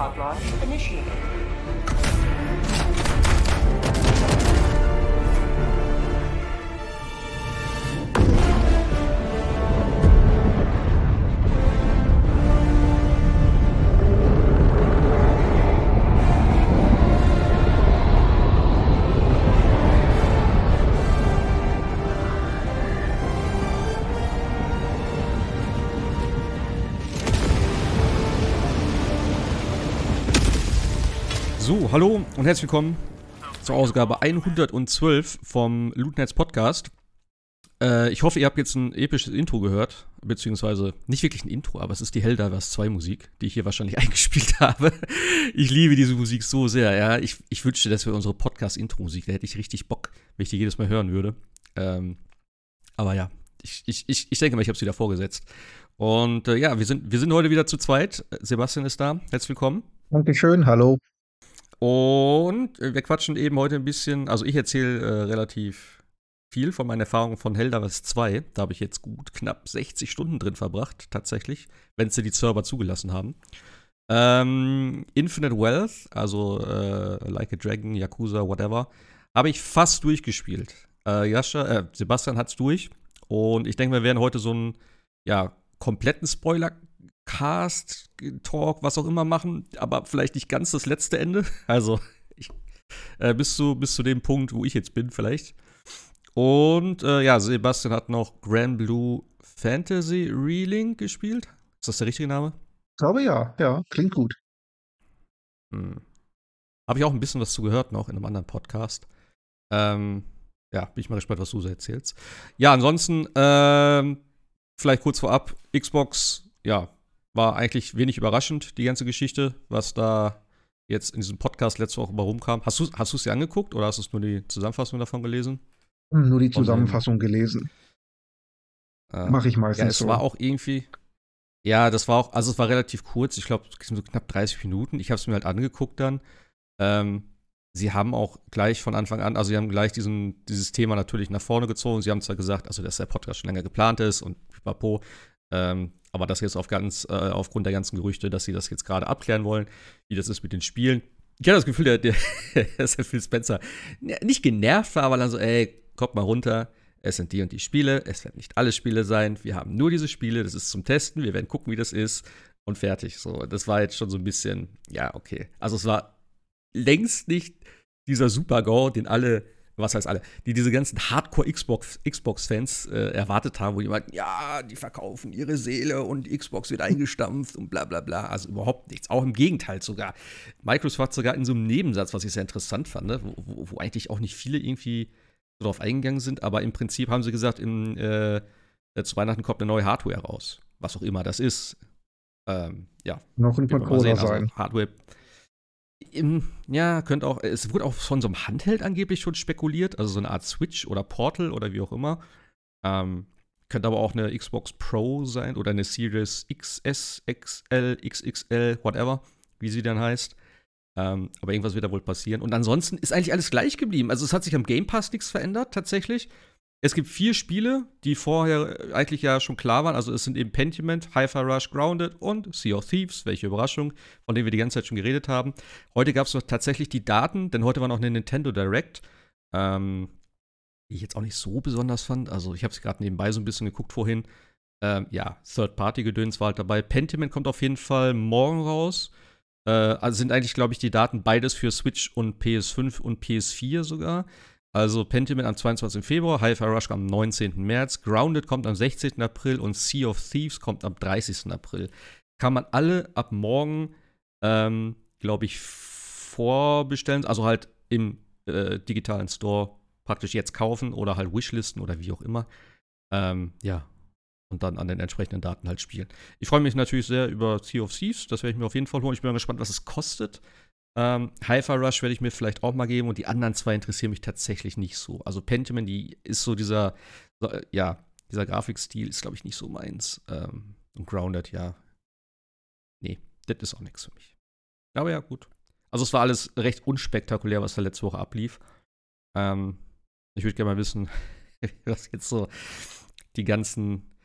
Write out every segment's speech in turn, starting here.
pod launch initiated. Hallo und herzlich willkommen zur Ausgabe 112 vom Lootnetz Podcast. Äh, ich hoffe, ihr habt jetzt ein episches Intro gehört, beziehungsweise nicht wirklich ein Intro, aber es ist die Helldivers 2 Musik, die ich hier wahrscheinlich eingespielt habe. Ich liebe diese Musik so sehr, ja. Ich, ich wünschte, das wäre unsere Podcast-Intro-Musik, da hätte ich richtig Bock, wenn ich die jedes Mal hören würde. Ähm, aber ja, ich, ich, ich, ich denke mal, ich habe es wieder vorgesetzt. Und äh, ja, wir sind, wir sind heute wieder zu zweit. Sebastian ist da. Herzlich willkommen. Dankeschön, hallo. Und äh, wir quatschen eben heute ein bisschen, also ich erzähle äh, relativ viel von meinen Erfahrungen von Helldivers 2. Da habe ich jetzt gut knapp 60 Stunden drin verbracht, tatsächlich, wenn sie die Server zugelassen haben. Ähm, Infinite Wealth, also äh, Like a Dragon, Yakuza, whatever, habe ich fast durchgespielt. Äh, Jascha, äh, Sebastian hat's durch. Und ich denke, wir werden heute so einen ja, kompletten Spoiler Cast, Talk, was auch immer machen, aber vielleicht nicht ganz das letzte Ende. Also ich, äh, bis, zu, bis zu dem Punkt, wo ich jetzt bin, vielleicht. Und äh, ja, Sebastian hat noch Grand Blue Fantasy Reeling gespielt. Ist das der richtige Name? Ich glaube ja, ja, klingt gut. Hm. Habe ich auch ein bisschen was zu gehört noch in einem anderen Podcast. Ähm, ja, bin ich mal gespannt, was du so erzählst. Ja, ansonsten, ähm, vielleicht kurz vorab, Xbox, ja, war eigentlich wenig überraschend, die ganze Geschichte, was da jetzt in diesem Podcast letzte Woche mal rumkam. Hast du es hast dir angeguckt oder hast du nur die Zusammenfassung davon gelesen? Hm, nur die Zusammenfassung Von, gelesen. Äh, Mache ich meistens. Ja, es so. war auch irgendwie. Ja, das war auch, also es war relativ kurz, ich glaube, so knapp 30 Minuten. Ich habe es mir halt angeguckt dann. Ähm, sie haben auch gleich von Anfang an, also sie haben gleich diesen, dieses Thema natürlich nach vorne gezogen. Sie haben zwar gesagt, also dass der Podcast schon länger geplant ist und pipapo, ähm, aber das jetzt auf ganz, äh, aufgrund der ganzen Gerüchte, dass sie das jetzt gerade abklären wollen, wie das ist mit den Spielen. Ich habe das Gefühl, der, der, dass der Phil Spencer nicht genervt war, aber dann so, ey, kommt mal runter. Es sind die und die Spiele. Es werden nicht alle Spiele sein. Wir haben nur diese Spiele. Das ist zum Testen. Wir werden gucken, wie das ist. Und fertig. So, das war jetzt schon so ein bisschen, ja, okay. Also es war längst nicht dieser Super-Go, den alle was heißt alle, die diese ganzen Hardcore-Xbox-Fans Xbox äh, erwartet haben, wo die meinten, ja, die verkaufen ihre Seele und Xbox wird eingestampft und bla bla bla. Also überhaupt nichts. Auch im Gegenteil sogar. Microsoft sogar in so einem Nebensatz, was ich sehr interessant fand, ne? wo, wo, wo, eigentlich auch nicht viele irgendwie so drauf eingegangen sind, aber im Prinzip haben sie gesagt, in, äh, zu Weihnachten kommt eine neue Hardware raus. Was auch immer das ist. Ähm, ja. Noch ein Controller also sein. Also Hardware im, ja, könnte auch, es wurde auch von so einem Handheld angeblich schon spekuliert, also so eine Art Switch oder Portal oder wie auch immer. Ähm, könnte aber auch eine Xbox Pro sein oder eine Series XS, XL, XXL, whatever, wie sie dann heißt. Ähm, aber irgendwas wird da wohl passieren. Und ansonsten ist eigentlich alles gleich geblieben. Also es hat sich am Game Pass nichts verändert, tatsächlich. Es gibt vier Spiele, die vorher eigentlich ja schon klar waren. Also es sind eben Pentiment, Hi-Fi Rush, Grounded und Sea of Thieves. Welche Überraschung, von denen wir die ganze Zeit schon geredet haben. Heute gab es tatsächlich die Daten, denn heute war noch eine Nintendo Direct, ähm, die ich jetzt auch nicht so besonders fand. Also ich habe es gerade nebenbei so ein bisschen geguckt vorhin. Ähm, ja, Third-Party-Gedöns war halt dabei. Pentiment kommt auf jeden Fall morgen raus. Äh, also sind eigentlich, glaube ich, die Daten beides für Switch und PS5 und PS4 sogar. Also Pentiment am 22. Februar, Hi-Fi Rush am 19. März, Grounded kommt am 16. April und Sea of Thieves kommt am 30. April. Kann man alle ab morgen, ähm, glaube ich, vorbestellen, also halt im äh, digitalen Store praktisch jetzt kaufen oder halt Wishlisten oder wie auch immer. Ähm, ja, und dann an den entsprechenden Daten halt spielen. Ich freue mich natürlich sehr über Sea of Thieves, das werde ich mir auf jeden Fall holen. Ich bin gespannt, was es kostet. Ähm, Hi-Fi Rush werde ich mir vielleicht auch mal geben und die anderen zwei interessieren mich tatsächlich nicht so. Also Pentiment, die ist so dieser, so, äh, ja, dieser Grafikstil ist, glaube ich, nicht so meins. Ähm, und Grounded, ja. Nee, das ist auch nichts für mich. Aber ja, gut. Also es war alles recht unspektakulär, was da letzte Woche ablief. Ähm, ich würde gerne mal wissen, was jetzt so die ganzen,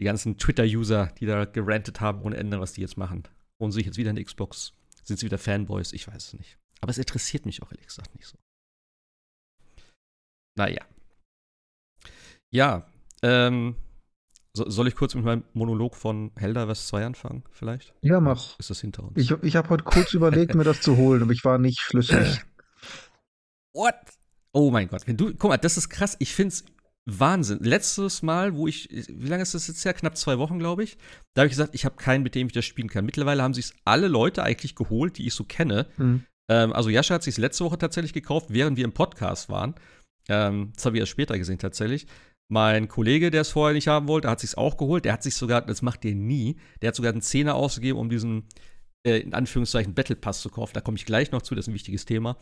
die ganzen Twitter-User, die da gerantet haben ohne Ende, was die jetzt machen. Und sich jetzt wieder eine Xbox Sind sie wieder Fanboys? Ich weiß es nicht. Aber es interessiert mich auch ehrlich gesagt nicht so. Naja. Ja, ähm, so, soll ich kurz mit meinem Monolog von Helldivers 2 anfangen, vielleicht? Ja, mach. Ist das hinter uns? Ich, ich habe heute kurz überlegt, mir das zu holen, aber ich war nicht schlüssig. What? Oh mein Gott, wenn du, guck mal, das ist krass. Ich find's Wahnsinn. Letztes Mal, wo ich, wie lange ist das jetzt her? Knapp zwei Wochen, glaube ich. Da habe ich gesagt, ich habe keinen, mit dem ich das spielen kann. Mittlerweile haben sich alle Leute eigentlich geholt, die ich so kenne. Mhm. Ähm, also Jascha hat sich letzte Woche tatsächlich gekauft, während wir im Podcast waren. Ähm, das habe ich erst später gesehen tatsächlich. Mein Kollege, der es vorher nicht haben wollte, hat sich auch geholt. Der hat sich sogar, das macht der nie, der hat sogar einen Zehner ausgegeben, um diesen, äh, in Anführungszeichen, Battle Pass zu kaufen. Da komme ich gleich noch zu, das ist ein wichtiges Thema.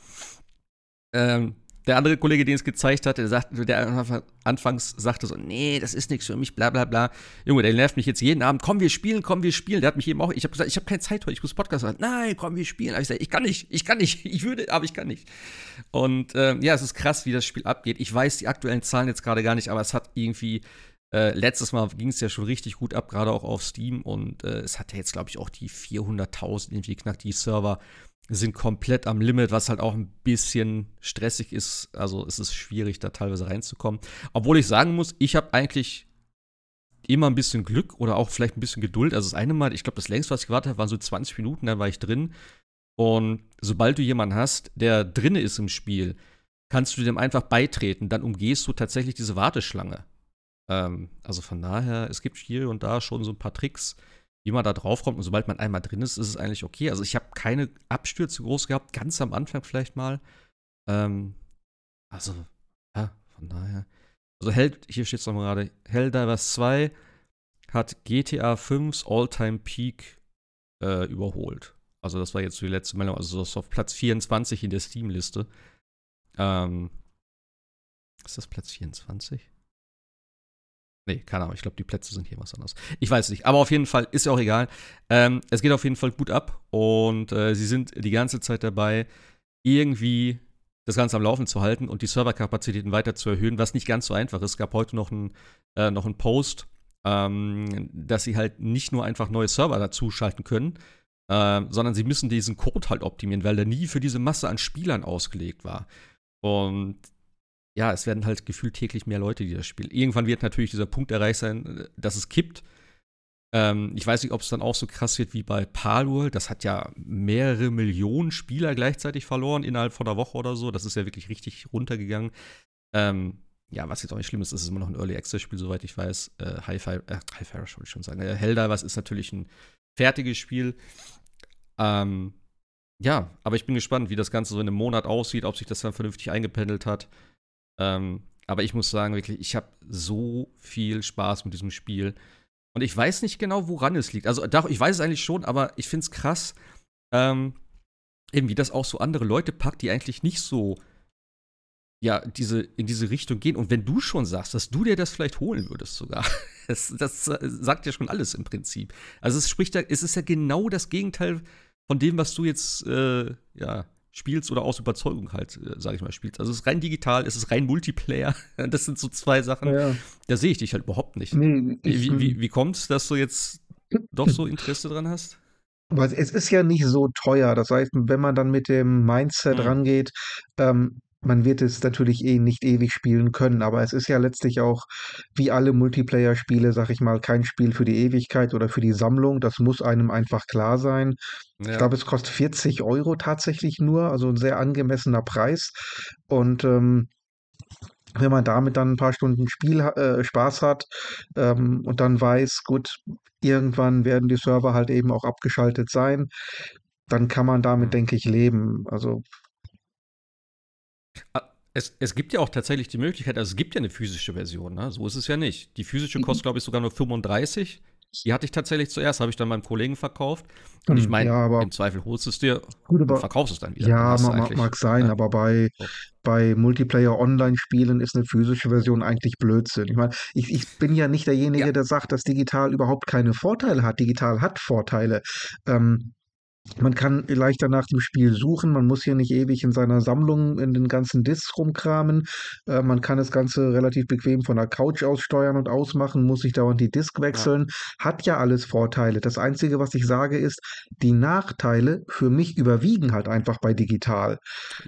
Ähm, der andere Kollege, den es gezeigt hat, der, sagt, der anfangs sagte so, nee, das ist nichts für mich, bla bla bla. Junge, der nervt mich jetzt jeden Abend, komm, wir spielen, komm, wir spielen. Der hat mich eben auch, ich habe gesagt, ich habe keine Zeit heute, ich muss Podcast machen. Nein, komm, wir spielen. Ich sage, ich kann nicht, ich kann nicht, ich würde, aber ich kann nicht. Und ähm, ja, es ist krass, wie das Spiel abgeht. Ich weiß die aktuellen Zahlen jetzt gerade gar nicht, aber es hat irgendwie äh, letztes Mal ging es ja schon richtig gut ab, gerade auch auf Steam. Und äh, es hat ja jetzt, glaube ich, auch die 400.000 irgendwie knackt die Server sind komplett am Limit, was halt auch ein bisschen stressig ist. Also es ist schwierig, da teilweise reinzukommen. Obwohl ich sagen muss, ich habe eigentlich immer ein bisschen Glück oder auch vielleicht ein bisschen Geduld. Also das eine Mal, ich glaube, das längste, was ich gewartet habe, waren so 20 Minuten, dann war ich drin. Und sobald du jemanden hast, der drinne ist im Spiel, kannst du dem einfach beitreten. Dann umgehst du tatsächlich diese Warteschlange. Ähm, also von daher, es gibt hier und da schon so ein paar Tricks, wie man da drauf kommt. Und sobald man einmal drin ist, ist es eigentlich okay. Also ich habe keine Abstürze groß gehabt, ganz am Anfang vielleicht mal. Ähm, also, ja, von daher. Also Hell, hier steht es nochmal gerade, Helldivers 2 hat GTA 5's All-Time Peak äh, überholt. Also das war jetzt so die letzte Meldung. Also das ist auf Platz 24 in der Steam-Liste. Ähm, ist das Platz 24? Nee, keine Ahnung. Ich glaube, die Plätze sind hier was anderes. Ich weiß nicht. Aber auf jeden Fall ist ja auch egal. Ähm, es geht auf jeden Fall gut ab und äh, sie sind die ganze Zeit dabei, irgendwie das Ganze am Laufen zu halten und die Serverkapazitäten weiter zu erhöhen, was nicht ganz so einfach ist. Es gab heute noch einen äh, Post, ähm, dass sie halt nicht nur einfach neue Server dazuschalten können, äh, sondern sie müssen diesen Code halt optimieren, weil der nie für diese Masse an Spielern ausgelegt war. Und ja, es werden halt gefühlt täglich mehr Leute, die das spielen. Irgendwann wird natürlich dieser Punkt erreicht sein, dass es kippt. Ähm, ich weiß nicht, ob es dann auch so krass wird wie bei Palworld. Das hat ja mehrere Millionen Spieler gleichzeitig verloren innerhalb von einer Woche oder so. Das ist ja wirklich richtig runtergegangen. Ähm, ja, was jetzt auch nicht schlimm ist, ist immer noch ein Early Access Spiel, soweit ich weiß. Äh, High Fire, äh, High Fire wollte ich schon sagen. Äh, Helldivers ist natürlich ein fertiges Spiel. Ähm, ja, aber ich bin gespannt, wie das Ganze so in einem Monat aussieht, ob sich das dann vernünftig eingependelt hat. Ähm, aber ich muss sagen, wirklich, ich habe so viel Spaß mit diesem Spiel. Und ich weiß nicht genau, woran es liegt. Also, ich weiß es eigentlich schon, aber ich finde es krass, ähm, eben wie das auch so andere Leute packt, die eigentlich nicht so ja, diese, in diese Richtung gehen. Und wenn du schon sagst, dass du dir das vielleicht holen würdest sogar, das, das sagt ja schon alles im Prinzip. Also es spricht ja, es ist ja genau das Gegenteil von dem, was du jetzt, äh, ja, spielst oder aus Überzeugung halt, äh, sage ich mal, spielst. Also es ist rein digital, es ist rein Multiplayer. Das sind so zwei Sachen, ja. da sehe ich dich halt überhaupt nicht. Nee, wie, wie, wie kommt es, dass du jetzt doch so Interesse dran hast? Aber es ist ja nicht so teuer. Das heißt, wenn man dann mit dem Mindset mhm. rangeht, ähm, man wird es natürlich eh nicht ewig spielen können, aber es ist ja letztlich auch wie alle Multiplayer-Spiele, sag ich mal, kein Spiel für die Ewigkeit oder für die Sammlung. Das muss einem einfach klar sein. Ja. Ich glaube, es kostet 40 Euro tatsächlich nur, also ein sehr angemessener Preis. Und ähm, wenn man damit dann ein paar Stunden Spiel äh, Spaß hat ähm, und dann weiß, gut, irgendwann werden die Server halt eben auch abgeschaltet sein, dann kann man damit, denke ich, leben. Also es, es gibt ja auch tatsächlich die Möglichkeit, also es gibt ja eine physische Version, ne? so ist es ja nicht. Die physische mhm. kostet, glaube ich, sogar nur 35. Die hatte ich tatsächlich zuerst, habe ich dann meinem Kollegen verkauft. Und ich hm, meine, ja, im Zweifel holst du es dir gut, und verkaufst es dann wieder. Ja, mag, mag sein, ja. aber bei, so. bei Multiplayer-Online-Spielen ist eine physische Version eigentlich Blödsinn. Ich meine, ich, ich bin ja nicht derjenige, ja. der sagt, dass digital überhaupt keine Vorteile hat. Digital hat Vorteile. Ähm, Man kann leichter nach dem Spiel suchen. Man muss hier nicht ewig in seiner Sammlung in den ganzen Discs rumkramen. Äh, man kann das Ganze relativ bequem von der Couch aus steuern und ausmachen, muss sich dauernd die Disc wechseln. Ja. Hat ja alles Vorteile. Das Einzige, was ich sage, ist, die Nachteile für mich überwiegen halt einfach bei digital.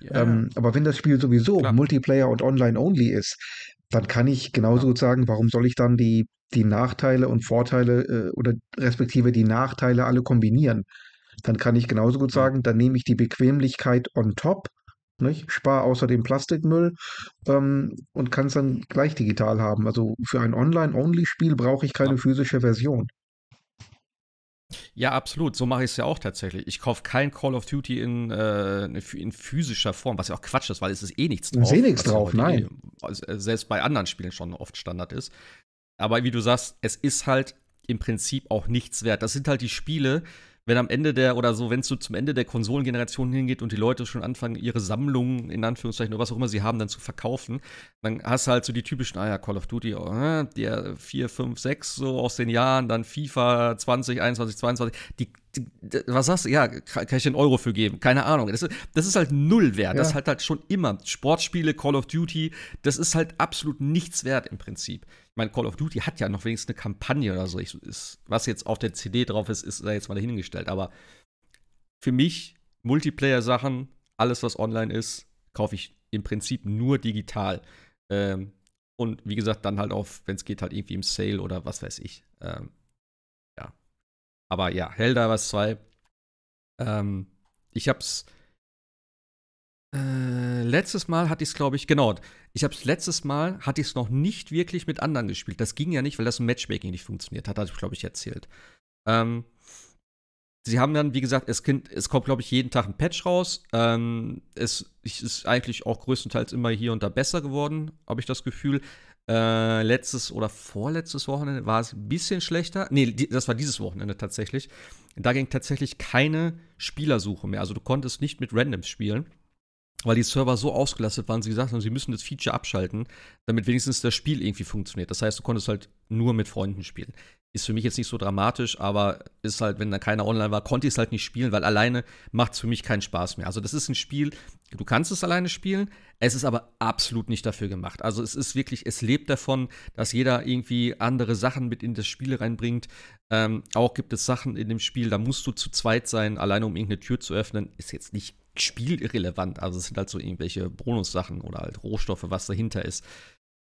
Ja. Ähm, aber wenn das Spiel sowieso Klar. Multiplayer und Online-only ist, dann kann ich genauso gut sagen, warum soll ich dann die, die Nachteile und Vorteile äh, oder respektive die Nachteile alle kombinieren? Dann kann ich genauso gut sagen, dann nehme ich die Bequemlichkeit on top, nicht? spare außerdem Plastikmüll ähm, und kann es dann gleich digital haben. Also für ein Online-Only-Spiel brauche ich keine physische Version. Ja, absolut. So mache ich es ja auch tatsächlich. Ich kaufe kein Call of Duty in, äh, in physischer Form, was ja auch Quatsch ist, weil es ist eh nichts drauf. Ich sehe nichts drauf, nein. Eh, selbst bei anderen Spielen schon oft Standard ist. Aber wie du sagst, es ist halt im Prinzip auch nichts wert. Das sind halt die Spiele, wenn am Ende der oder so, wenn es so zum Ende der Konsolengeneration hingeht und die Leute schon anfangen, ihre Sammlungen in Anführungszeichen oder was auch immer sie haben, dann zu verkaufen, dann hast du halt so die typischen, ah ja, Call of Duty, oh, der 4, 5, 6 so aus den Jahren, dann FIFA 20, 21, 22, die, die, was sagst du? Ja, kann, ich den Euro für geben? Keine Ahnung. Das ist, das ist halt null wert. Ja. Das ist halt, halt schon immer. Sportspiele, Call of Duty, das ist halt absolut nichts wert im Prinzip. Ich meine, Call of Duty hat ja noch wenigstens eine Kampagne oder so. Ich, ist, was jetzt auf der CD drauf ist, ist da jetzt mal dahingestellt. Aber für mich, Multiplayer-Sachen, alles, was online ist, kaufe ich im Prinzip nur digital. Ähm, und wie gesagt, dann halt auf, wenn es geht, halt irgendwie im Sale oder was weiß ich. Ähm, ja. Aber ja, Helldivers 2. Ähm, ich hab's äh, letztes Mal hatte ich es, glaube ich, genau. Ich habe es letztes Mal, hatte ich es noch nicht wirklich mit anderen gespielt. Das ging ja nicht, weil das Matchmaking nicht funktioniert hat, hatte ich, glaube ich, erzählt. Ähm, sie haben dann, wie gesagt, es, kind, es kommt, glaube ich, jeden Tag ein Patch raus. Ähm, es ist eigentlich auch größtenteils immer hier und da besser geworden, habe ich das Gefühl. Äh, letztes oder vorletztes Wochenende war es ein bisschen schlechter. Nee, die, das war dieses Wochenende tatsächlich. Da ging tatsächlich keine Spielersuche mehr. Also du konntest nicht mit Randoms spielen weil die Server so ausgelastet waren, sie gesagt haben, sie müssen das Feature abschalten, damit wenigstens das Spiel irgendwie funktioniert. Das heißt, du konntest halt nur mit Freunden spielen. Ist für mich jetzt nicht so dramatisch, aber ist halt, wenn da keiner online war, konnte ich es halt nicht spielen, weil alleine macht es für mich keinen Spaß mehr. Also, das ist ein Spiel, du kannst es alleine spielen, es ist aber absolut nicht dafür gemacht. Also, es ist wirklich, es lebt davon, dass jeder irgendwie andere Sachen mit in das Spiel reinbringt. Ähm, auch gibt es Sachen in dem Spiel, da musst du zu zweit sein, alleine um irgendeine Tür zu öffnen. Ist jetzt nicht spielirrelevant. Also es sind halt so irgendwelche Bonussachen oder halt Rohstoffe, was dahinter ist.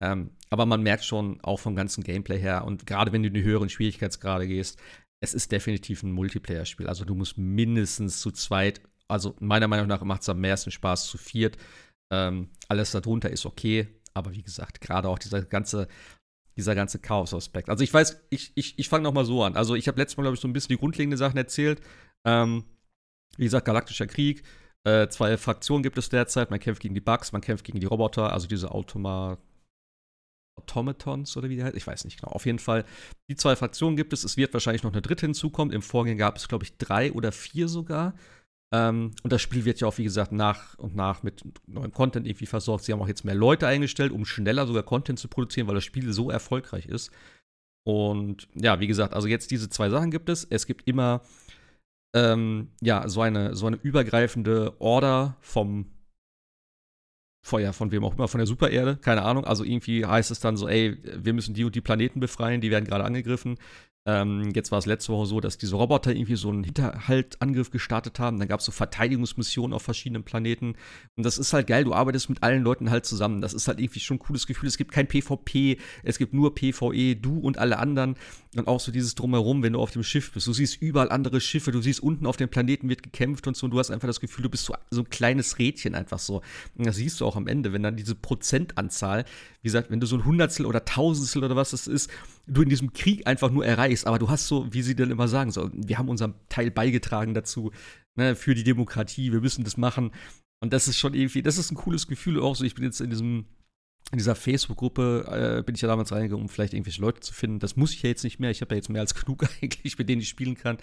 Ähm, aber man merkt schon auch vom ganzen Gameplay her und gerade wenn du in die höheren Schwierigkeitsgrade gehst, es ist definitiv ein Multiplayer-Spiel. Also du musst mindestens zu zweit, also meiner Meinung nach macht es am meisten Spaß zu viert. Ähm, alles darunter ist okay, aber wie gesagt, gerade auch dieser ganze dieser ganze Chaos-Aspekt. Also ich weiß, ich, ich, ich fange noch mal so an. Also ich habe letztes Mal, glaube ich, so ein bisschen die grundlegenden Sachen erzählt. Ähm, wie gesagt, Galaktischer Krieg, äh, zwei Fraktionen gibt es derzeit. Man kämpft gegen die Bugs, man kämpft gegen die Roboter, also diese Automa Automatons oder wie die heißt. Ich weiß nicht genau. Auf jeden Fall, die zwei Fraktionen gibt es. Es wird wahrscheinlich noch eine dritte hinzukommen. Im Vorgänger gab es, glaube ich, drei oder vier sogar. Ähm, und das Spiel wird ja auch, wie gesagt, nach und nach mit neuem Content irgendwie versorgt. Sie haben auch jetzt mehr Leute eingestellt, um schneller sogar Content zu produzieren, weil das Spiel so erfolgreich ist. Und ja, wie gesagt, also jetzt diese zwei Sachen gibt es. Es gibt immer ähm, ja, so eine, so eine übergreifende Order vom Feuer, von wem auch immer, von der Supererde, keine Ahnung. Also irgendwie heißt es dann so, ey, wir müssen die und die Planeten befreien, die werden gerade angegriffen. Ähm, jetzt war es letzte Woche so, dass diese Roboter irgendwie so einen Hinterhaltangriff gestartet haben. Dann gab es so Verteidigungsmissionen auf verschiedenen Planeten. Und das ist halt geil, du arbeitest mit allen Leuten halt zusammen. Das ist halt irgendwie schon ein cooles Gefühl. Es gibt kein PvP, es gibt nur PvE, du und alle anderen. Und auch so dieses Drumherum, wenn du auf dem Schiff bist. Du siehst überall andere Schiffe, du siehst unten auf dem Planeten wird gekämpft und so. Und du hast einfach das Gefühl, du bist so, so ein kleines Rädchen einfach so. Und das siehst du auch am Ende, wenn dann diese Prozentanzahl, wie gesagt, wenn du so ein Hundertstel oder Tausendstel oder was das ist, du in diesem Krieg einfach nur erreichst. Aber du hast so, wie sie dann immer sagen, so, wir haben unseren Teil beigetragen dazu, ne, für die Demokratie, wir müssen das machen. Und das ist schon irgendwie, das ist ein cooles Gefühl auch so. Ich bin jetzt in diesem in dieser Facebook-Gruppe äh, bin ich ja damals reingegangen, um vielleicht irgendwelche Leute zu finden. Das muss ich ja jetzt nicht mehr. Ich habe ja jetzt mehr als genug eigentlich, mit denen ich spielen kann.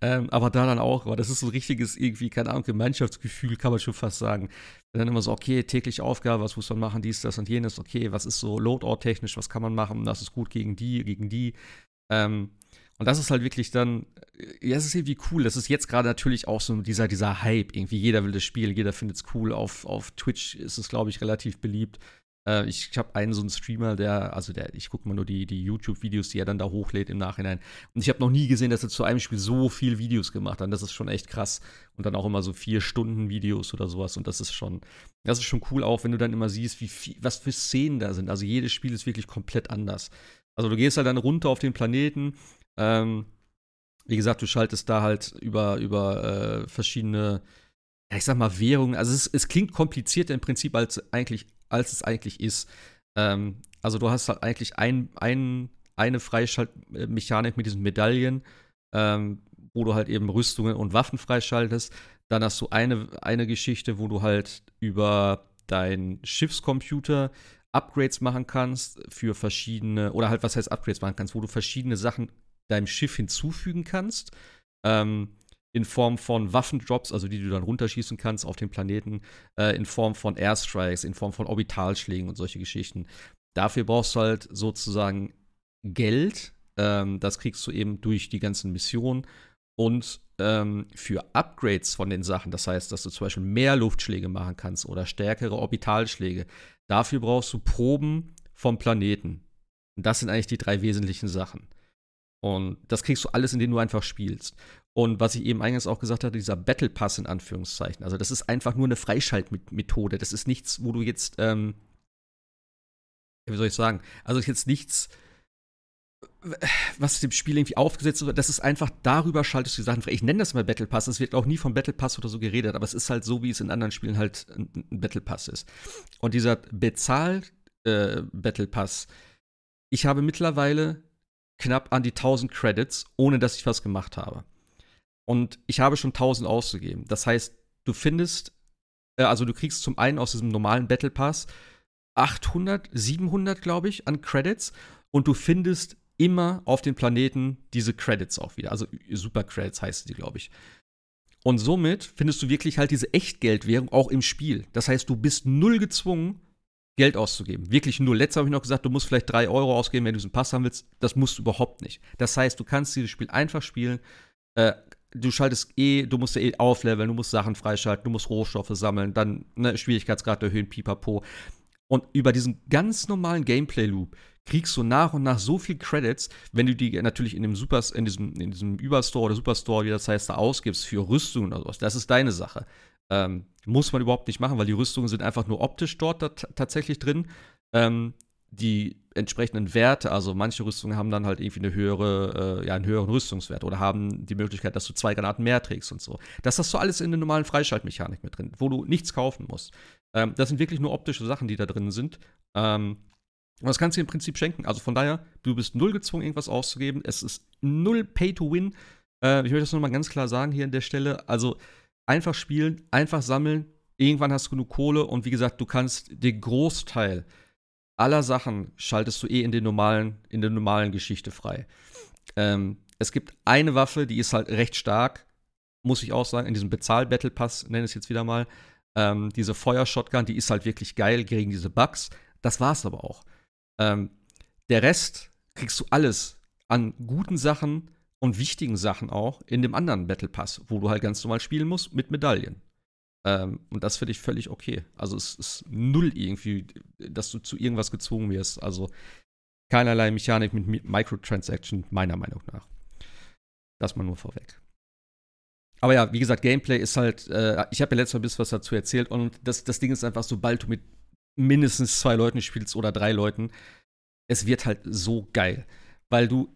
Ähm, aber da dann auch, aber das ist so ein richtiges, irgendwie, keine Ahnung, Gemeinschaftsgefühl, kann man schon fast sagen. Dann immer so, okay, tägliche Aufgabe, was muss man machen, dies, das und jenes, okay, was ist so Loadout-technisch, was kann man machen, das ist gut gegen die, gegen die. Ähm, Und das ist halt wirklich dann, ja, es ist irgendwie cool. Das ist jetzt gerade natürlich auch so dieser, dieser Hype. Irgendwie jeder will das Spiel, jeder findet es cool. Auf, auf Twitch ist es, glaube ich, relativ beliebt. Äh, ich habe einen so einen Streamer, der, also der, ich gucke mal nur die, die YouTube-Videos, die er dann da hochlädt im Nachhinein. Und ich habe noch nie gesehen, dass er zu einem Spiel so viel Videos gemacht hat. Das ist schon echt krass. Und dann auch immer so vier Stunden Videos oder sowas. Und das ist schon, das ist schon cool, auch wenn du dann immer siehst, wie viel, was für Szenen da sind. Also jedes Spiel ist wirklich komplett anders. Also du gehst halt dann runter auf den Planeten. Ähm, wie gesagt, du schaltest da halt über, über äh, verschiedene, ja, ich sag mal, Währungen. Also es, es klingt komplizierter im Prinzip als eigentlich als es eigentlich ist. Ähm, also du hast halt eigentlich ein, ein, eine Freischaltmechanik mit diesen Medaillen, ähm, wo du halt eben Rüstungen und Waffen freischaltest. Dann hast du eine, eine Geschichte, wo du halt über deinen Schiffscomputer Upgrades machen kannst für verschiedene, oder halt was heißt Upgrades machen kannst, wo du verschiedene Sachen deinem Schiff hinzufügen kannst. Ähm, in Form von Waffendrops, also die du dann runterschießen kannst auf den Planeten, äh, in Form von Airstrikes, in Form von Orbitalschlägen und solche Geschichten. Dafür brauchst du halt sozusagen Geld. Ähm, das kriegst du eben durch die ganzen Missionen. Und ähm, für Upgrades von den Sachen, das heißt, dass du zum Beispiel mehr Luftschläge machen kannst oder stärkere Orbitalschläge, dafür brauchst du Proben vom Planeten. Und das sind eigentlich die drei wesentlichen Sachen. Und das kriegst du alles, indem du einfach spielst. Und was ich eben eingangs auch gesagt hatte, dieser Battle Pass in Anführungszeichen. Also, das ist einfach nur eine Freischaltmethode. Das ist nichts, wo du jetzt, ähm, wie soll ich sagen? Also, ist jetzt nichts, was dem Spiel irgendwie aufgesetzt wird. Das ist einfach, darüber schaltest du die Sachen frei. Ich nenne das mal Battle Pass. Es wird auch nie vom Battle Pass oder so geredet, aber es ist halt so, wie es in anderen Spielen halt ein, ein Battle Pass ist. Und dieser Bezahl-Battle äh, Pass, ich habe mittlerweile knapp an die 1000 Credits, ohne dass ich was gemacht habe. Und ich habe schon 1000 auszugeben. Das heißt, du findest, äh, also du kriegst zum einen aus diesem normalen Battle Pass 800, 700, glaube ich, an Credits und du findest immer auf den Planeten diese Credits auch wieder. Also Super Credits heißen die, glaube ich. Und somit findest du wirklich halt diese Echtgeldwährung auch im Spiel. Das heißt, du bist null gezwungen, Geld auszugeben. Wirklich null. Letztes habe ich noch gesagt, du musst vielleicht 3 Euro ausgeben, wenn du diesen Pass haben willst. Das musst du überhaupt nicht. Das heißt, du kannst dieses Spiel einfach spielen. Äh, du schaltest eh, du musst eh aufleveln, du musst Sachen freischalten, du musst Rohstoffe sammeln, dann ne, Schwierigkeitsgrad erhöhen, pipapo. Und über diesen ganz normalen Gameplay-Loop kriegst du nach und nach so viel Credits, wenn du die natürlich in dem Super, in diesem, in diesem Überstore oder Superstore, wie das heißt, da ausgibst für Rüstungen oder sowas. Das ist deine Sache. Ähm, muss man überhaupt nicht machen, weil die Rüstungen sind einfach nur optisch dort tatsächlich drin. Ähm, die entsprechenden Werte, also manche Rüstungen haben dann halt irgendwie eine höhere, äh, ja, einen höheren Rüstungswert oder haben die Möglichkeit, dass du zwei Granaten mehr trägst und so. Das hast du alles in der normalen Freischaltmechanik mit drin, wo du nichts kaufen musst. Ähm, das sind wirklich nur optische Sachen, die da drin sind. Ähm, und das kannst du im Prinzip schenken. Also von daher, du bist null gezwungen, irgendwas auszugeben. Es ist null Pay to Win. Äh, ich möchte das nochmal ganz klar sagen hier an der Stelle. Also einfach spielen, einfach sammeln. Irgendwann hast du genug Kohle und wie gesagt, du kannst den Großteil aller Sachen schaltest du eh in, den normalen, in der normalen Geschichte frei. Ähm, es gibt eine Waffe, die ist halt recht stark, muss ich auch sagen, in diesem Bezahl-Battle Pass, nenne ich es jetzt wieder mal. Ähm, diese Feuershotgun, die ist halt wirklich geil gegen diese Bugs. Das war's aber auch. Ähm, der Rest kriegst du alles an guten Sachen und wichtigen Sachen auch in dem anderen Battle Pass, wo du halt ganz normal spielen musst mit Medaillen. Ähm, und das finde ich völlig okay. Also es ist null irgendwie, dass du zu irgendwas gezwungen wirst. Also keinerlei Mechanik mit Microtransaction, meiner Meinung nach. Das mal nur vorweg. Aber ja, wie gesagt, Gameplay ist halt, äh, ich habe ja letztes Mal ein bisschen was dazu erzählt und das, das Ding ist einfach, sobald du mit mindestens zwei Leuten spielst oder drei Leuten, es wird halt so geil. Weil du,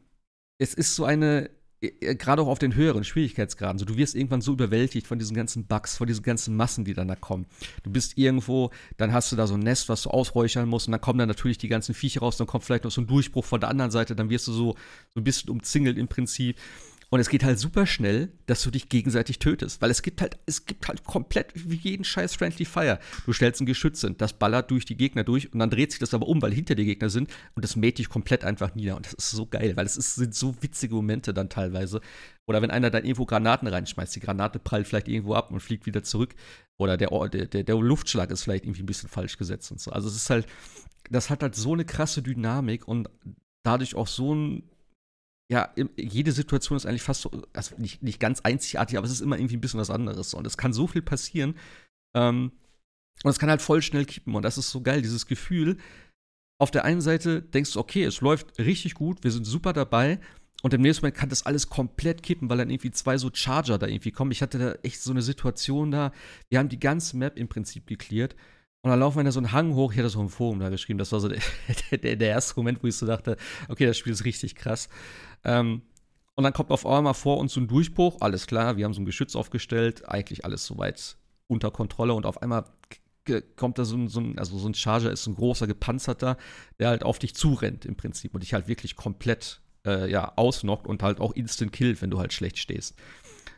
es ist so eine, gerade auch auf den höheren Schwierigkeitsgraden. So, du wirst irgendwann so überwältigt von diesen ganzen Bugs, von diesen ganzen Massen, die dann da kommen. Du bist irgendwo, dann hast du da so ein Nest, was du ausräuchern musst, und dann kommen dann natürlich die ganzen Viecher raus, dann kommt vielleicht noch so ein Durchbruch von der anderen Seite, dann wirst du so, so ein bisschen umzingelt im Prinzip. Und es geht halt super schnell, dass du dich gegenseitig tötest. Weil es gibt halt, es gibt halt komplett wie jeden scheiß Friendly Fire. Du stellst ein Geschütz hin, das ballert durch die Gegner durch und dann dreht sich das aber um, weil hinter dir Gegner sind und das mäht dich komplett einfach nieder. Und das ist so geil, weil es ist, sind so witzige Momente dann teilweise. Oder wenn einer dann irgendwo Granaten reinschmeißt, die Granate prallt vielleicht irgendwo ab und fliegt wieder zurück. Oder der, der, der, der Luftschlag ist vielleicht irgendwie ein bisschen falsch gesetzt und so. Also es ist halt, das hat halt so eine krasse Dynamik und dadurch auch so ein ja, jede Situation ist eigentlich fast so, also nicht, nicht ganz einzigartig, aber es ist immer irgendwie ein bisschen was anderes. Und es kann so viel passieren. Ähm, und es kann halt voll schnell kippen. Und das ist so geil, dieses Gefühl. Auf der einen Seite denkst du, okay, es läuft richtig gut, wir sind super dabei. Und im nächsten Moment kann das alles komplett kippen, weil dann irgendwie zwei so Charger da irgendwie kommen. Ich hatte da echt so eine Situation da. Wir haben die ganze Map im Prinzip geklärt. Und dann laufen wir da so einen Hang hoch. Ich hatte so ein Forum da geschrieben. Das war so der, der, der, erste Moment, wo ich so dachte, okay, das Spiel ist richtig krass. Ähm, und dann kommt auf einmal vor uns so ein Durchbruch. Alles klar, wir haben so ein Geschütz aufgestellt. Eigentlich alles soweit unter Kontrolle. Und auf einmal kommt da so ein, so ein, also so ein Charger ist ein großer gepanzerter, der halt auf dich zurennt im Prinzip und dich halt wirklich komplett äh, ja, ausnockt und halt auch instant killt, wenn du halt schlecht stehst.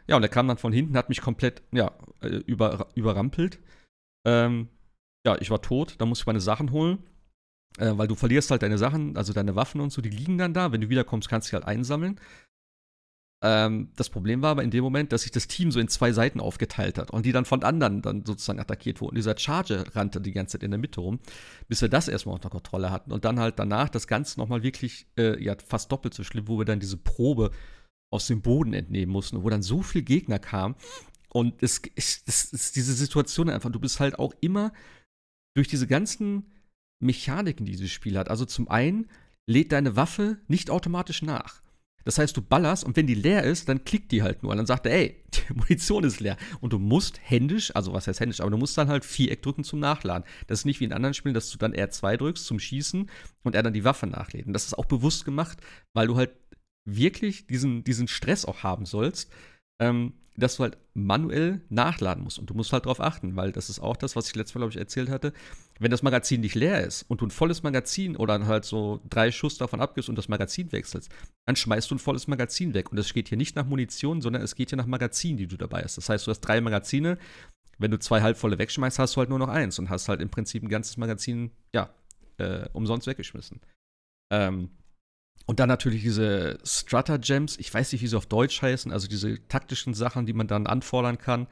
Ja, und er kam dann von hinten, hat mich komplett, ja, äh, über, überrampelt. Ähm, ja, ich war tot, da musste ich meine Sachen holen. Äh, weil du verlierst halt deine Sachen, also deine Waffen und so, die liegen dann da. Wenn du wiederkommst, kannst du sie halt einsammeln. Ähm, das Problem war aber in dem Moment, dass sich das Team so in zwei Seiten aufgeteilt hat und die dann von anderen dann sozusagen attackiert wurden. Dieser Charge rannte die ganze Zeit in der Mitte rum, bis wir das erstmal unter Kontrolle hatten. Und dann halt danach das Ganze nochmal wirklich, äh, ja, fast doppelt so schlimm, wo wir dann diese Probe aus dem Boden entnehmen mussten, wo dann so viel Gegner kamen. Und es ist diese Situation einfach, du bist halt auch immer durch diese ganzen Mechaniken, die dieses Spiel hat. Also zum einen lädt deine Waffe nicht automatisch nach. Das heißt, du ballerst und wenn die leer ist, dann klickt die halt nur. Und dann sagt er, ey, die Munition ist leer. Und du musst händisch, also was heißt händisch, aber du musst dann halt Viereck drücken zum Nachladen. Das ist nicht wie in anderen Spielen, dass du dann R2 drückst zum Schießen und er dann die Waffe nachlädt. Und das ist auch bewusst gemacht, weil du halt wirklich diesen, diesen Stress auch haben sollst. Ähm, dass du halt manuell nachladen musst. Und du musst halt darauf achten, weil das ist auch das, was ich letztes Mal, glaube ich, erzählt hatte. Wenn das Magazin nicht leer ist und du ein volles Magazin oder halt so drei Schuss davon abgibst und das Magazin wechselst, dann schmeißt du ein volles Magazin weg. Und das geht hier nicht nach Munition, sondern es geht hier nach Magazin, die du dabei hast. Das heißt, du hast drei Magazine. Wenn du zwei halbvolle wegschmeißt, hast du halt nur noch eins und hast halt im Prinzip ein ganzes Magazin, ja, äh, umsonst weggeschmissen. Ähm, und dann natürlich diese Strutter-Gems, ich weiß nicht, wie sie auf Deutsch heißen, also diese taktischen Sachen, die man dann anfordern kann,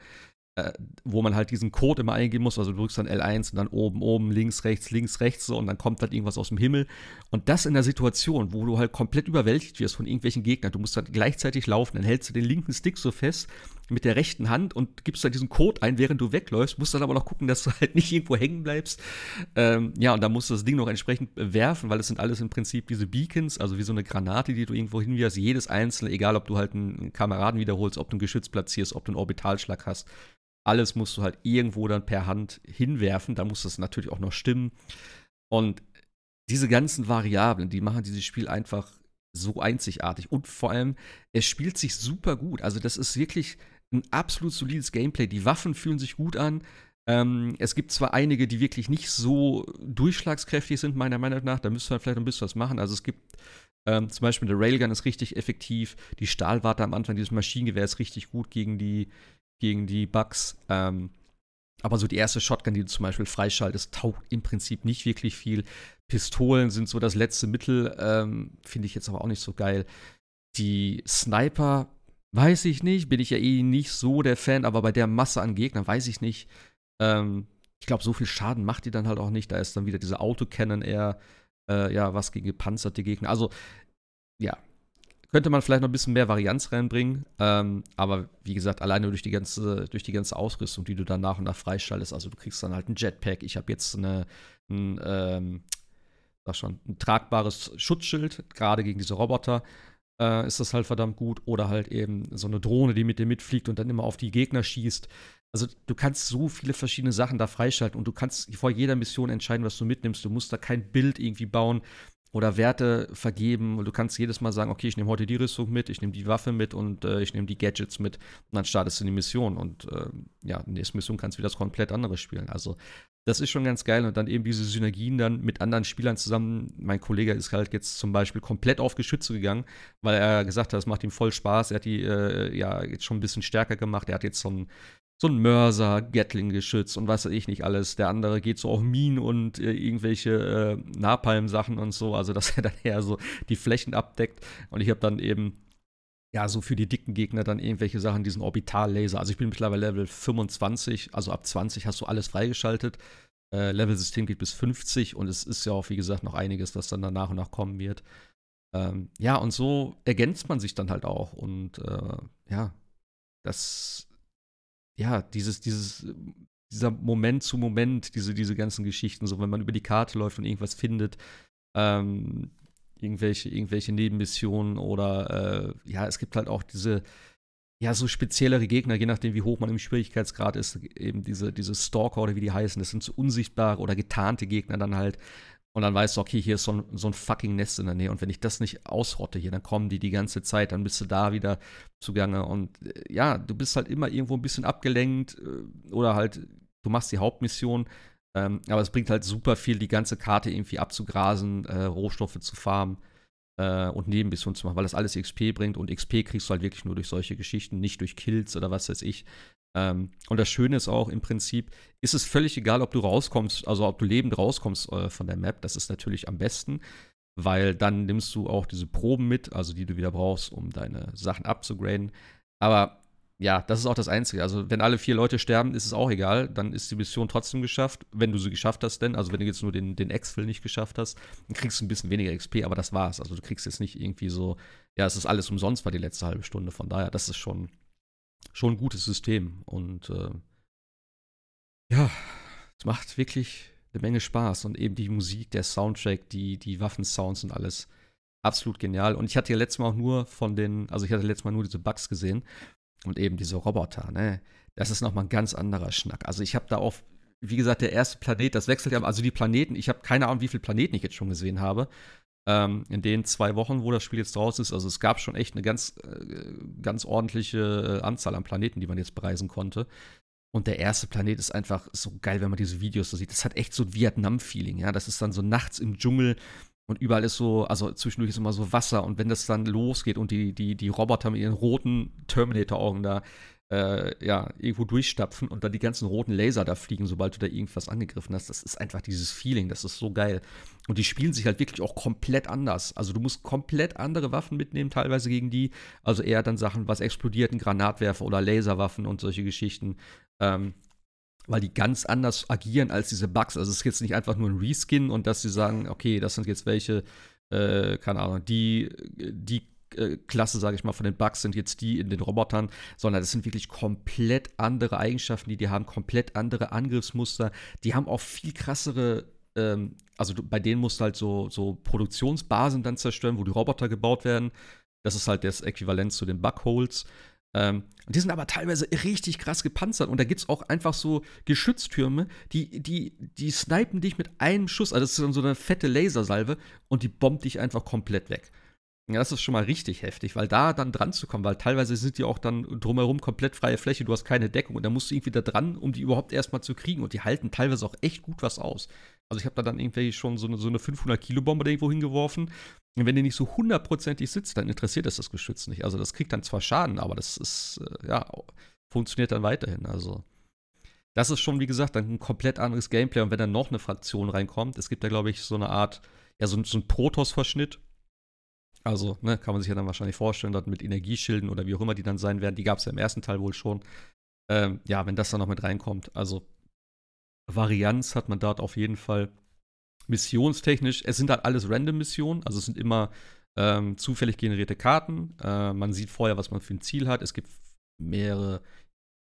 äh, wo man halt diesen Code immer eingeben muss. Also du drückst dann L1 und dann oben, oben, links, rechts, links, rechts so und dann kommt halt irgendwas aus dem Himmel. Und das in der Situation, wo du halt komplett überwältigt wirst von irgendwelchen Gegnern. Du musst dann gleichzeitig laufen, dann hältst du den linken Stick so fest mit der rechten Hand und gibst dann diesen Code ein, während du wegläufst, musst dann aber noch gucken, dass du halt nicht irgendwo hängen bleibst. Ähm, ja, und da musst du das Ding noch entsprechend werfen, weil es sind alles im Prinzip diese Beacons, also wie so eine Granate, die du irgendwo hinwirfst. Jedes einzelne, egal ob du halt einen Kameraden wiederholst, ob du ein Geschütz platzierst, ob du einen Orbitalschlag hast alles musst du halt irgendwo dann per Hand hinwerfen. Da muss das natürlich auch noch stimmen. Und diese ganzen Variablen, die machen dieses Spiel einfach so einzigartig. Und vor allem, es spielt sich super gut. Also, das ist wirklich ein absolut solides Gameplay. Die Waffen fühlen sich gut an. Ähm, es gibt zwar einige, die wirklich nicht so durchschlagskräftig sind, meiner Meinung nach. Da müsste man vielleicht ein bisschen was machen. Also, es gibt ähm, zum Beispiel der Railgun ist richtig effektiv. Die Stahlwarte am Anfang dieses Maschinengewehr ist richtig gut gegen die, gegen die Bugs. Ähm, aber so die erste Shotgun, die du zum Beispiel freischaltest, taugt im Prinzip nicht wirklich viel. Pistolen sind so das letzte Mittel, ähm, finde ich jetzt aber auch nicht so geil. Die Sniper, weiß ich nicht, bin ich ja eh nicht so der Fan, aber bei der Masse an Gegnern weiß ich nicht. Ähm, ich glaube, so viel Schaden macht die dann halt auch nicht. Da ist dann wieder diese Autocannon eher, äh, ja, was gegen gepanzerte Gegner. Also, ja, könnte man vielleicht noch ein bisschen mehr Varianz reinbringen. Ähm, aber wie gesagt, alleine durch die, ganze, durch die ganze Ausrüstung, die du dann nach und nach freischaltest, also du kriegst dann halt ein Jetpack. Ich habe jetzt eine, ein, ähm, schon, ein tragbares Schutzschild, gerade gegen diese Roboter. Äh, ist das halt verdammt gut. Oder halt eben so eine Drohne, die mit dir mitfliegt und dann immer auf die Gegner schießt. Also du kannst so viele verschiedene Sachen da freischalten und du kannst vor jeder Mission entscheiden, was du mitnimmst. Du musst da kein Bild irgendwie bauen oder Werte vergeben und du kannst jedes Mal sagen, okay, ich nehme heute die Rüstung mit, ich nehme die Waffe mit und äh, ich nehme die Gadgets mit und dann startest du die Mission und äh, ja, in der nächsten Mission kannst du wieder das komplett andere spielen. Also das ist schon ganz geil und dann eben diese Synergien dann mit anderen Spielern zusammen. Mein Kollege ist halt jetzt zum Beispiel komplett auf Geschütze gegangen, weil er gesagt hat, es macht ihm voll Spaß. Er hat die äh, ja jetzt schon ein bisschen stärker gemacht. Er hat jetzt so ein so ein Mörser, Gatling-Geschütz und was weiß ich nicht alles. Der andere geht so auf Minen und äh, irgendwelche äh, Napalm-Sachen und so, also dass er dann eher so die Flächen abdeckt. Und ich habe dann eben, ja, so für die dicken Gegner dann irgendwelche Sachen, diesen Orbital-Laser. Also ich bin mittlerweile Level 25, also ab 20 hast du alles freigeschaltet. Äh, Level-System geht bis 50 und es ist ja auch, wie gesagt, noch einiges, das dann nach und nach kommen wird. Ähm, ja, und so ergänzt man sich dann halt auch. Und äh, ja, das, ja, dieses, dieses, dieser Moment zu Moment, diese, diese ganzen Geschichten, so wenn man über die Karte läuft und irgendwas findet, ähm, irgendwelche, irgendwelche Nebenmissionen oder äh, ja, es gibt halt auch diese, ja, so speziellere Gegner, je nachdem, wie hoch man im Schwierigkeitsgrad ist, eben diese, diese Stalker oder wie die heißen, das sind so unsichtbare oder getarnte Gegner dann halt. Und dann weißt du, okay, hier ist so ein, so ein fucking Nest in der Nähe. Und wenn ich das nicht ausrotte hier, dann kommen die die ganze Zeit, dann bist du da wieder zugange. Und äh, ja, du bist halt immer irgendwo ein bisschen abgelenkt äh, oder halt, du machst die Hauptmission. Ähm, aber es bringt halt super viel, die ganze Karte irgendwie abzugrasen, äh, Rohstoffe zu farmen äh, und Nebenmissionen zu machen, weil das alles XP bringt und XP kriegst du halt wirklich nur durch solche Geschichten, nicht durch Kills oder was weiß ich. Ähm, und das Schöne ist auch im Prinzip, ist es völlig egal, ob du rauskommst, also ob du lebend rauskommst äh, von der Map, das ist natürlich am besten, weil dann nimmst du auch diese Proben mit, also die du wieder brauchst, um deine Sachen abzugraden. Aber ja, das ist auch das Einzige. Also, wenn alle vier Leute sterben, ist es auch egal. Dann ist die Mission trotzdem geschafft. Wenn du sie geschafft hast, denn, also wenn du jetzt nur den, den Exfil nicht geschafft hast, dann kriegst du ein bisschen weniger XP, aber das war's. Also, du kriegst jetzt nicht irgendwie so, ja, es ist alles umsonst war die letzte halbe Stunde. Von daher, das ist schon, schon ein gutes System. Und äh, ja, es macht wirklich eine Menge Spaß. Und eben die Musik, der Soundtrack, die, die Waffensounds und alles absolut genial. Und ich hatte ja letztes Mal auch nur von den, also ich hatte letztes Mal nur diese Bugs gesehen und eben diese Roboter, ne? Das ist nochmal ein ganz anderer Schnack. Also ich habe da auf, wie gesagt, der erste Planet, das wechselt ja, also die Planeten, ich habe keine Ahnung, wie viele Planeten ich jetzt schon gesehen habe. Ähm, in den zwei Wochen, wo das Spiel jetzt draus ist, also es gab schon echt eine ganz, äh, ganz ordentliche äh, Anzahl an Planeten, die man jetzt bereisen konnte. Und der erste Planet ist einfach so geil, wenn man diese Videos so sieht. Das hat echt so ein Vietnam-Feeling, ja. Das ist dann so nachts im Dschungel und überall ist so, also zwischendurch ist immer so Wasser und wenn das dann losgeht und die, die, die Roboter mit ihren roten Terminator-Augen da äh, ja, irgendwo durchstapfen und dann die ganzen roten Laser da fliegen, sobald du da irgendwas angegriffen hast, das ist einfach dieses Feeling, das ist so geil. Und die spielen sich halt wirklich auch komplett anders. Also du musst komplett andere Waffen mitnehmen, teilweise gegen die. Also eher dann Sachen, was explodiert, ein Granatwerfer oder Laserwaffen und solche Geschichten. Ähm, weil die ganz anders agieren als diese Bugs. Also es ist jetzt nicht einfach nur ein Reskin und dass sie sagen, okay, das sind jetzt welche, äh, keine Ahnung, die, die äh, Klasse, sage ich mal, von den Bugs sind jetzt die in den Robotern, sondern das sind wirklich komplett andere Eigenschaften, die die haben, komplett andere Angriffsmuster. Die haben auch viel krassere, ähm, also bei denen musst du halt so, so Produktionsbasen dann zerstören, wo die Roboter gebaut werden. Das ist halt das Äquivalent zu den Bugholes. Ähm, die sind aber teilweise richtig krass gepanzert und da gibt es auch einfach so Geschütztürme, die, die, die snipen dich mit einem Schuss, also das ist dann so eine fette Lasersalve und die bombt dich einfach komplett weg. Ja, das ist schon mal richtig heftig, weil da dann dran zu kommen, weil teilweise sind die auch dann drumherum komplett freie Fläche, du hast keine Deckung und da musst du irgendwie da dran, um die überhaupt erstmal zu kriegen und die halten teilweise auch echt gut was aus. Also ich habe da dann irgendwie schon so eine, so eine 500 Kilo Bombe irgendwo hingeworfen und wenn die nicht so hundertprozentig sitzt, dann interessiert das das Geschütz nicht. Also das kriegt dann zwar Schaden, aber das ist, äh, ja, funktioniert dann weiterhin. Also das ist schon, wie gesagt, dann ein komplett anderes Gameplay und wenn dann noch eine Fraktion reinkommt, es gibt da, glaube ich, so eine Art, ja, so, so ein Protoss-Verschnitt, also, ne, kann man sich ja dann wahrscheinlich vorstellen, dort mit Energieschilden oder wie auch immer die dann sein werden. Die gab es ja im ersten Teil wohl schon. Ähm, ja, wenn das dann noch mit reinkommt. Also, Varianz hat man dort auf jeden Fall. Missionstechnisch, es sind halt alles Random-Missionen, also es sind immer ähm, zufällig generierte Karten. Äh, man sieht vorher, was man für ein Ziel hat. Es gibt mehrere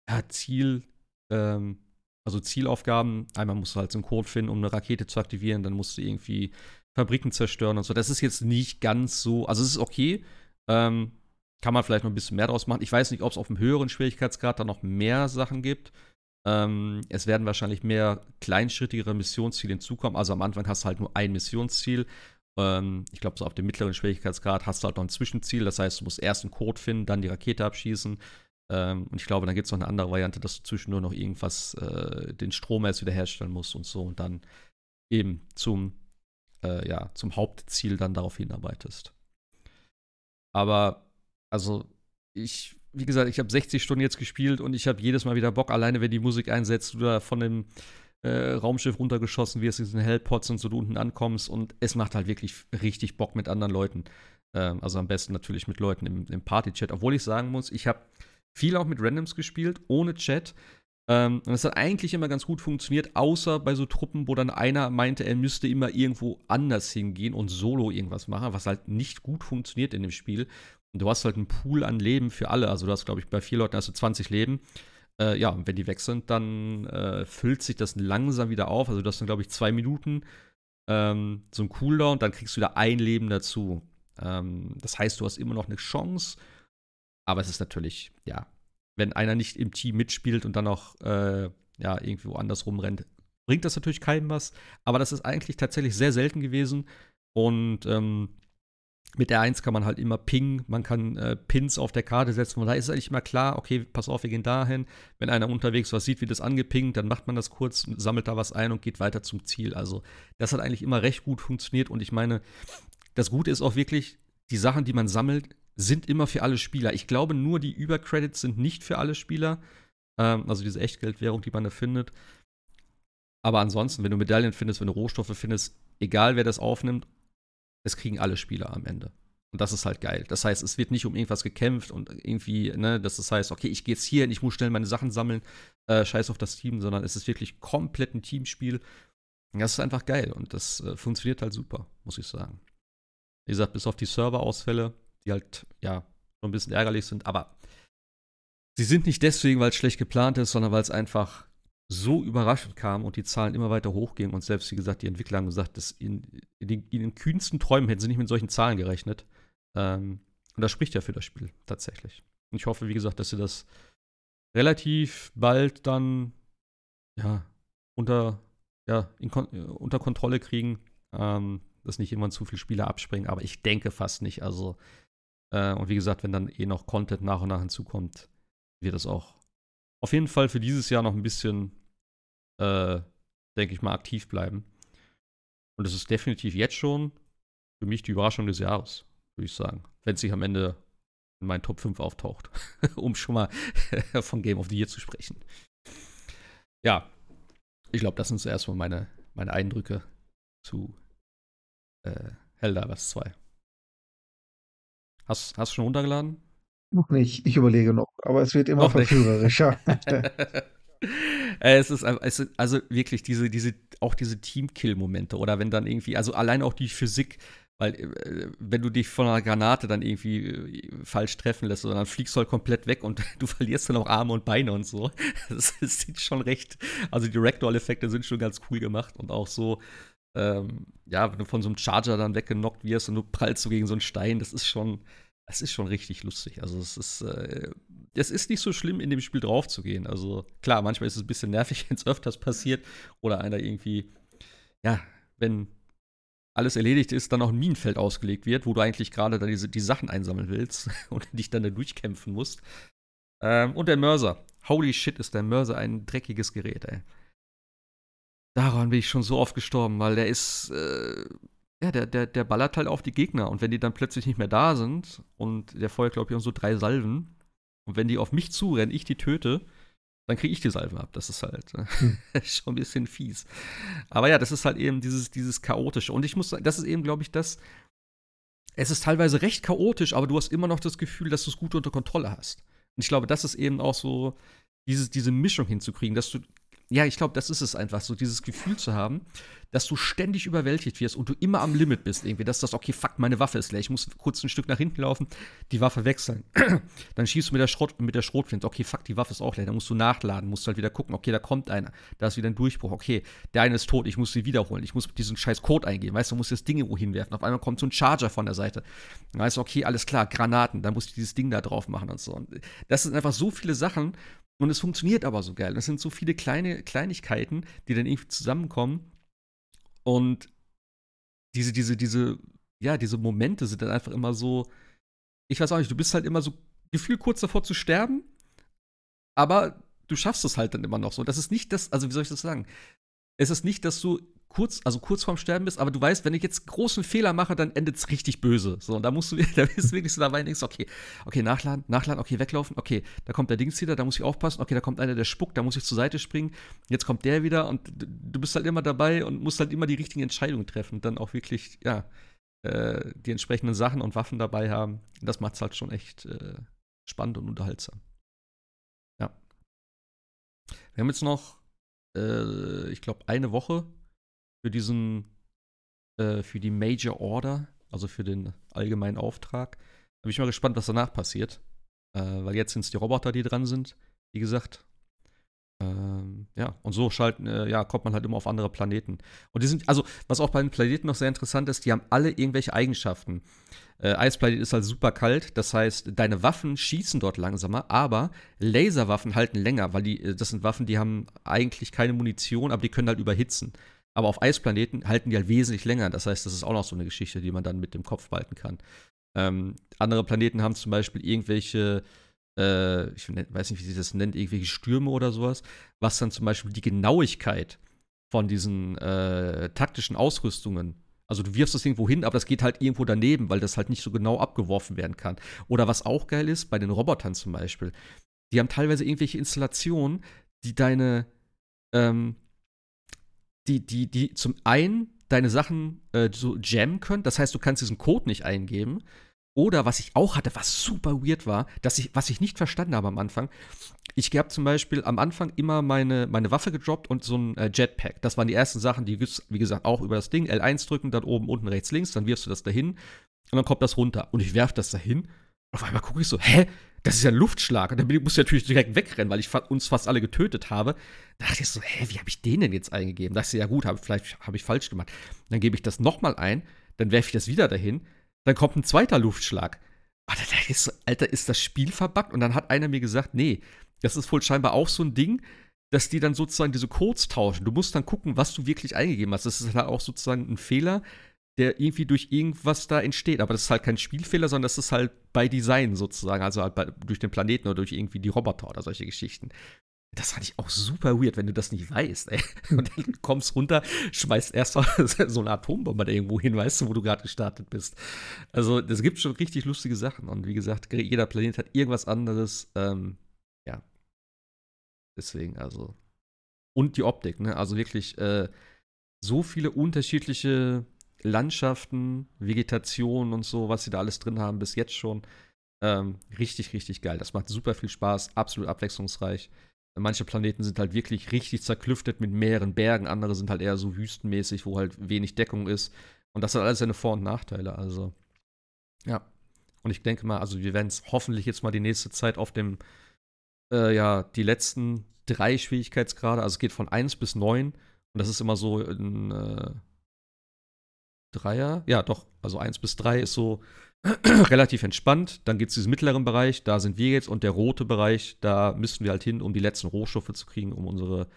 ja, Ziel, ähm, also Zielaufgaben. Einmal musst du halt so einen Code finden, um eine Rakete zu aktivieren. Dann musst du irgendwie Fabriken zerstören und so. Das ist jetzt nicht ganz so, also es ist okay. Ähm, kann man vielleicht noch ein bisschen mehr draus machen. Ich weiß nicht, ob es auf einem höheren Schwierigkeitsgrad da noch mehr Sachen gibt. Ähm, es werden wahrscheinlich mehr kleinschrittigere Missionsziele hinzukommen. Also am Anfang hast du halt nur ein Missionsziel. Ähm, ich glaube, so auf dem mittleren Schwierigkeitsgrad hast du halt noch ein Zwischenziel. Das heißt, du musst erst einen Code finden, dann die Rakete abschießen. Ähm, und ich glaube, dann gibt es noch eine andere Variante, dass du zwischendurch noch irgendwas, äh, den Strom erst wiederherstellen musst und so. Und dann eben zum äh, ja, zum Hauptziel dann darauf hinarbeitest. Aber, also, ich, wie gesagt, ich habe 60 Stunden jetzt gespielt und ich habe jedes Mal wieder Bock, alleine wenn die Musik einsetzt oder von dem äh, Raumschiff runtergeschossen wirst, in diesen Hellpots und so du unten ankommst und es macht halt wirklich richtig Bock mit anderen Leuten. Ähm, also am besten natürlich mit Leuten im, im Party-Chat. Obwohl ich sagen muss, ich habe viel auch mit Randoms gespielt, ohne Chat. Ähm, und das hat eigentlich immer ganz gut funktioniert, außer bei so Truppen, wo dann einer meinte, er müsste immer irgendwo anders hingehen und solo irgendwas machen, was halt nicht gut funktioniert in dem Spiel. Du hast halt einen Pool an Leben für alle. Also du hast, glaube ich, bei vier Leuten hast du 20 Leben. Äh, ja, und wenn die weg sind, dann äh, füllt sich das langsam wieder auf. Also du hast dann, glaube ich, zwei Minuten ähm, so ein Cooldown, dann kriegst du wieder ein Leben dazu. Ähm, das heißt, du hast immer noch eine Chance, aber es ist natürlich, ja, wenn einer nicht im Team mitspielt und dann auch äh, ja, irgendwo anders rumrennt, bringt das natürlich keinem was. Aber das ist eigentlich tatsächlich sehr selten gewesen. Und ähm, mit der 1 kann man halt immer pingen, man kann äh, Pins auf der Karte setzen. Und da ist eigentlich immer klar, okay, pass auf, wir gehen dahin. Wenn einer unterwegs was sieht, wie das angepingt, dann macht man das kurz, sammelt da was ein und geht weiter zum Ziel. Also, das hat eigentlich immer recht gut funktioniert. Und ich meine, das Gute ist auch wirklich, die Sachen, die man sammelt, sind immer für alle Spieler. Ich glaube, nur die Übercredits sind nicht für alle Spieler. Ähm, also diese Echtgeldwährung, die man da findet. Aber ansonsten, wenn du Medaillen findest, wenn du Rohstoffe findest, egal wer das aufnimmt, es kriegen alle Spieler am Ende. Und das ist halt geil. Das heißt, es wird nicht um irgendwas gekämpft und irgendwie, ne, dass das heißt, okay, ich gehe jetzt hier und ich muss schnell meine Sachen sammeln, äh, scheiß auf das Team, sondern es ist wirklich komplett ein Teamspiel. Das ist einfach geil und das äh, funktioniert halt super, muss ich sagen. Wie gesagt, bis auf die Serverausfälle, die halt, ja, schon ein bisschen ärgerlich sind, aber sie sind nicht deswegen, weil es schlecht geplant ist, sondern weil es einfach so überraschend kam und die Zahlen immer weiter hochgingen und selbst, wie gesagt, die Entwickler haben gesagt, dass in, in, den, in den kühnsten Träumen hätten sie nicht mit solchen Zahlen gerechnet. Ähm, und das spricht ja für das Spiel tatsächlich. Und ich hoffe, wie gesagt, dass sie das relativ bald dann ja, unter, ja, in, unter Kontrolle kriegen, ähm, dass nicht irgendwann zu viele Spieler abspringen, aber ich denke fast nicht. Also äh, und wie gesagt, wenn dann eh noch Content nach und nach hinzukommt, wird das auch auf jeden Fall für dieses Jahr noch ein bisschen, äh, denke ich mal, aktiv bleiben. Und es ist definitiv jetzt schon für mich die Überraschung des Jahres, würde ich sagen. Wenn es sich am Ende in meinen Top 5 auftaucht, um schon mal von Game of the Year zu sprechen. Ja, ich glaube, das sind zuerst mal meine, meine Eindrücke zu äh, Helldivers 2. Hast du schon runtergeladen? Noch nicht, ich überlege noch, aber es wird immer noch verführerischer. es, ist, es also wirklich diese, diese, auch diese Teamkill-Momente oder wenn dann irgendwie, also allein auch die Physik, weil äh, wenn du dich von einer Granate dann irgendwie äh, falsch treffen lässt, dann fliegst du halt komplett weg und du verlierst dann auch Arme und Beine und so. Das, das sieht schon recht, also die Ragdoll-Effekte sind schon ganz cool gemacht und auch so, ähm, ja, wenn du von so einem Charger dann weggenockt wirst und du prallst so gegen so einen Stein, das ist schon, das ist schon richtig lustig. Also es ist, äh, es ist nicht so schlimm, in dem Spiel drauf zu gehen. Also klar, manchmal ist es ein bisschen nervig, wenn es öfters passiert oder einer irgendwie, ja, wenn alles erledigt ist, dann auch ein Minenfeld ausgelegt wird, wo du eigentlich gerade dann diese, die Sachen einsammeln willst und dich dann da durchkämpfen musst. Ähm, und der Mörser. Holy shit, ist der Mörser ein dreckiges Gerät, ey. Daran bin ich schon so oft gestorben, weil der ist, äh, ja, der, der, der ballert halt auf die Gegner. Und wenn die dann plötzlich nicht mehr da sind und der feuert, glaube ich, auch so drei Salven, und wenn die auf mich zurennen, ich die töte, dann kriege ich die Salven ab. Das ist halt äh, hm. schon ein bisschen fies. Aber ja, das ist halt eben dieses, dieses Chaotische. Und ich muss sagen, das ist eben, glaube ich, das. Es ist teilweise recht chaotisch, aber du hast immer noch das Gefühl, dass du es gut unter Kontrolle hast. Und ich glaube, das ist eben auch so, dieses, diese Mischung hinzukriegen, dass du ja, ich glaube, das ist es einfach, so dieses Gefühl zu haben, dass du ständig überwältigt wirst und du immer am Limit bist irgendwie, dass das, okay, fuck, meine Waffe ist leer, ich muss kurz ein Stück nach hinten laufen, die Waffe wechseln. dann schießt du mit der, Schrott, mit der Schrotflinte, okay, fuck, die Waffe ist auch leer, dann musst du nachladen, musst halt wieder gucken, okay, da kommt einer, da ist wieder ein Durchbruch, okay, der eine ist tot, ich muss sie wiederholen, ich muss diesen scheiß Code eingeben, weißt du, musst das Ding irgendwo hinwerfen, auf einmal kommt so ein Charger von der Seite, dann weißt du, okay, alles klar, Granaten, dann musst du dieses Ding da drauf machen und so. Und das sind einfach so viele Sachen, und es funktioniert aber so geil. Das sind so viele kleine Kleinigkeiten, die dann irgendwie zusammenkommen. Und diese, diese, diese, ja, diese Momente sind dann einfach immer so. Ich weiß auch nicht, du bist halt immer so gefühlt kurz davor zu sterben, aber du schaffst es halt dann immer noch so. Das ist nicht das, also wie soll ich das sagen? Es ist nicht, dass du kurz, also kurz vorm Sterben bist, aber du weißt, wenn ich jetzt großen Fehler mache, dann endet es richtig böse. So, und da musst du, da bist du wirklich so dabei und denkst, okay, okay, nachladen, nachladen, okay, weglaufen, okay, da kommt der Dings wieder, da muss ich aufpassen, okay, da kommt einer, der spuckt, da muss ich zur Seite springen, jetzt kommt der wieder und du bist halt immer dabei und musst halt immer die richtigen Entscheidungen treffen und dann auch wirklich, ja, äh, die entsprechenden Sachen und Waffen dabei haben. Das macht es halt schon echt äh, spannend und unterhaltsam. Ja. Wir haben jetzt noch, äh, ich glaube, eine Woche für diesen, äh, für die Major Order, also für den allgemeinen Auftrag. Da bin ich mal gespannt, was danach passiert. Äh, weil jetzt sind es die Roboter, die dran sind, wie gesagt. Ähm, ja, und so schalten, äh, ja, kommt man halt immer auf andere Planeten. Und die sind, also, was auch bei den Planeten noch sehr interessant ist, die haben alle irgendwelche Eigenschaften. Äh, Eisplanet ist halt super kalt, das heißt, deine Waffen schießen dort langsamer, aber Laserwaffen halten länger, weil die, äh, das sind Waffen, die haben eigentlich keine Munition, aber die können halt überhitzen. Aber auf Eisplaneten halten die halt wesentlich länger. Das heißt, das ist auch noch so eine Geschichte, die man dann mit dem Kopf behalten kann. Ähm, andere Planeten haben zum Beispiel irgendwelche äh, ich weiß nicht, wie sie das nennt, irgendwelche Stürme oder sowas, was dann zum Beispiel die Genauigkeit von diesen äh, taktischen Ausrüstungen also du wirfst das irgendwo hin, aber das geht halt irgendwo daneben, weil das halt nicht so genau abgeworfen werden kann. Oder was auch geil ist, bei den Robotern zum Beispiel, die haben teilweise irgendwelche Installationen, die deine, ähm, die, die, die zum einen deine Sachen äh, so jammen können. Das heißt, du kannst diesen Code nicht eingeben. Oder was ich auch hatte, was super weird war, dass ich, was ich nicht verstanden habe am Anfang. Ich habe zum Beispiel am Anfang immer meine, meine Waffe gedroppt und so ein äh, Jetpack. Das waren die ersten Sachen, die, wie gesagt, auch über das Ding L1 drücken, dann oben, unten, rechts, links, dann wirfst du das dahin und dann kommt das runter. Und ich werfe das dahin. Auf einmal gucke ich so, hä? Das ist ja ein Luftschlag. Und dann muss ich natürlich direkt wegrennen, weil ich uns fast alle getötet habe. Da dachte ich so, hä, wie habe ich den denn jetzt eingegeben? Da dachte ich, ja gut, hab, vielleicht habe ich falsch gemacht. Dann gebe ich das nochmal ein, dann werfe ich das wieder dahin dann kommt ein zweiter Luftschlag. Alter, ist, Alter, ist das Spiel verbuggt? Und dann hat einer mir gesagt, nee, das ist wohl scheinbar auch so ein Ding, dass die dann sozusagen diese Codes tauschen. Du musst dann gucken, was du wirklich eingegeben hast. Das ist halt auch sozusagen ein Fehler, der irgendwie durch irgendwas da entsteht. Aber das ist halt kein Spielfehler, sondern das ist halt bei Design sozusagen. Also halt bei, durch den Planeten oder durch irgendwie die Roboter oder solche Geschichten. Das fand ich auch super weird, wenn du das nicht weißt, ey. Und dann kommst runter, schmeißt erst mal so eine Atombombe da irgendwo hin, weißt du, wo du gerade gestartet bist. Also, es gibt schon richtig lustige Sachen. Und wie gesagt, jeder Planet hat irgendwas anderes. Ähm, ja. Deswegen, also. Und die Optik, ne? Also wirklich äh, so viele unterschiedliche Landschaften, Vegetation und so, was sie da alles drin haben, bis jetzt schon. Ähm, richtig, richtig geil. Das macht super viel Spaß, absolut abwechslungsreich. Manche Planeten sind halt wirklich richtig zerklüftet mit mehreren Bergen, andere sind halt eher so wüstenmäßig, wo halt wenig Deckung ist. Und das hat alles seine Vor- und Nachteile. Also, ja. Und ich denke mal, also wir werden es hoffentlich jetzt mal die nächste Zeit auf dem, äh, ja, die letzten drei Schwierigkeitsgrade, also es geht von 1 bis 9. Und das ist immer so ein äh, Dreier. Ja, doch, also 1 bis 3 ist so relativ entspannt. Dann gibt es diesen mittleren Bereich, da sind wir jetzt und der rote Bereich, da müssten wir halt hin, um die letzten Rohstoffe zu kriegen, um unsere,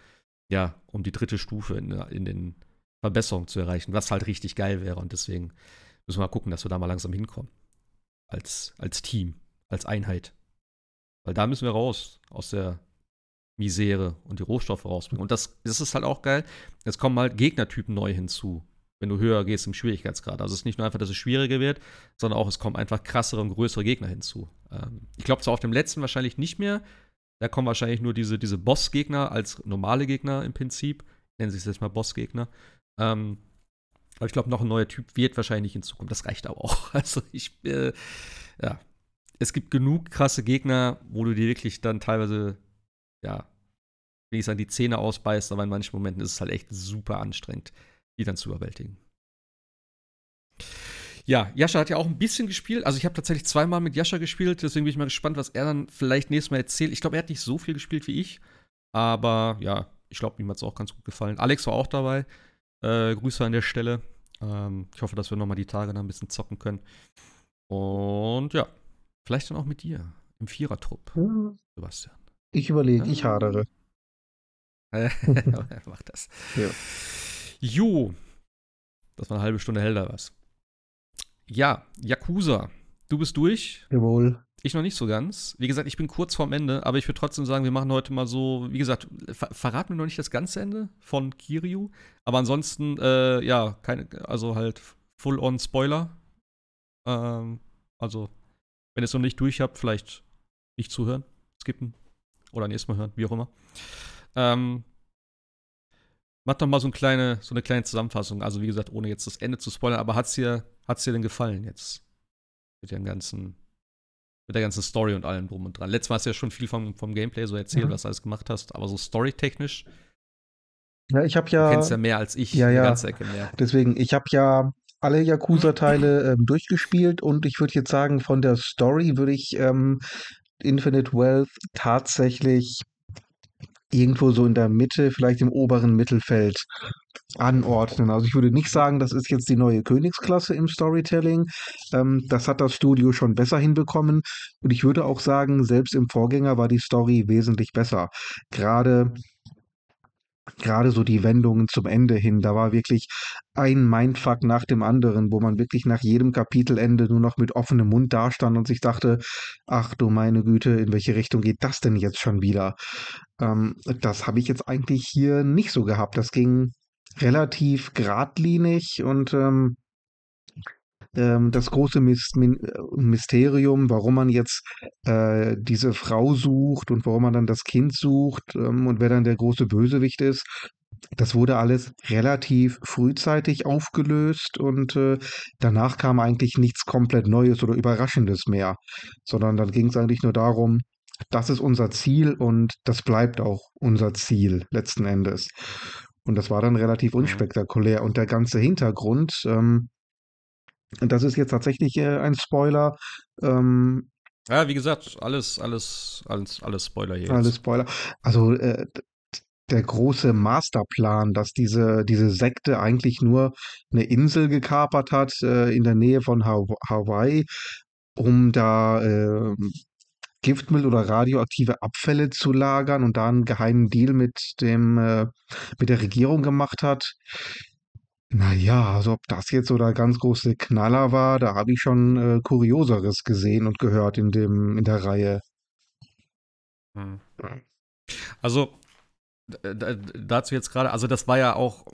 ja, um die dritte Stufe in, in den Verbesserungen zu erreichen, was halt richtig geil wäre. Und deswegen müssen wir mal gucken, dass wir da mal langsam hinkommen. Als, als Team, als Einheit. Weil da müssen wir raus aus der Misere und die Rohstoffe rausbringen. Und das, das ist halt auch geil. Jetzt kommen halt Gegnertypen neu hinzu wenn du höher gehst im Schwierigkeitsgrad. Also es ist nicht nur einfach, dass es schwieriger wird, sondern auch, es kommen einfach krassere und größere Gegner hinzu. Ähm, ich glaube zwar auf dem letzten wahrscheinlich nicht mehr. Da kommen wahrscheinlich nur diese, diese Boss-Gegner als normale Gegner im Prinzip. Nennen sie es jetzt mal Boss-Gegner. Ähm, aber ich glaube, noch ein neuer Typ wird wahrscheinlich hinzukommen. Das reicht aber auch. Also ich, äh, ja. Es gibt genug krasse Gegner, wo du dir wirklich dann teilweise, ja, wie ich sagen, die Zähne ausbeißt, aber in manchen Momenten ist es halt echt super anstrengend die dann zu überwältigen. Ja, Jascha hat ja auch ein bisschen gespielt. Also ich habe tatsächlich zweimal mit Jascha gespielt, deswegen bin ich mal gespannt, was er dann vielleicht nächstes Mal erzählt. Ich glaube, er hat nicht so viel gespielt wie ich. Aber ja, ich glaube, ihm hat es auch ganz gut gefallen. Alex war auch dabei. Äh, Grüße an der Stelle. Ähm, ich hoffe, dass wir nochmal die Tage da ein bisschen zocken können. Und ja, vielleicht dann auch mit dir im Vierertrupp, ja. Sebastian. Ich überlege, ja. ich hadere. Mach das. Ja. Jo. Das war eine halbe Stunde hell da was. Ja, Yakuza. Du bist durch. Jawohl. Ich noch nicht so ganz. Wie gesagt, ich bin kurz vorm Ende, aber ich würde trotzdem sagen, wir machen heute mal so, wie gesagt, ver verraten wir noch nicht das ganze Ende von Kiryu. Aber ansonsten, äh, ja, keine, also halt full-on Spoiler. Ähm, also, wenn ihr es noch nicht durch habt, vielleicht nicht zuhören, skippen oder nächstes Mal hören, wie auch immer. Ähm, Mach doch mal so eine kleine, so eine kleine Zusammenfassung. Also, wie gesagt, ohne jetzt das Ende zu spoilern, aber hat es dir, hat's dir denn gefallen jetzt? Mit dem ganzen Mit der ganzen Story und allem drum und dran. Letztes Mal hast du ja schon viel vom, vom Gameplay so erzählt, mhm. was du alles gemacht hast, aber so storytechnisch. Ja, ich habe ja. Du kennst ja mehr als ich, ja, ja. eine ganze Ecke mehr. Deswegen, ich habe ja alle Yakuza-Teile ähm, durchgespielt und ich würde jetzt sagen, von der Story würde ich ähm, Infinite Wealth tatsächlich irgendwo so in der Mitte, vielleicht im oberen Mittelfeld anordnen. Also ich würde nicht sagen, das ist jetzt die neue Königsklasse im Storytelling. Ähm, das hat das Studio schon besser hinbekommen. Und ich würde auch sagen, selbst im Vorgänger war die Story wesentlich besser. Gerade gerade so die Wendungen zum Ende hin, da war wirklich ein Mindfuck nach dem anderen, wo man wirklich nach jedem Kapitelende nur noch mit offenem Mund dastand und sich dachte, ach du meine Güte, in welche Richtung geht das denn jetzt schon wieder? Ähm, das habe ich jetzt eigentlich hier nicht so gehabt. Das ging relativ geradlinig und ähm, ähm, das große Mysterium, warum man jetzt äh, diese Frau sucht und warum man dann das Kind sucht ähm, und wer dann der große Bösewicht ist. Das wurde alles relativ frühzeitig aufgelöst und äh, danach kam eigentlich nichts komplett Neues oder Überraschendes mehr, sondern dann ging es eigentlich nur darum, das ist unser Ziel und das bleibt auch unser Ziel letzten Endes. Und das war dann relativ mhm. unspektakulär. Und der ganze Hintergrund, ähm, das ist jetzt tatsächlich äh, ein Spoiler. Ähm, ja, wie gesagt, alles, alles, alles, alles Spoiler hier. Alles Spoiler. Also äh, der große Masterplan, dass diese, diese Sekte eigentlich nur eine Insel gekapert hat äh, in der Nähe von Hawaii, um da äh, Giftmüll oder radioaktive Abfälle zu lagern und da einen geheimen Deal mit dem äh, mit der Regierung gemacht hat. Naja, also ob das jetzt so der ganz große Knaller war, da habe ich schon äh, Kurioseres gesehen und gehört in dem, in der Reihe. Hm. Also, dazu jetzt gerade, also das war ja auch,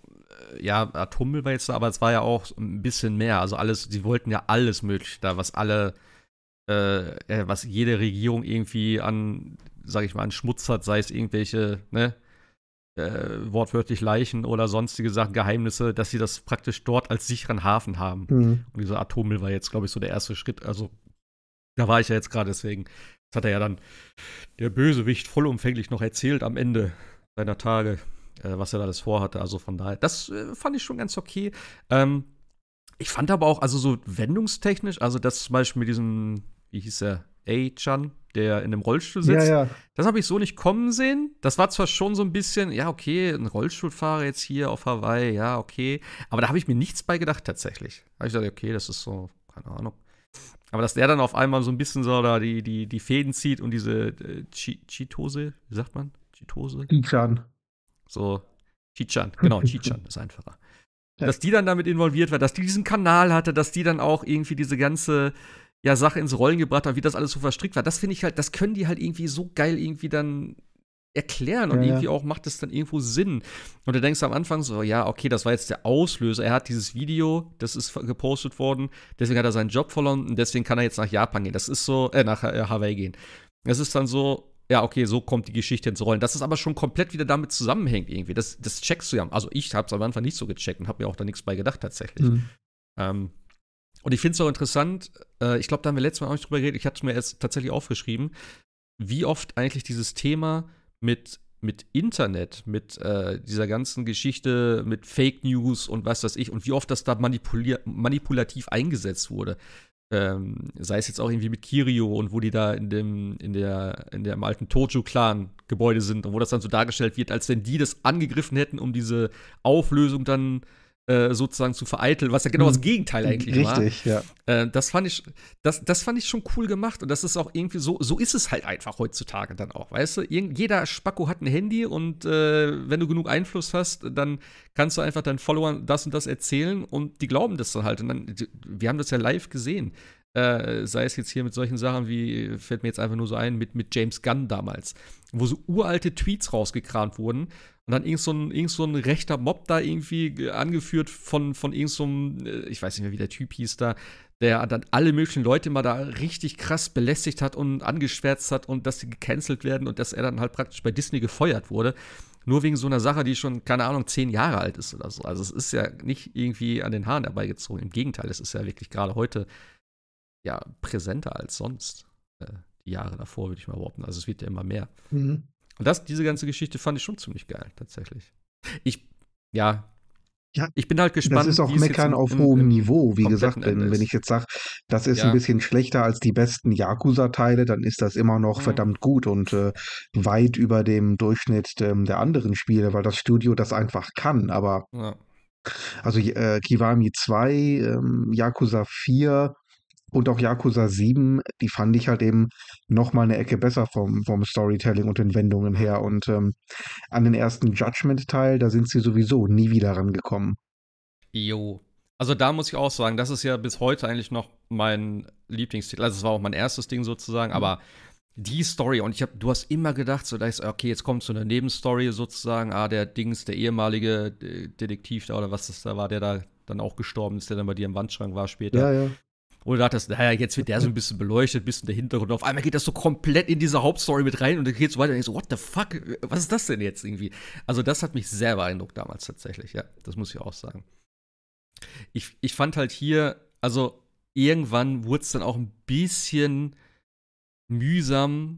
äh, ja, Atommüll war jetzt da, aber es war ja auch ein bisschen mehr. Also alles, sie wollten ja alles mögliche da, was alle, äh, äh, was jede Regierung irgendwie an, sag ich mal, an Schmutz hat, sei es irgendwelche, ne, äh, wortwörtlich Leichen oder sonstige Sachen, Geheimnisse, dass sie das praktisch dort als sicheren Hafen haben. Mhm. Und dieser Atommüll war jetzt, glaube ich, so der erste Schritt. Also, da war ich ja jetzt gerade deswegen. Das hat er ja dann der Bösewicht vollumfänglich noch erzählt am Ende seiner Tage, äh, was er da alles vorhatte. Also von daher, das äh, fand ich schon ganz okay. Ähm, ich fand aber auch, also so wendungstechnisch, also das zum Beispiel mit diesem, wie hieß er, A-Chan, der in einem Rollstuhl sitzt. Ja, ja. Das habe ich so nicht kommen sehen. Das war zwar schon so ein bisschen, ja, okay, ein Rollstuhlfahrer jetzt hier auf Hawaii, ja, okay. Aber da habe ich mir nichts bei gedacht tatsächlich. Da habe ich gesagt, okay, das ist so, keine Ahnung. Aber dass der dann auf einmal so ein bisschen so da die, die, die Fäden zieht und diese äh, Cheetose, wie sagt man? Cheetose? Chichan. So, Chichan, genau, Chichan ist einfacher. Dass die dann damit involviert war, dass die diesen Kanal hatte, dass die dann auch irgendwie diese ganze ja, Sache ins Rollen gebracht hat, wie das alles so verstrickt war. Das finde ich halt, das können die halt irgendwie so geil irgendwie dann erklären und ja, irgendwie ja. auch macht es dann irgendwo Sinn. Und du denkst am Anfang so, ja, okay, das war jetzt der Auslöser. Er hat dieses Video, das ist gepostet worden, deswegen hat er seinen Job verloren und deswegen kann er jetzt nach Japan gehen. Das ist so, äh, nach äh, Hawaii gehen. Das ist dann so, ja, okay, so kommt die Geschichte ins Rollen. Das ist aber schon komplett wieder damit zusammenhängt irgendwie. Das, das checkst du ja. Also ich habe es am Anfang nicht so gecheckt und habe mir auch da nichts bei gedacht tatsächlich. Mhm. Ähm, und ich finde es auch interessant, äh, ich glaube, da haben wir letztes Mal auch nicht drüber geredet, ich hatte es mir jetzt tatsächlich aufgeschrieben, wie oft eigentlich dieses Thema mit, mit Internet, mit äh, dieser ganzen Geschichte, mit Fake News und was weiß ich, und wie oft das da manipulativ eingesetzt wurde. Ähm, sei es jetzt auch irgendwie mit Kirio und wo die da in dem, in der, in dem alten Tojo-Clan-Gebäude sind und wo das dann so dargestellt wird, als wenn die das angegriffen hätten, um diese Auflösung dann äh, sozusagen zu vereiteln, was ja genau das hm. Gegenteil eigentlich Richtig, war. Richtig, ja. Äh, das fand ich, das, das fand ich schon cool gemacht und das ist auch irgendwie so, so ist es halt einfach heutzutage dann auch, weißt du? jeder Spacko hat ein Handy und äh, wenn du genug Einfluss hast, dann kannst du einfach deinen Followern das und das erzählen und die glauben das dann halt. Und dann, wir haben das ja live gesehen. Äh, sei es jetzt hier mit solchen Sachen wie, fällt mir jetzt einfach nur so ein, mit, mit James Gunn damals, wo so uralte Tweets rausgekramt wurden und dann irgend so ein, irgend so ein rechter Mob da irgendwie angeführt von, von irgend so einem, äh, ich weiß nicht mehr, wie der Typ hieß da, der dann alle möglichen Leute mal da richtig krass belästigt hat und angeschwärzt hat und dass sie gecancelt werden und dass er dann halt praktisch bei Disney gefeuert wurde. Nur wegen so einer Sache, die schon, keine Ahnung, zehn Jahre alt ist oder so. Also es ist ja nicht irgendwie an den Haaren herbeigezogen. Im Gegenteil, es ist ja wirklich gerade heute ja präsenter als sonst. äh, die Jahre davor, würde ich mal behaupten. Also es wird ja immer mehr. Mhm. Und das, diese ganze Geschichte fand ich schon ziemlich geil, tatsächlich. Ich, ja, ja, ich bin halt gespannt. Das ist auch Meckern auf im, hohem im Niveau, wie gesagt. Wenn, wenn ich jetzt sage, das ist ja. ein bisschen schlechter als die besten Yakuza-Teile, dann ist das immer noch mhm. verdammt gut und äh, weit über dem Durchschnitt ähm, der anderen Spiele, weil das Studio das einfach kann. Aber ja. also äh, Kiwami 2, ähm, Yakuza 4 und auch Yakuza 7, die fand ich halt eben noch mal eine Ecke besser vom, vom Storytelling und den Wendungen her. Und ähm, an den ersten Judgment-Teil, da sind sie sowieso nie wieder rangekommen. Jo. Also da muss ich auch sagen, das ist ja bis heute eigentlich noch mein Lieblingstitel. Also es war auch mein erstes Ding sozusagen, mhm. aber die Story und ich habe, du hast immer gedacht, so da ist okay, jetzt kommt so eine Nebenstory sozusagen, ah der Dings, der ehemalige äh, Detektiv da oder was das da war, der da dann auch gestorben ist, der dann bei dir im Wandschrank war später. Ja, ja. Wo du dachtest, naja, jetzt wird der so ein bisschen beleuchtet, ein bisschen der Hintergrund. Auf einmal geht das so komplett in diese Hauptstory mit rein und dann geht es weiter und ich so, what the fuck, was ist das denn jetzt irgendwie? Also, das hat mich sehr beeindruckt damals tatsächlich, ja. Das muss ich auch sagen. Ich, ich fand halt hier, also irgendwann wurde es dann auch ein bisschen mühsam.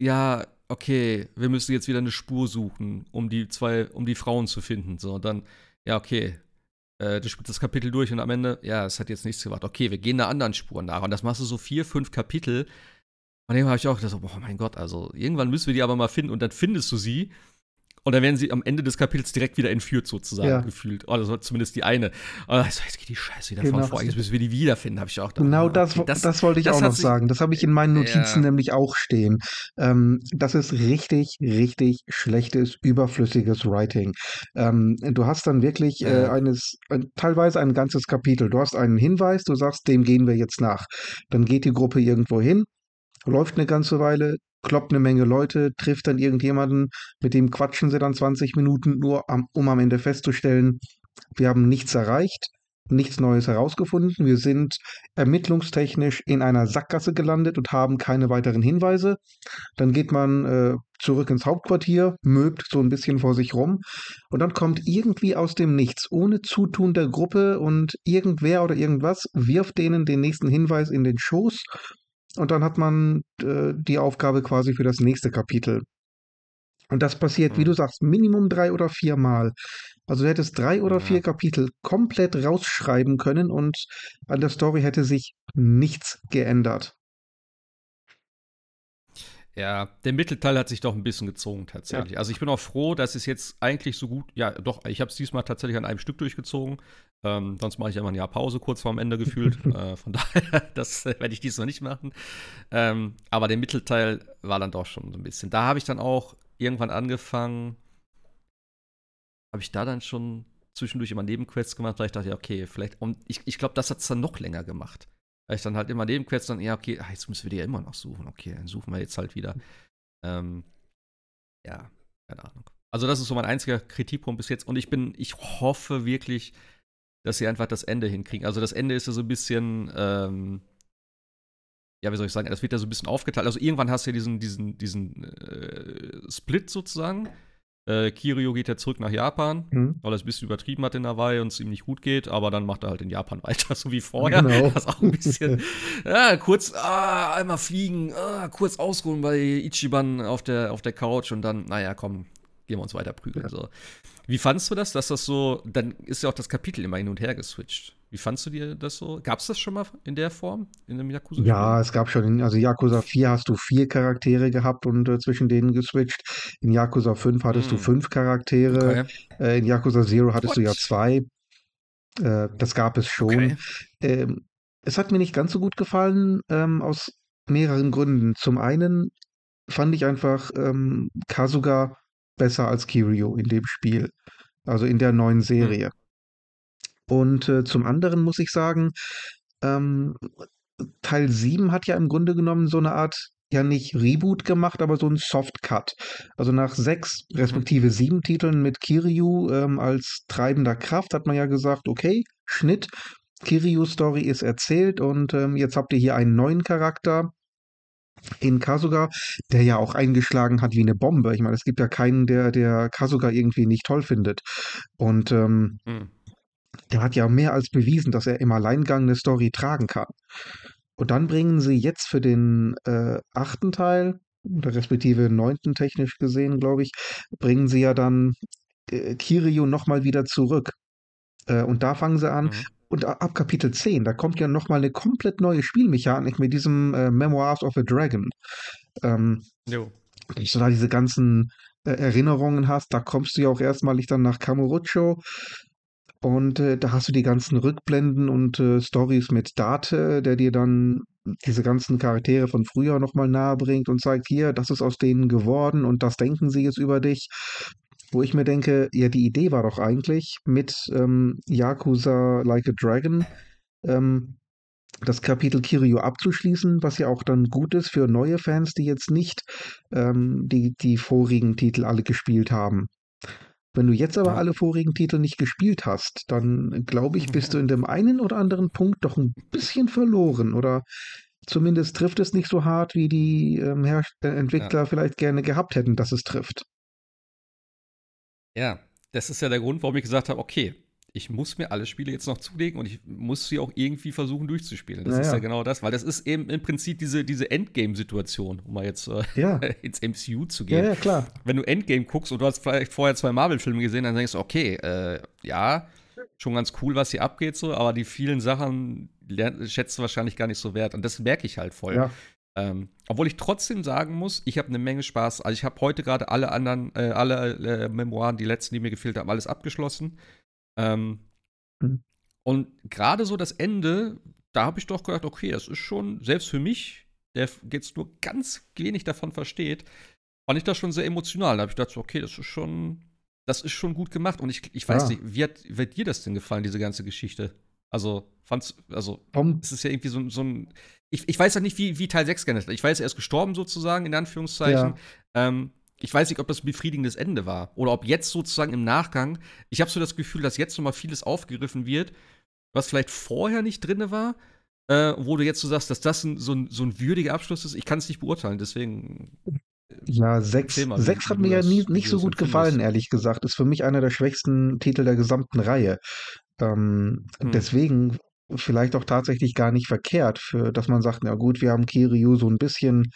Ja, okay, wir müssen jetzt wieder eine Spur suchen, um die zwei, um die Frauen zu finden. So, und dann, ja, okay, äh, du spielst das Kapitel durch und am Ende, ja, es hat jetzt nichts gebracht. Okay, wir gehen einer anderen Spur nach. Und das machst du so vier, fünf Kapitel. Und dann habe ich auch gedacht, oh mein Gott, also irgendwann müssen wir die aber mal finden. Und dann findest du sie. Und dann werden sie am Ende des Kapitels direkt wieder entführt, sozusagen, ja. gefühlt. Oder zumindest die eine. Und so, jetzt geht die Scheiße wieder genau. von vor. Jetzt müssen wir die wiederfinden, habe ich auch gedacht. Genau das, das, das, wollte ich das auch noch sagen. Das habe ich in meinen Notizen ja. nämlich auch stehen. Ähm, das ist richtig, richtig schlechtes, überflüssiges Writing. Ähm, du hast dann wirklich äh, eines, ein, teilweise ein ganzes Kapitel. Du hast einen Hinweis, du sagst, dem gehen wir jetzt nach. Dann geht die Gruppe irgendwo hin, läuft eine ganze Weile, kloppt eine Menge Leute, trifft dann irgendjemanden, mit dem quatschen sie dann 20 Minuten nur, am, um am Ende festzustellen, wir haben nichts erreicht, nichts Neues herausgefunden, wir sind ermittlungstechnisch in einer Sackgasse gelandet und haben keine weiteren Hinweise. Dann geht man äh, zurück ins Hauptquartier, möbt so ein bisschen vor sich rum und dann kommt irgendwie aus dem Nichts, ohne Zutun der Gruppe und irgendwer oder irgendwas wirft denen den nächsten Hinweis in den Schoß und dann hat man äh, die Aufgabe quasi für das nächste Kapitel. Und das passiert, mhm. wie du sagst, Minimum drei oder vier Mal. Also du hättest drei oder ja. vier Kapitel komplett rausschreiben können und an der Story hätte sich nichts geändert. Ja, der Mittelteil hat sich doch ein bisschen gezogen tatsächlich. Ja. Also ich bin auch froh, dass es jetzt eigentlich so gut, ja doch, ich habe es diesmal tatsächlich an einem Stück durchgezogen. Ähm, sonst mache ich immer ein Jahr Pause kurz vorm Ende gefühlt. äh, von daher, das werde ich diesmal nicht machen. Ähm, aber der Mittelteil war dann doch schon so ein bisschen. Da habe ich dann auch irgendwann angefangen, habe ich da dann schon zwischendurch immer Nebenquests gemacht, weil ich dachte, ja, okay, vielleicht, und ich, ich glaube, das hat es dann noch länger gemacht. Weil ich dann halt immer Nebenquests dann, ja, okay, ach, jetzt müssen wir die ja immer noch suchen. Okay, dann suchen wir jetzt halt wieder. Ähm, ja, keine Ahnung. Also, das ist so mein einziger Kritikpunkt bis jetzt. Und ich bin, ich hoffe wirklich, dass sie einfach das Ende hinkriegen. Also, das Ende ist ja so ein bisschen, ähm, ja, wie soll ich sagen, das wird ja so ein bisschen aufgeteilt. Also, irgendwann hast du ja diesen, diesen, diesen äh, Split sozusagen. Äh, Kirio geht ja zurück nach Japan, mhm. weil er es ein bisschen übertrieben hat in Hawaii und es ihm nicht gut geht, aber dann macht er halt in Japan weiter, so wie vorher. Genau. Das auch ein bisschen, ja, kurz, ah, einmal fliegen, ah, kurz ausruhen bei Ichiban auf der, auf der Couch und dann, naja, komm, gehen wir uns weiter prügeln. Ja. So. Wie fandst du das, dass das so, dann ist ja auch das Kapitel immer hin und her geswitcht. Wie fandst du dir das so? Gab es das schon mal in der Form in einem Yakuza? -Spiel? Ja, es gab schon. In, also Yakuza 4 hast du vier Charaktere gehabt und äh, zwischen denen geswitcht. In Yakuza 5 hattest hm. du fünf Charaktere. Okay. Äh, in Yakuza 0 hattest What? du ja zwei. Äh, das gab es schon. Okay. Ähm, es hat mir nicht ganz so gut gefallen, ähm, aus mehreren Gründen. Zum einen fand ich einfach ähm, Kasuga besser als Kirio in dem Spiel. Also in der neuen hm. Serie. Und äh, zum anderen muss ich sagen, ähm, Teil 7 hat ja im Grunde genommen so eine Art, ja nicht Reboot gemacht, aber so ein Softcut. Also nach sechs mhm. respektive sieben Titeln mit Kiryu ähm, als treibender Kraft hat man ja gesagt, okay, Schnitt, Kiryu-Story ist erzählt und ähm, jetzt habt ihr hier einen neuen Charakter in Kasuga, der ja auch eingeschlagen hat wie eine Bombe. Ich meine, es gibt ja keinen, der, der Kasuga irgendwie nicht toll findet. Und ähm, mhm der hat ja mehr als bewiesen, dass er im Alleingang eine Story tragen kann. Und dann bringen sie jetzt für den äh, achten Teil, oder respektive neunten technisch gesehen, glaube ich, bringen sie ja dann äh, Kiryu nochmal wieder zurück. Äh, und da fangen sie an. Mhm. Und ab Kapitel 10, da kommt ja nochmal eine komplett neue Spielmechanik mit diesem äh, Memoirs of a Dragon. Ähm, jo. Wenn du da diese ganzen äh, Erinnerungen hast, da kommst du ja auch erstmalig dann nach Kamurocho. Und äh, da hast du die ganzen Rückblenden und äh, Stories mit Date, der dir dann diese ganzen Charaktere von früher nochmal nahe bringt und zeigt, hier, das ist aus denen geworden und das denken sie jetzt über dich. Wo ich mir denke, ja, die Idee war doch eigentlich mit ähm, Yakuza Like a Dragon ähm, das Kapitel Kiryu abzuschließen, was ja auch dann gut ist für neue Fans, die jetzt nicht ähm, die, die vorigen Titel alle gespielt haben. Wenn du jetzt aber alle vorigen Titel nicht gespielt hast, dann glaube ich, bist du in dem einen oder anderen Punkt doch ein bisschen verloren oder zumindest trifft es nicht so hart, wie die ähm, Entwickler ja. vielleicht gerne gehabt hätten, dass es trifft. Ja, das ist ja der Grund, warum ich gesagt habe, okay, ich muss mir alle Spiele jetzt noch zulegen und ich muss sie auch irgendwie versuchen durchzuspielen. Das naja. ist ja genau das, weil das ist eben im Prinzip diese, diese Endgame-Situation, um mal jetzt äh, ja. ins MCU zu gehen. Ja, ja, klar. Wenn du Endgame guckst und du hast vielleicht vorher zwei Marvel-Filme gesehen, dann denkst du, okay, äh, ja, schon ganz cool, was hier abgeht, so, aber die vielen Sachen schätzt du wahrscheinlich gar nicht so wert. Und das merke ich halt voll. Ja. Ähm, obwohl ich trotzdem sagen muss, ich habe eine Menge Spaß. Also ich habe heute gerade alle anderen, äh, alle äh, Memoiren, die letzten, die mir gefehlt haben, alles abgeschlossen. Ähm, mhm. Und gerade so das Ende, da habe ich doch gedacht, okay, das ist schon, selbst für mich, der jetzt nur ganz wenig davon versteht, fand ich das schon sehr emotional. Da habe ich gedacht, okay, das ist schon, das ist schon gut gemacht. Und ich, ich weiß ja. nicht, wie hat, wie hat dir das denn gefallen, diese ganze Geschichte? Also, fand's, also, um, es ist ja irgendwie so, so ein. Ich, ich weiß ja nicht, wie, wie Teil 6 geendet hat. Ich weiß, er ist gestorben sozusagen, in Anführungszeichen. Ja. Ähm, ich weiß nicht, ob das ein befriedigendes Ende war oder ob jetzt sozusagen im Nachgang, ich habe so das Gefühl, dass jetzt nochmal vieles aufgegriffen wird, was vielleicht vorher nicht drin war, äh, wo du jetzt so sagst, dass das ein, so, ein, so ein würdiger Abschluss ist. Ich kann es nicht beurteilen, deswegen. Ja, 6 mal, sechs hat mir ja nie, nicht so gut gefallen, ehrlich gesagt. Ist für mich einer der schwächsten Titel der gesamten Reihe. Ähm, hm. Deswegen vielleicht auch tatsächlich gar nicht verkehrt, für, dass man sagt, na gut, wir haben Kiryu so ein bisschen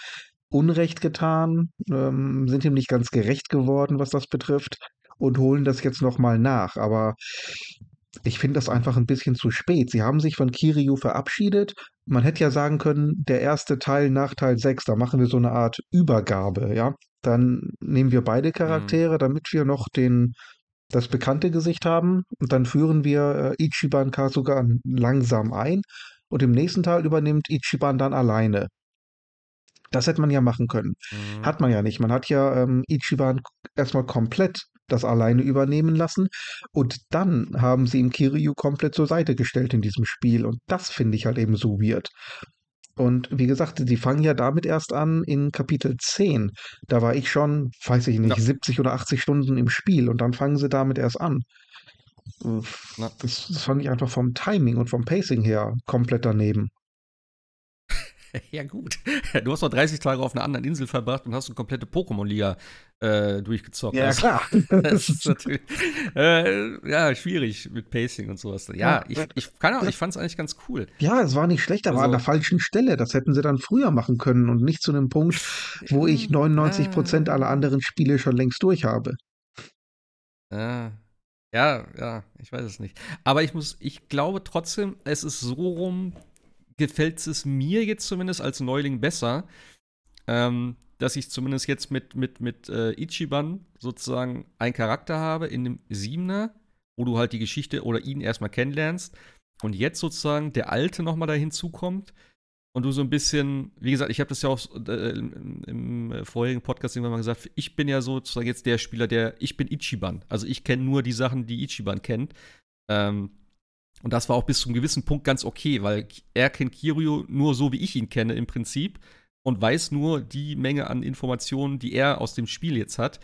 Unrecht getan, ähm, sind ihm nicht ganz gerecht geworden, was das betrifft, und holen das jetzt nochmal nach. Aber ich finde das einfach ein bisschen zu spät. Sie haben sich von Kiryu verabschiedet. Man hätte ja sagen können, der erste Teil nach Teil 6, da machen wir so eine Art Übergabe, ja. Dann nehmen wir beide mhm. Charaktere, mhm. damit wir noch den, das bekannte Gesicht haben. Und dann führen wir äh, Ichiban Kasuga langsam ein. Und im nächsten Teil übernimmt Ichiban dann alleine das hätte man ja machen können. Mhm. Hat man ja nicht. Man hat ja ähm, Ichiban erstmal komplett das alleine übernehmen lassen und dann haben sie ihm Kiryu komplett zur Seite gestellt in diesem Spiel und das finde ich halt eben so weird. Und wie gesagt, die fangen ja damit erst an in Kapitel 10. Da war ich schon, weiß ich nicht, ja. 70 oder 80 Stunden im Spiel und dann fangen sie damit erst an. Das, das fand ich einfach vom Timing und vom Pacing her komplett daneben. ja, gut. Du hast noch 30 Tage auf einer anderen Insel verbracht und hast eine komplette Pokémon-Liga äh, durchgezockt. Ja, also, klar. das ist natürlich äh, ja, schwierig mit Pacing und sowas. Ja, ja ich, ich, keine Ahnung, ich fand es eigentlich ganz cool. Ja, es war nicht schlecht, aber also, an der falschen Stelle. Das hätten sie dann früher machen können und nicht zu einem Punkt, wo ich 99 Prozent aller anderen Spiele schon längst durch habe. Ja. Ja, ja, ich weiß es nicht. Aber ich muss, ich glaube trotzdem, es ist so rum, gefällt es mir jetzt zumindest als Neuling besser, ähm, dass ich zumindest jetzt mit, mit, mit äh, Ichiban sozusagen einen Charakter habe in dem Siebener, wo du halt die Geschichte oder ihn erstmal kennenlernst und jetzt sozusagen der Alte nochmal da hinzukommt und du so ein bisschen, wie gesagt, ich habe das ja auch äh, im, im, vorherigen Podcast irgendwann mal gesagt, ich bin ja sozusagen jetzt der Spieler, der, ich bin Ichiban. Also ich kenne nur die Sachen, die Ichiban kennt. Ähm, und das war auch bis zu einem gewissen Punkt ganz okay, weil er kennt Kiryu nur so, wie ich ihn kenne im Prinzip und weiß nur die Menge an Informationen, die er aus dem Spiel jetzt hat,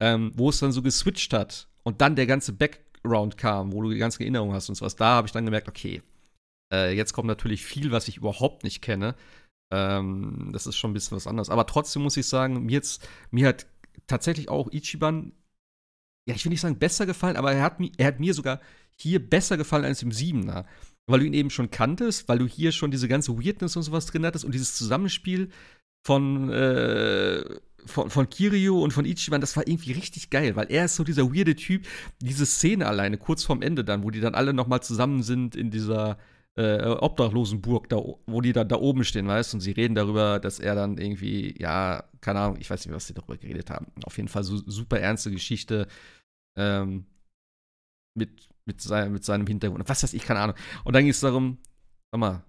ähm, wo es dann so geswitcht hat und dann der ganze Background kam, wo du die ganzen Erinnerungen hast und so was. Da habe ich dann gemerkt, okay, äh, jetzt kommt natürlich viel, was ich überhaupt nicht kenne. Ähm, das ist schon ein bisschen was anderes. Aber trotzdem muss ich sagen, mir, jetzt, mir hat tatsächlich auch Ichiban, ja, ich will nicht sagen besser gefallen, aber er hat, er hat mir sogar hier besser gefallen als im Siebener. weil du ihn eben schon kanntest, weil du hier schon diese ganze Weirdness und sowas drin hattest und dieses Zusammenspiel von, äh, von, von Kiryu und von Ichiban, das war irgendwie richtig geil, weil er ist so dieser weirde Typ. Diese Szene alleine, kurz vorm Ende dann, wo die dann alle noch mal zusammen sind in dieser äh, Obdachlosenburg, da, wo die dann da oben stehen, weißt und sie reden darüber, dass er dann irgendwie, ja, keine Ahnung, ich weiß nicht, was sie darüber geredet haben. Auf jeden Fall so super ernste Geschichte ähm, mit, mit, sein, mit seinem Hintergrund. Was weiß ich, keine Ahnung. Und dann ging es darum, sag mal,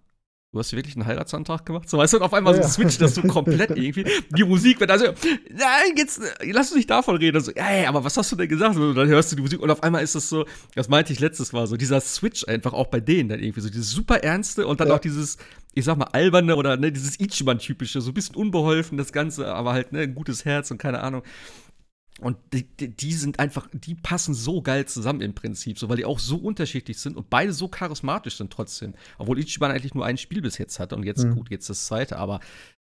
du hast wirklich einen Heiratsantrag gemacht? So, weißt du, und auf einmal ja, so switcht das so komplett irgendwie. Die Musik wird also, nein, jetzt, lass uns nicht davon reden. so, ey, aber was hast du denn gesagt? Und dann hörst du die Musik und auf einmal ist das so, das meinte ich letztes Mal, so dieser Switch einfach auch bei denen dann irgendwie so, dieses super ernste und dann ja. auch dieses, ich sag mal, alberne oder ne, dieses Ichiban-typische, so ein bisschen unbeholfen, das Ganze, aber halt, ne, ein gutes Herz und keine Ahnung. Und die, die, sind einfach, die passen so geil zusammen im Prinzip, so weil die auch so unterschiedlich sind und beide so charismatisch sind trotzdem. Obwohl Ichiban eigentlich nur ein Spiel bis jetzt hatte und jetzt, mhm. gut, jetzt das zweite, aber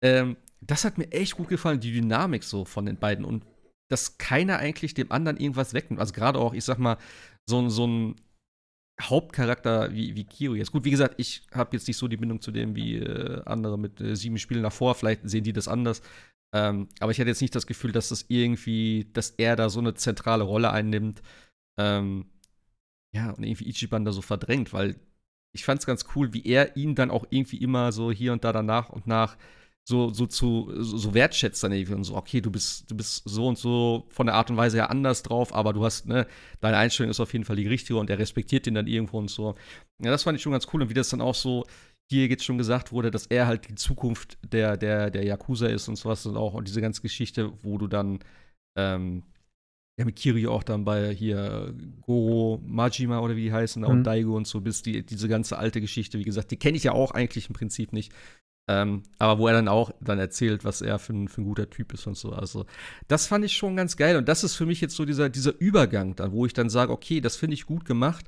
ähm, das hat mir echt gut gefallen, die Dynamik so von den beiden und dass keiner eigentlich dem anderen irgendwas wegnimmt. Also gerade auch, ich sag mal, so, so ein Hauptcharakter wie, wie Kiro jetzt. Gut, wie gesagt, ich habe jetzt nicht so die Bindung zu dem wie äh, andere mit äh, sieben Spielen davor. Vielleicht sehen die das anders. Ähm, aber ich hatte jetzt nicht das Gefühl, dass das irgendwie, dass er da so eine zentrale Rolle einnimmt. Ähm, ja, und irgendwie Ichiban da so verdrängt, weil ich fand es ganz cool, wie er ihn dann auch irgendwie immer so hier und da danach und nach so, so zu, so, so wertschätzt dann irgendwie und so, okay, du bist, du bist so und so von der Art und Weise ja anders drauf, aber du hast, ne, deine Einstellung ist auf jeden Fall die richtige und er respektiert ihn dann irgendwo und so. Ja, das fand ich schon ganz cool und wie das dann auch so, hier jetzt schon gesagt wurde, dass er halt die Zukunft der, der, der Yakuza ist und sowas und auch und diese ganze Geschichte, wo du dann ähm, ja mit Kiryu auch dann bei hier Goro Majima oder wie die heißen mhm. und Daigo und so bist, die, diese ganze alte Geschichte, wie gesagt, die kenne ich ja auch eigentlich im Prinzip nicht. Ähm, aber wo er dann auch dann erzählt, was er für ein, für ein guter Typ ist und so. Also, das fand ich schon ganz geil. Und das ist für mich jetzt so dieser, dieser Übergang, dann, wo ich dann sage, okay, das finde ich gut gemacht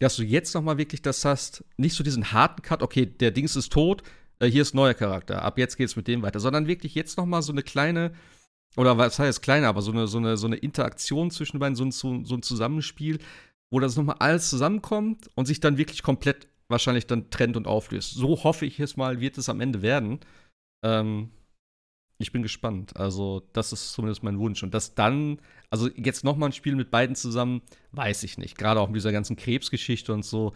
dass du jetzt noch mal wirklich das hast, nicht so diesen harten Cut, okay, der Dings ist tot, äh, hier ist neuer Charakter, ab jetzt geht's mit dem weiter, sondern wirklich jetzt noch mal so eine kleine oder was heißt kleine, aber so eine, so eine, so eine Interaktion zwischen beiden, so ein, so ein Zusammenspiel, wo das noch mal alles zusammenkommt und sich dann wirklich komplett wahrscheinlich dann trennt und auflöst. So hoffe ich es mal, wird es am Ende werden. Ähm, ich bin gespannt. Also, das ist zumindest mein Wunsch. Und dass dann, also jetzt noch mal ein Spiel mit beiden zusammen, weiß ich nicht. Gerade auch mit dieser ganzen Krebsgeschichte und so.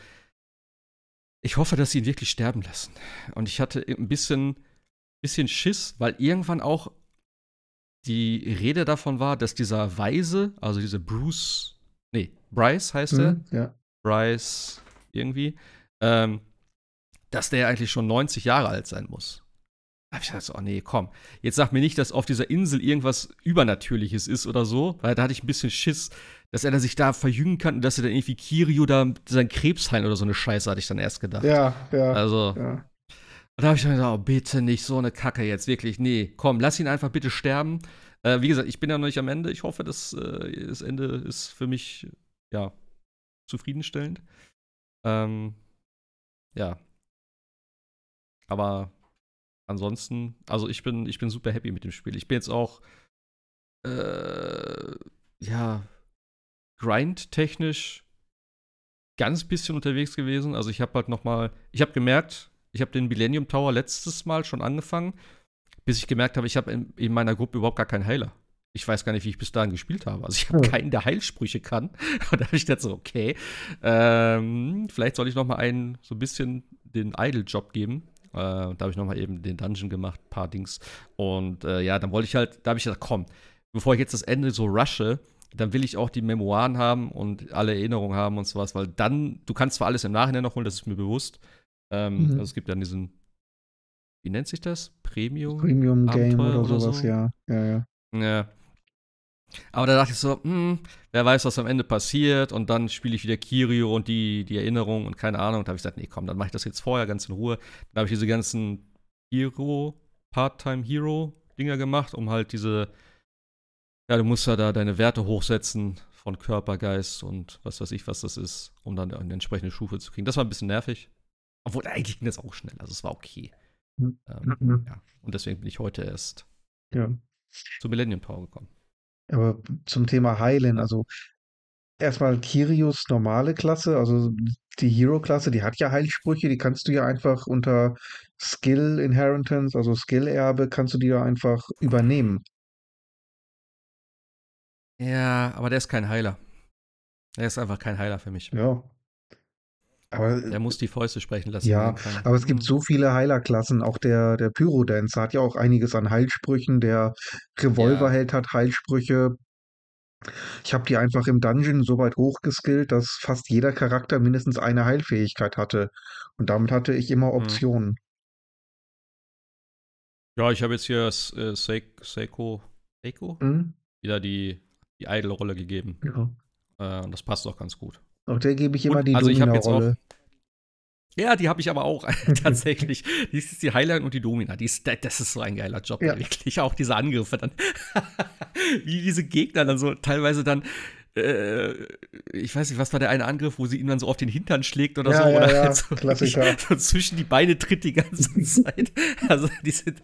Ich hoffe, dass sie ihn wirklich sterben lassen. Und ich hatte ein bisschen, bisschen Schiss, weil irgendwann auch die Rede davon war, dass dieser Weise, also dieser Bruce, nee, Bryce heißt er. Mhm, ja. Bryce irgendwie, ähm, dass der eigentlich schon 90 Jahre alt sein muss habe ich gedacht, oh nee, komm. Jetzt sag mir nicht, dass auf dieser Insel irgendwas Übernatürliches ist oder so, weil da hatte ich ein bisschen Schiss, dass er dann sich da verjüngen kann und dass er dann irgendwie Kirio da seinen Krebs heilen oder so eine Scheiße, hatte ich dann erst gedacht. Ja, ja. Also. Ja. da habe ich dann gesagt, oh, bitte nicht so eine Kacke jetzt, wirklich. Nee, komm, lass ihn einfach bitte sterben. Äh, wie gesagt, ich bin ja noch nicht am Ende. Ich hoffe, dass äh, das Ende ist für mich, ja, zufriedenstellend. Ähm, ja. Aber ansonsten, also ich bin, ich bin super happy mit dem Spiel. Ich bin jetzt auch, äh, ja, grind-technisch ganz bisschen unterwegs gewesen. Also ich habe halt noch mal, ich habe gemerkt, ich habe den Millennium Tower letztes Mal schon angefangen, bis ich gemerkt habe, ich habe in, in, meiner Gruppe überhaupt gar keinen Heiler. Ich weiß gar nicht, wie ich bis dahin gespielt habe. Also ich habe keinen, der Heilsprüche kann. Und da habe ich gedacht so, okay, ähm, vielleicht soll ich noch mal einen so ein bisschen den Idle-Job geben äh, da habe ich nochmal eben den Dungeon gemacht, paar Dings. Und äh, ja, dann wollte ich halt, da habe ich gesagt, komm, bevor ich jetzt das Ende so rushe, dann will ich auch die Memoiren haben und alle Erinnerungen haben und sowas, weil dann, du kannst zwar alles im Nachhinein noch holen, das ist mir bewusst. Ähm, mhm. Also es gibt dann diesen, wie nennt sich das? Premium? Premium Game oder, oder sowas, so? ja. Ja, ja. Ja. Aber da dachte ich so, hm, wer weiß, was am Ende passiert. Und dann spiele ich wieder Kirio und die, die Erinnerung und keine Ahnung. Und da habe ich gesagt, nee, komm, dann mache ich das jetzt vorher ganz in Ruhe. Dann habe ich diese ganzen Hero, Part-Time-Hero-Dinger gemacht, um halt diese, ja, du musst ja da deine Werte hochsetzen von Körper, Geist und was weiß ich, was das ist, um dann eine entsprechende Stufe zu kriegen. Das war ein bisschen nervig. Obwohl, eigentlich ging das auch schnell. Also es war okay. Mhm. Ähm, mhm. ja. Und deswegen bin ich heute erst ja. zu Millennium Tower gekommen. Aber zum Thema Heilen, also erstmal Kyrios normale Klasse, also die Hero-Klasse, die hat ja Heilsprüche, die kannst du ja einfach unter Skill Inheritance, also Skill-Erbe, kannst du die ja einfach übernehmen. Ja, aber der ist kein Heiler. Der ist einfach kein Heiler für mich. Ja. Aber Der muss die Fäuste sprechen lassen. Ja, Fall. aber es gibt Hm. so viele Heilerklassen. Auch der, der Pyrodancer hat ja auch einiges an Heilsprüchen. Der Revolverheld hat Heilsprüche. Ich habe die einfach im Dungeon so weit hochgeskillt, dass fast jeder Charakter mindestens eine Heilfähigkeit hatte. Und damit hatte ich immer Hm. Optionen. Ja, ich habe jetzt hier äh, Seiko, Seiko, Seiko Hm? wieder die, die Idle-Rolle gegeben. Ja. Äh, und das passt auch ganz gut. Auch der gebe ich immer Und, die also Domina-Rolle. Ja, die habe ich aber auch tatsächlich. Die ist die Highline und die Domina. Die ist, das ist so ein geiler Job, Ja. wirklich. Auch diese Angriffe dann. Wie diese Gegner dann so teilweise dann. Äh, ich weiß nicht, was war der eine Angriff, wo sie ihn dann so auf den Hintern schlägt oder Ja, so? ja, oder halt so, Klassiker. so zwischen die Beine tritt die ganze Zeit. Also, die sind,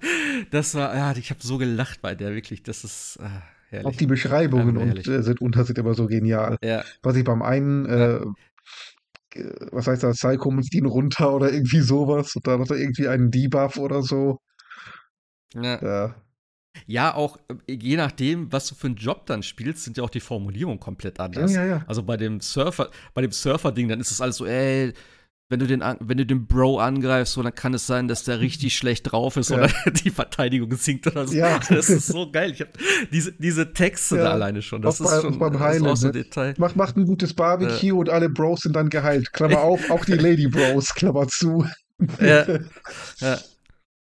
das war, ja, ich habe so gelacht bei der, wirklich. Das ist ah, herrlich. Auch die Beschreibungen Einfach und, äh, sind unter sind immer so genial. ja, Was ich beim einen, äh, äh, was heißt das, Psycho muss ihn runter oder irgendwie sowas. Und dann hat er irgendwie einen Debuff oder so. ja. Ja. Ja, auch äh, je nachdem, was du für einen Job dann spielst, sind ja auch die Formulierungen komplett Ja, anders. ja, ja. Also bei dem Surfer, bei dem Surfer-Ding, dann ist es alles so, ey, wenn du den, wenn du den Bro angreifst, so, dann kann es sein, dass der richtig schlecht drauf ist Ja. oder die Verteidigung sinkt oder so. Ja. Das ist so geil. Ich hab diese, diese Texte Ja. da alleine schon. Das Auch ist bei- schon beim Heilen, auch so ein ne? Detail. Macht, macht ein gutes Barbecue und alle Bros sind dann geheilt. Klammer auf, auch die Lady Bros, Klammer zu. Ja. Ja.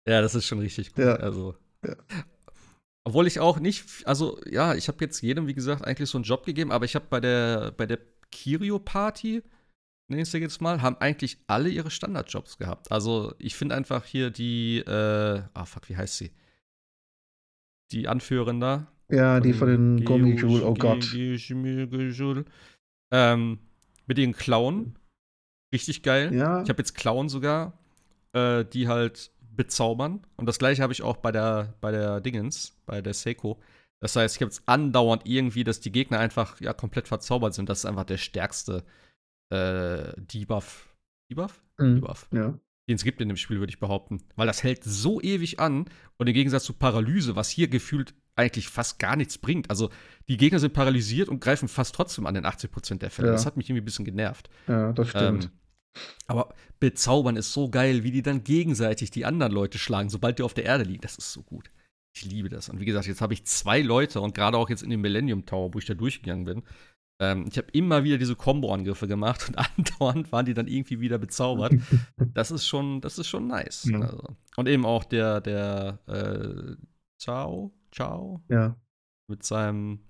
ja, das ist schon richtig gut. Ja. Also. Ja. Obwohl ich auch nicht, also ja, ich habe jetzt jedem, wie gesagt, eigentlich so einen Job gegeben, aber ich habe bei der, bei der Kirio-Party, nenne ich es jetzt mal, haben eigentlich alle ihre Standardjobs gehabt. Also ich finde einfach hier die, äh, ah fuck, wie heißt sie? Die Anführerin da. Ja, die von den Gummijul, oh Gott. Ähm, mit den Klauen. Richtig geil. Ja, Ich habe jetzt Clown sogar, äh, die halt bezaubern. Und das gleiche habe ich auch bei der, bei der Dingens, bei der Seiko. Das heißt, ich habe jetzt andauernd irgendwie, dass die Gegner einfach ja komplett verzaubert sind. Das ist einfach der stärkste äh, Debuff. Debuff? Mhm. Debuff. ja. Den es gibt in dem Spiel, würde ich behaupten. Weil das hält so ewig an und im Gegensatz zu Paralyse, was hier gefühlt eigentlich fast gar nichts bringt. Also die Gegner sind paralysiert und greifen fast trotzdem an den 80% der Fälle. Ja. Das hat mich irgendwie ein bisschen genervt. Ja, das stimmt. Ähm, aber bezaubern ist so geil, wie die dann gegenseitig die anderen Leute schlagen, sobald die auf der Erde liegen. Das ist so gut. Ich liebe das. Und wie gesagt, jetzt habe ich zwei Leute und gerade auch jetzt in dem Millennium Tower, wo ich da durchgegangen bin. Ähm, ich habe immer wieder diese Combo-Angriffe gemacht und andauernd waren die dann irgendwie wieder bezaubert. das ist schon, das ist schon nice. Ja. Also. Und eben auch der, der äh, Ciao, Ciao ja, mit seinem.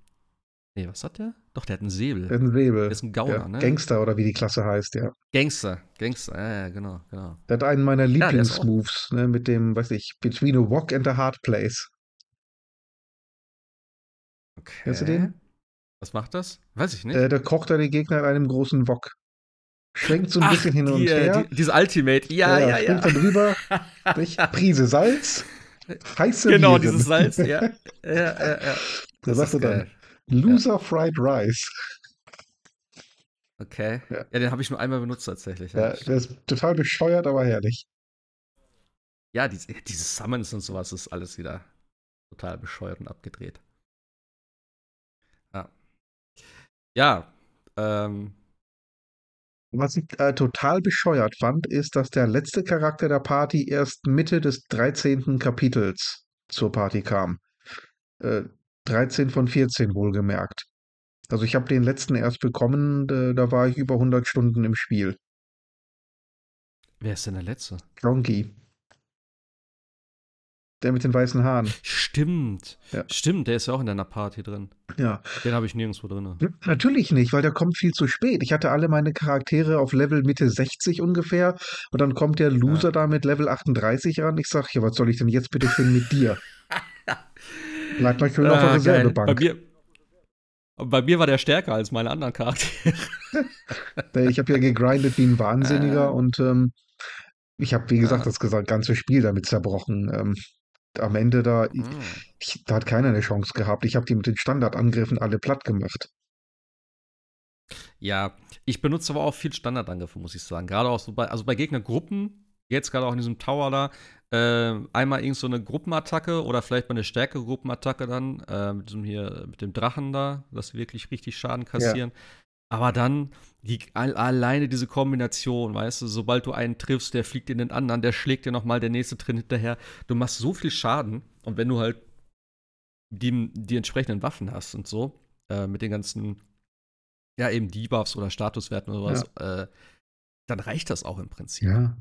Nee, was hat der? Doch, der hat einen Säbel. ein Säbel. Der ist ein Gauner, ja, ne? Gangster oder wie die Klasse heißt, ja. Gangster, Gangster, ja, ja, genau, genau. Der hat einen meiner der Lieblingsmoves, ne, mit dem, weiß ich, Between a Rock and a Hard Place. Okay. Kennst du den? Was macht das? Weiß ich nicht. Äh, da kocht er die Gegner in einem großen Wok. Schwenkt so ein Ach, bisschen hin und die, äh, her. Die, diese Ultimate, ja, ja, ja. Springt dann drüber. nicht? Prise Salz. Heiße genau, Viren. dieses Salz, ja. ja, ja, ja. Da Das sagst du dann. Loser Fried Rice. Okay. Ja. Ja, den habe ich nur einmal benutzt tatsächlich. Ja, der ist total bescheuert, aber herrlich. Ja, diese, diese Summons und sowas ist alles wieder total bescheuert und abgedreht. Ja. Ja, ähm, Was ich äh, total bescheuert fand, ist, dass der letzte Charakter der Party erst Mitte des 13. Kapitels zur Party kam. Äh, 13 von 14 wohlgemerkt. Also ich habe den letzten erst bekommen, da, da war ich über 100 Stunden im Spiel. wer ist denn der Letzte? Donkey. Der mit den weißen Haaren. Stimmt. Ja. Stimmt, der ist ja auch in deiner Party drin. Ja. Den habe ich nirgendwo drin. Natürlich nicht, weil der kommt viel zu spät. Ich hatte alle meine Charaktere auf Level Mitte 60 ungefähr und dann kommt der Loser da mit Level 38 ran. Ich sag, ja, was soll ich denn jetzt bitte schön mit dir? Bleib mal schön auf der Ah, geil. Bei Reservebank. mir, bei mir war der stärker als meine anderen Charaktere. Äh, Ich habe ja gegrindet wie ein Wahnsinniger Ah. und ähm, ich habe, wie gesagt, Ah. das ganze Spiel damit zerbrochen. Ähm, am Ende da, Hm. ich, da hat keiner eine Chance gehabt. Ich habe die mit den Standardangriffen alle platt gemacht. Ja, ich benutze aber auch viel Standardangriffe, muss ich sagen. Gerade auch so bei, also bei Gegnergruppen, jetzt gerade auch in diesem Tower da, äh, einmal irgend so eine Gruppenattacke oder vielleicht mal eine stärkere Gruppenattacke dann, äh, mit diesem hier, mit dem Drachen da, dass sie wirklich richtig Schaden kassieren. Ja. Aber dann die, alleine diese Kombination, weißt du, sobald du einen triffst, der fliegt in den anderen, der schlägt dir nochmal, der nächste drin hinterher. Du machst so viel Schaden und wenn du halt die, die entsprechenden Waffen hast und so, äh, mit den ganzen, ja, eben Debuffs oder Statuswerten oder was, ja. äh, dann reicht das auch im Prinzip. Ja.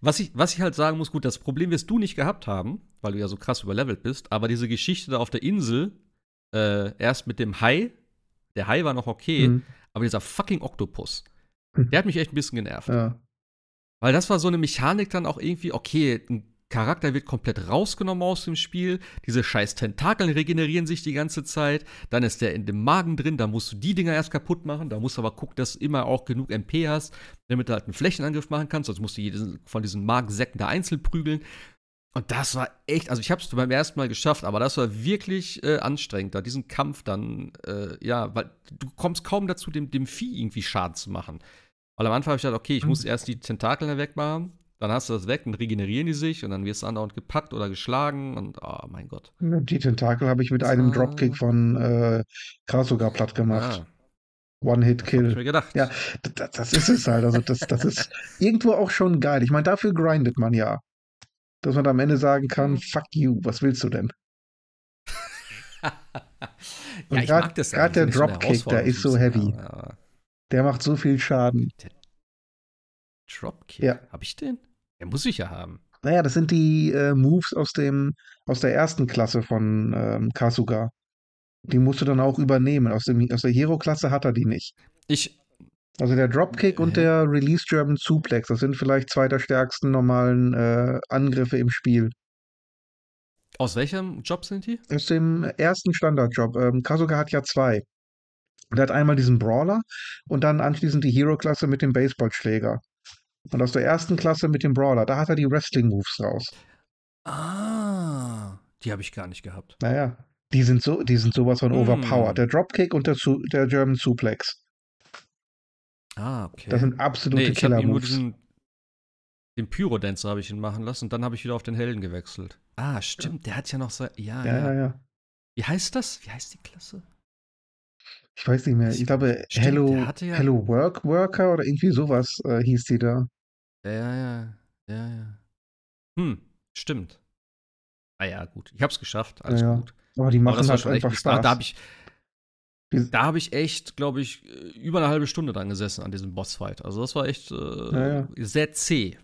Was ich, was ich halt sagen muss, gut, das Problem wirst du nicht gehabt haben, weil du ja so krass überlevelt bist, aber diese Geschichte da auf der Insel, äh, erst mit dem Hai, der Hai war noch okay, mhm. aber dieser fucking Oktopus, mhm. der hat mich echt ein bisschen genervt. Ja. Weil das war so eine Mechanik dann auch irgendwie, okay, ein Charakter wird komplett rausgenommen aus dem Spiel. Diese scheiß Tentakeln regenerieren sich die ganze Zeit. Dann ist der in dem Magen drin. Da musst du die Dinger erst kaputt machen. Da musst du aber gucken, dass du immer auch genug MP hast, damit du halt einen Flächenangriff machen kannst. Sonst musst du jeden von diesen Magensäcken da einzeln prügeln. Und das war echt, also ich habe es beim ersten Mal geschafft, aber das war wirklich äh, anstrengend, da diesen Kampf dann, äh, ja, weil du kommst kaum dazu, dem, dem Vieh irgendwie Schaden zu machen. Weil am Anfang habe ich gedacht, okay, ich muss mhm. erst die Tentakel wegmachen, dann hast du das weg, dann regenerieren die sich und dann wirst du andauernd gepackt oder geschlagen und oh mein Gott. Die Tentakel habe ich mit das einem Dropkick von äh, sogar platt gemacht. Ah. One-Hit-Kill. Hab ich mir gedacht. Ja, das, das, ist es halt. Also, das, das ist irgendwo auch schon geil. Ich meine, dafür grindet man ja. Dass man am Ende sagen kann: mhm. Fuck you, was willst du denn? ja, Gerade der Dropkick, der ist so heavy. Ja. Der macht so viel Schaden. Der Dropkick? Ja. Hab ich den? Der muss ich ja haben. Naja, das sind die äh, Moves aus dem, aus der ersten Klasse von ähm, Kasuga. Die musst du dann auch übernehmen. Aus, dem, aus der Hero-Klasse hat er die nicht. Ich. Also der Dropkick äh, und der Release German Suplex, das sind vielleicht zwei der stärksten normalen äh, Angriffe im Spiel. Aus welchem Job sind die? Aus dem ersten Standardjob. Ähm, Kasuga hat ja zwei. Und er hat einmal diesen Brawler und dann anschließend die Hero-Klasse mit dem Baseballschläger. Und aus der ersten Klasse mit dem Brawler, da hat er die Wrestling-Moves raus. Ah, die habe ich gar nicht gehabt. Naja, die sind so, die sind sowas von mm. overpowered. Der Dropkick und der, der German Suplex. Ah, okay. Das sind absolute nee, Killer-Moves. Den Pyro-Dancer habe ich ihn machen lassen und dann habe ich wieder auf den Helden gewechselt. Ah, stimmt, der hat ja noch so. Ja, ja, ja. ja. Wie heißt das? Wie heißt die Klasse? Ich weiß nicht mehr. Ich glaube, Stimmt, Hello, ja Hello Work Worker oder irgendwie sowas äh, hieß die da. Ja, ja, ja, ja. Hm, stimmt. Ah ja, gut. Ich hab's geschafft. Alles ja, gut. Aber die machen Aber halt einfach echt, Spaß. Da habe ich, da habe ich echt, glaube ich, über eine halbe Stunde dran gesessen an diesem Bossfight. Also das war echt äh, ja, sehr zäh.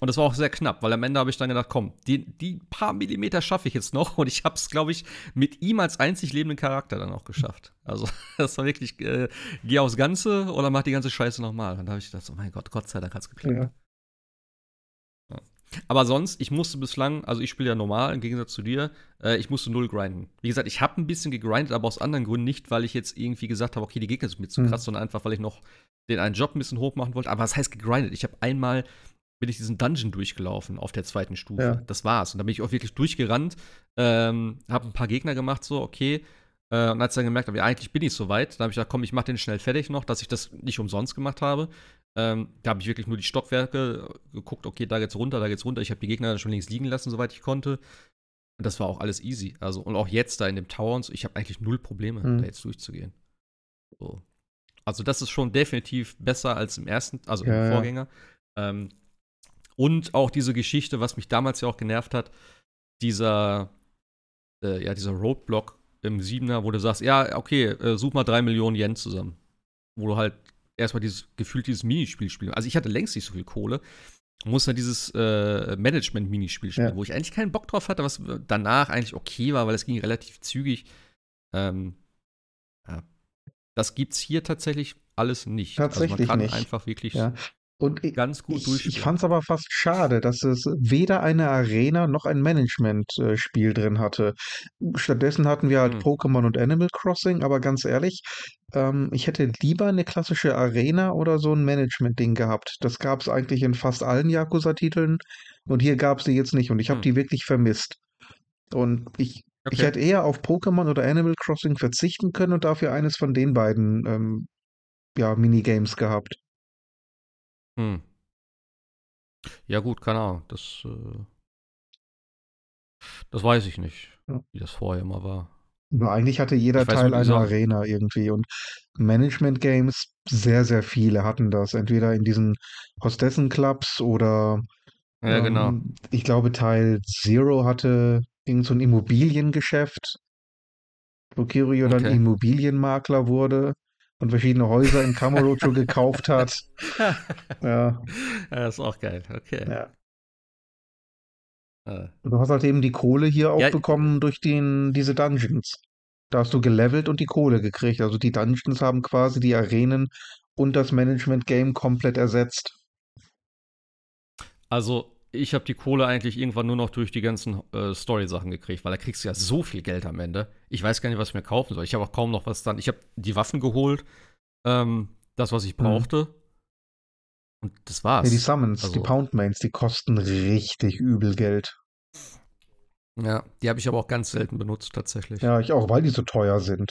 Und das war auch sehr knapp, weil am Ende habe ich dann gedacht, komm, die, die paar Millimeter schaffe ich jetzt noch. Und ich habe es, glaube ich, mit ihm als einzig lebenden Charakter dann auch geschafft. Also, das war wirklich, äh, geh aufs Ganze oder mach die ganze Scheiße nochmal. Und da habe ich gedacht, oh mein Gott, Gott sei Dank hat es geklappt. Ja. Aber sonst, ich musste bislang, also ich spiele ja normal im Gegensatz zu dir, äh, ich musste null grinden. Wie gesagt, ich habe ein bisschen gegrindet, aber aus anderen Gründen nicht, weil ich jetzt irgendwie gesagt habe, okay, die Gegner sind mir zu mhm. krass, sondern einfach, weil ich noch den einen Job ein bisschen hoch machen wollte. Aber was heißt gegrindet? Ich habe einmal bin ich diesen Dungeon durchgelaufen auf der zweiten Stufe. Ja. Das war's. Und da bin ich auch wirklich durchgerannt, ähm, habe ein paar Gegner gemacht, so, okay. Äh, und als dann gemerkt habe, ja, eigentlich bin ich soweit, da habe ich gesagt, komm, ich mache den schnell fertig noch, dass ich das nicht umsonst gemacht habe. Ähm, da habe ich wirklich nur die Stockwerke geguckt, okay, da geht's runter, da geht's runter. Ich habe die Gegner dann schon links liegen lassen, soweit ich konnte. Und das war auch alles easy. Also, und auch jetzt da in dem Tower und so, ich habe eigentlich null Probleme, mhm. da jetzt durchzugehen. So. Also, das ist schon definitiv besser als im ersten, also ja, im Vorgänger. Ja. Ähm, und auch diese Geschichte, was mich damals ja auch genervt hat, dieser, äh, ja, dieser Roadblock im Siebener, wo du sagst, ja, okay, äh, such mal drei Millionen Yen zusammen. Wo du halt erstmal dieses gefühlt dieses Minispiel spielen. Also ich hatte längst nicht so viel Kohle. Muss dann dieses äh, Management-Minispiel spielen, ja. wo ich eigentlich keinen Bock drauf hatte, was danach eigentlich okay war, weil es ging relativ zügig. Ähm, ja. Das gibt's hier tatsächlich alles nicht. Tatsächlich also man kann nicht. einfach wirklich ja. Und ich, ganz gut ich, ich fand es aber fast schade, dass es weder eine Arena noch ein Management-Spiel drin hatte. Stattdessen hatten wir halt hm. Pokémon und Animal Crossing, aber ganz ehrlich, ähm, ich hätte lieber eine klassische Arena oder so ein Management-Ding gehabt. Das gab es eigentlich in fast allen Yakuza-Titeln und hier gab es die jetzt nicht und ich habe hm. die wirklich vermisst. Und ich, okay. ich hätte eher auf Pokémon oder Animal Crossing verzichten können und dafür eines von den beiden ähm, ja, Minigames gehabt. Hm. Ja, gut, keine Ahnung. Das, äh, das weiß ich nicht, Ja. wie das vorher immer war. Aber eigentlich hatte jeder Ich weiß Teil nur, eine dieser- Arena irgendwie und Management Games, sehr, sehr viele hatten das. Entweder in diesen Hostessen-Clubs oder Ja, genau. ähm, ich glaube Teil Zero hatte irgend so ein Immobiliengeschäft, wo Kirio dann Okay. Immobilienmakler wurde und verschiedene Häuser in Kamurocho gekauft hat. Ja, ja, ist auch geil. Okay. ja. Und du hast halt eben die Kohle hier auch Ja, bekommen durch den, diese Dungeons. Da hast du gelevelt und die Kohle gekriegt. Also die Dungeons haben quasi die Arenen und das Management-Game komplett ersetzt. Also, ich habe die Kohle eigentlich irgendwann nur noch durch die ganzen äh, Story-Sachen gekriegt, weil da kriegst du ja so viel Geld am Ende. Ich weiß gar nicht, was ich mir kaufen soll. Ich habe auch kaum noch was dann. Ich habe die Waffen geholt, ähm, das, was ich Mhm. brauchte. Und das war's. Ja, die Summons, Also- die Poundmains, die kosten richtig übel Geld. Ja, die habe ich aber auch ganz selten benutzt, tatsächlich. Ja, ich auch, weil die so teuer sind.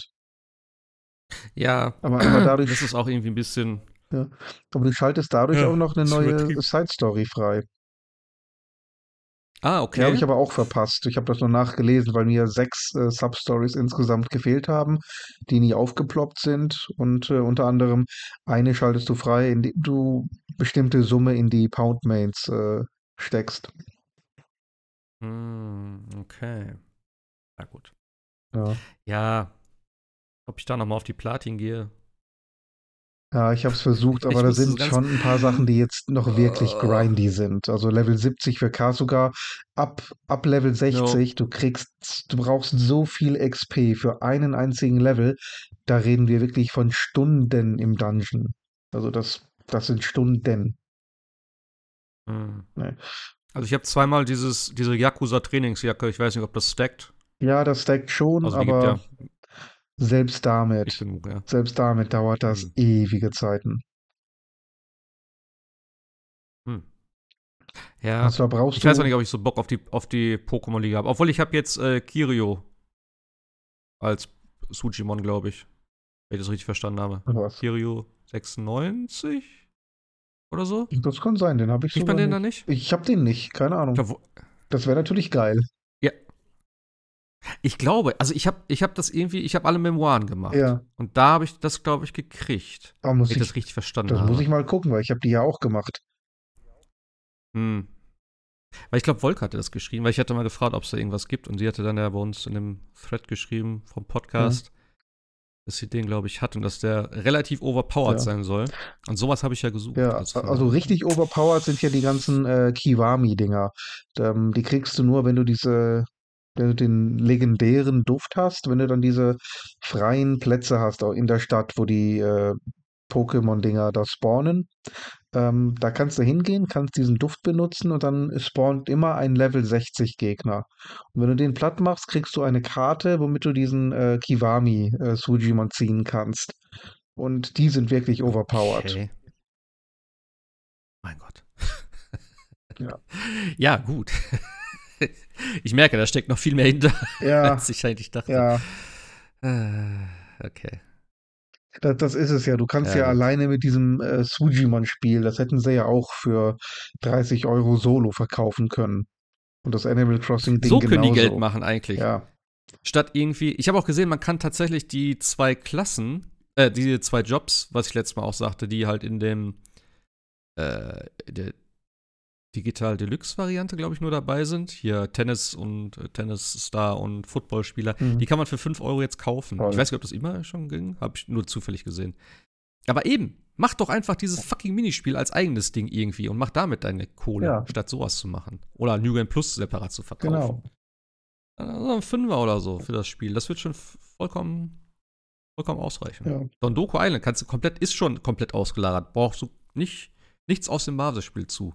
Ja, Aber, aber dadurch, das ist auch irgendwie ein bisschen. aber du schaltest dadurch Ja, auch noch eine neue. Side-Story frei. Ah, Die okay. habe ich aber auch verpasst. Ich habe das nur nachgelesen, weil mir sechs äh, Substories insgesamt gefehlt haben, die nie aufgeploppt sind. Und äh, unter anderem eine schaltest du frei, indem du bestimmte Summe in die Poundmains äh, steckst. Hm, okay. Na gut. Ja, Ja, ob ich da nochmal auf die Platin gehe. Ja ich habe es versucht, Ich aber da muss so sind schon ein paar Sachen, die jetzt noch wirklich Oh. grindy sind. Also Level 70 für Kasuga, ab, ab Level 60, du kriegst, du brauchst so viel XP für einen einzigen Level. Da reden wir wirklich von Stunden im Dungeon. Also das, das sind Stunden. Hm. Nee. Also ich habe zweimal dieses, diese Yakuza-Trainingsjacke, ich weiß nicht, ob das stackt. Ja, das stackt schon, Also die gibt aber ja selbst nicht damit, genug, ja. selbst damit dauert das Hm. ewige Zeiten. Hm. Ja, Also ich weiß auch nicht, ob ich so Bock auf die, auf die Pokémon-Liga habe. Obwohl ich habe jetzt äh, Kirio als Sujimon, glaube ich. Wenn ich das richtig verstanden habe. was? Kirio 96 oder so? Das kann sein, den habe ich Kriegt man den da nicht. nicht? Ich habe den nicht, keine Ahnung. Glaub, Das wäre natürlich geil. Ich glaube, also ich habe ich hab das irgendwie, ich habe alle Memoiren gemacht. Ja, Und da habe ich das, glaube ich, gekriegt. aber muss ich ich, das richtig verstanden das habe. muss ich mal gucken, weil ich habe die ja auch gemacht. Hm. Weil ich glaube, Volk hatte das geschrieben, weil ich hatte mal gefragt, ob es da irgendwas gibt. Und sie hatte dann ja bei uns in dem Thread geschrieben vom Podcast, dass sie den, glaube ich, hat und dass der relativ overpowered Ja. sein soll. Und sowas habe ich ja gesucht. Ja, Also, also richtig overpowered sind ja die ganzen äh, Kiwami-Dinger. Ähm, die kriegst du nur, wenn du diese, wenn du den legendären Duft hast, wenn du dann diese freien Plätze hast, auch in der Stadt, wo die äh, Pokémon-Dinger da spawnen. Ähm, da kannst du hingehen, kannst diesen Duft benutzen und dann spawnt immer ein Level 60 Gegner. Und wenn du den platt machst, kriegst du eine Karte, womit du diesen äh, Kiwami äh, Sujimon ziehen kannst. Und die sind wirklich overpowered. Okay. Mein Gott. Ja. ja, gut. ich merke, da steckt noch viel mehr hinter, Ja, als ich eigentlich dachte. ja. Äh, Okay. Das, das ist es ja. Du kannst Ja, ja, alleine mit diesem äh, Sujimon-Spiel, das hätten sie ja auch für 30 Euro Solo verkaufen können. Und das Animal Crossing-Ding So können die. Geld machen eigentlich. Ja, Statt irgendwie, ich habe auch gesehen, man kann tatsächlich die zwei Klassen, äh, diese zwei Jobs, was ich letztes Mal auch sagte, die halt in dem äh, der Digital Deluxe Variante, glaube ich, nur dabei sind. Hier Tennis und äh, Tennis-Star und Footballspieler. Mhm. Die kann man für 5 Euro jetzt kaufen. Toll. Ich weiß nicht, ob das immer schon ging. Habe ich nur zufällig gesehen. Aber eben, mach doch einfach dieses fucking Minispiel als eigenes Ding irgendwie und mach damit deine Kohle, Ja. statt sowas zu machen. Oder New Game Plus separat zu verkaufen. genau. Also ein Fünfer oder so für das Spiel. Das wird schon vollkommen, vollkommen ausreichen. Ja. Don Doku Island kannst du komplett, ist schon komplett ausgelagert. Brauchst du nicht, nichts aus dem Marvel-Spiel zu.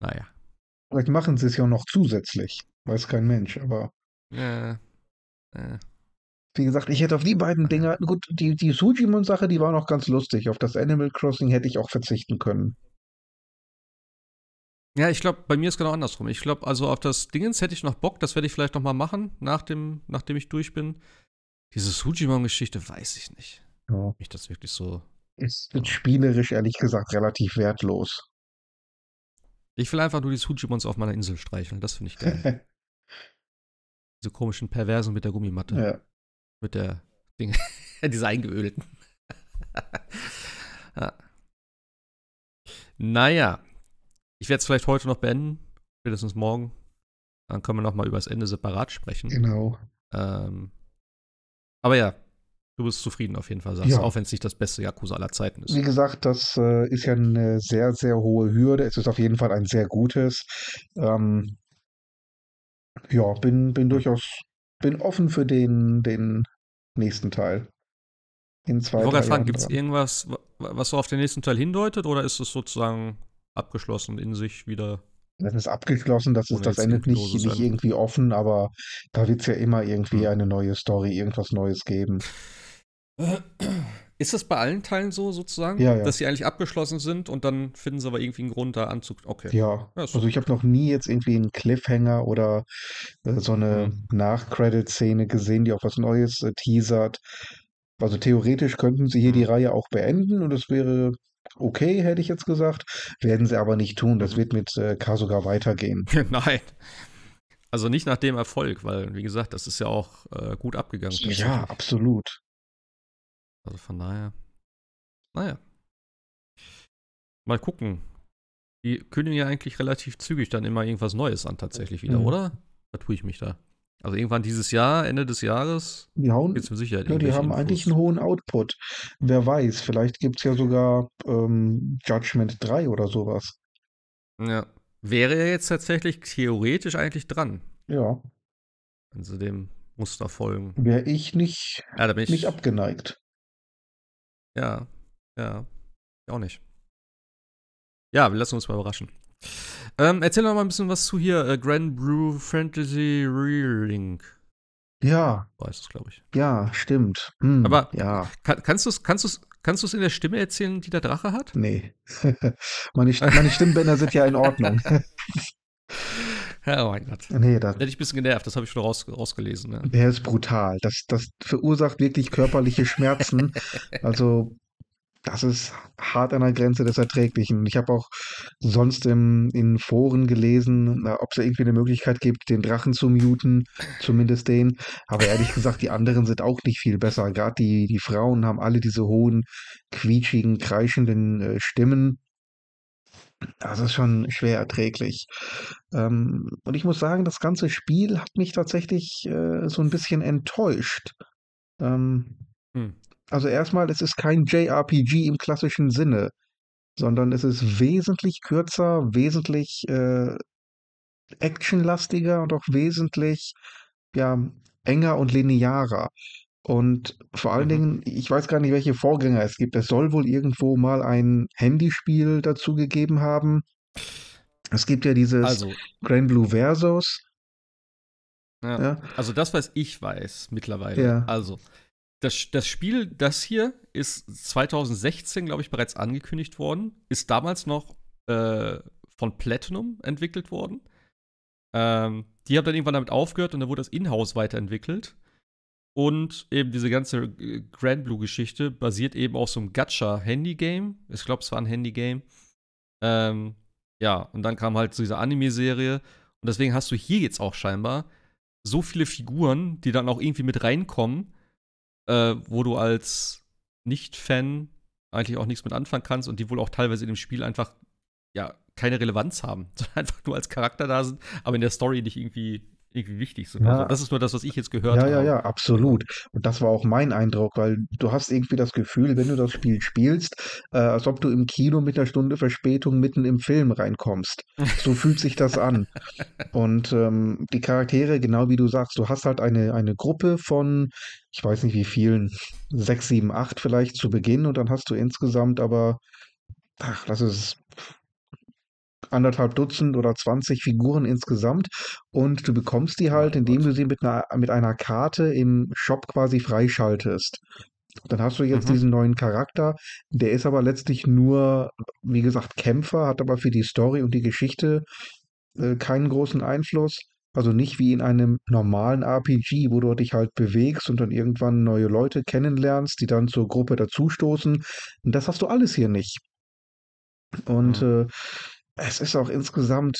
Naja. Vielleicht machen sie es ja auch noch zusätzlich. Weiß kein Mensch, aber Äh, äh. wie gesagt, ich hätte auf die beiden Dinger, gut, die, die Sujimon-Sache, die war noch ganz lustig. Auf das Animal Crossing hätte ich auch verzichten können. Ja, ich glaube, bei mir ist genau andersrum. Ich glaube, also auf das Dingens hätte ich noch Bock, das werde ich vielleicht noch mal machen, nach dem, nachdem ich durch bin. Diese Sujimon-Geschichte weiß ich nicht. Ja. Nicht das wirklich so. Ist Ja. spielerisch ehrlich gesagt relativ wertlos. Ich will einfach nur die Sujimons auf meiner Insel streicheln. Das finde ich geil. Diese komischen Perversen mit der Gummimatte. ja. Mit der Ding. Diese eingeölten. ja. Naja. Ich werde es vielleicht heute noch beenden. Spätestens morgen. Dann können wir noch mal über das Ende separat sprechen. Genau. Ähm, aber ja, du bist zufrieden auf jeden Fall, sagst Ja. du, auch wenn es nicht das beste Yakuza aller Zeiten ist. Wie gesagt, das äh, ist ja eine sehr, sehr hohe Hürde. Es ist auf jeden Fall ein sehr gutes. Ähm, ja, bin, bin durchaus, bin offen für den, den nächsten Teil. In zwei, gerade fragen, gibt es irgendwas, wa- was so auf den nächsten Teil hindeutet oder ist es sozusagen abgeschlossen in sich wieder? Das ist abgeschlossen, das ist, das endet nicht, nicht irgendwie offen, aber da wird es ja immer irgendwie Hm. eine neue Story, irgendwas Neues geben. Ist das bei allen Teilen so sozusagen, Ja, ja. dass sie eigentlich abgeschlossen sind und dann finden sie aber irgendwie einen Grund, da anzug. Okay. Ja, Ja, also ich habe noch nie jetzt irgendwie einen Cliffhanger oder äh, so eine Hm. Nach-Credit-Szene gesehen, die auf was Neues äh, teasert. Also theoretisch könnten sie hier die Hm. Reihe auch beenden und es wäre okay, hätte ich jetzt gesagt. Werden sie aber nicht tun. Das Mhm. wird mit äh, Kasuga weitergehen. Nein. Also nicht nach dem Erfolg, weil, wie gesagt, das ist ja auch äh, gut abgegangen. Ja, absolut. Also von daher. Naja. Mal gucken. Die kündigen ja eigentlich relativ zügig dann immer irgendwas Neues an, tatsächlich wieder, Mhm. oder? Da tue ich mich da. Also irgendwann dieses Jahr, Ende des Jahres, Die hauen, gibt es mit Sicherheit ja, die haben eigentlich einen Infos. hohen Output. Wer weiß, vielleicht gibt es ja sogar ähm, Judgment 3 oder sowas. Ja. Wäre ja jetzt tatsächlich theoretisch eigentlich dran, Ja, wenn sie dem Muster folgen. wäre ich nicht, Ja, da bin ich. nicht abgeneigt. Ja, ja. Ich auch nicht. Ja, wir lassen uns mal überraschen. Ähm, erzähl doch mal ein bisschen was zu hier. Äh, Grand Brew Fantasy Relink. Ja, Weiß es, glaube ich. ja, stimmt. Hm, Aber- ja, Kann, kannst du es kannst du's, kannst du's in der Stimme erzählen, die der Drache hat? nee. meine, meine Stimmbänder sind ja in Ordnung. Ja, oh mein Gott. nee, das, Da hätte ich ein bisschen genervt, das habe ich schon raus, rausgelesen. Ne? der ist brutal. Das, das verursacht wirklich körperliche Schmerzen. Also, das ist hart an der Grenze des Erträglichen. Ich habe auch sonst im, in Foren gelesen, ob es irgendwie eine Möglichkeit gibt, den Drachen zu muten, zumindest den. Aber ehrlich gesagt, die anderen sind auch nicht viel besser. Gerade die, die Frauen haben alle diese hohen, quietschigen, kreischenden äh, Stimmen. Das ist schon schwer erträglich. Ähm, und ich muss sagen, das ganze Spiel hat mich tatsächlich äh, so ein bisschen enttäuscht. Ähm, Hm. also erstmal, es ist kein JRPG im klassischen Sinne, sondern es ist wesentlich kürzer, wesentlich äh, actionlastiger und auch wesentlich ja, enger und linearer. Und vor allen Mhm. Dingen, ich weiß gar nicht, welche Vorgänger es gibt. Es soll wohl irgendwo mal ein Handyspiel dazu gegeben haben. Es gibt ja dieses Also, Grand Blue Versus. ja. Ja, also das, was ich weiß mittlerweile. Ja. Also, das, das Spiel, das hier, ist 2016, glaube ich, bereits angekündigt worden. Ist damals noch äh, von Platinum entwickelt worden. Ähm, die haben dann irgendwann damit aufgehört und dann wurde das Inhouse weiterentwickelt. Und eben diese ganze äh, Grand Blue-Geschichte basiert eben auf so einem Gacha-Handy-Game. Ich glaube, es war ein Handy-Game. Ähm, ja, und dann kam halt so diese Anime-Serie. Und deswegen hast du hier jetzt auch scheinbar so viele Figuren, die dann auch irgendwie mit reinkommen, äh, wo du als Nicht-Fan eigentlich auch nichts mit anfangen kannst und die wohl auch teilweise in dem Spiel einfach ja keine Relevanz haben, sondern einfach nur als Charakter da sind, aber in der Story nicht irgendwie, irgendwie wichtig sind. Ja. Also das ist nur das, was ich jetzt gehört ja, habe. ja, ja, absolut. Und das war auch mein Eindruck, weil du hast irgendwie das Gefühl, wenn du das Spiel spielst, äh, als ob du im Kino mit einer Stunde Verspätung mitten im Film reinkommst. So fühlt sich das an. Und ähm, die Charaktere, genau wie du sagst, du hast halt eine, eine Gruppe von, ich weiß nicht wie vielen, sechs, sieben, acht vielleicht zu Beginn und dann hast du insgesamt aber, ach, lass es anderthalb Dutzend oder 20 Figuren insgesamt und du bekommst die halt, indem du sie mit einer, mit einer Karte im Shop quasi freischaltest. Dann hast du jetzt Mhm. diesen neuen Charakter, der ist aber letztlich nur, wie gesagt, Kämpfer, hat aber für die Story und die Geschichte äh, keinen großen Einfluss. Also nicht wie in einem normalen RPG, wo du dich halt bewegst und dann irgendwann neue Leute kennenlernst, die dann zur Gruppe dazustoßen. Das hast du alles hier nicht. Und Mhm. äh, es ist auch insgesamt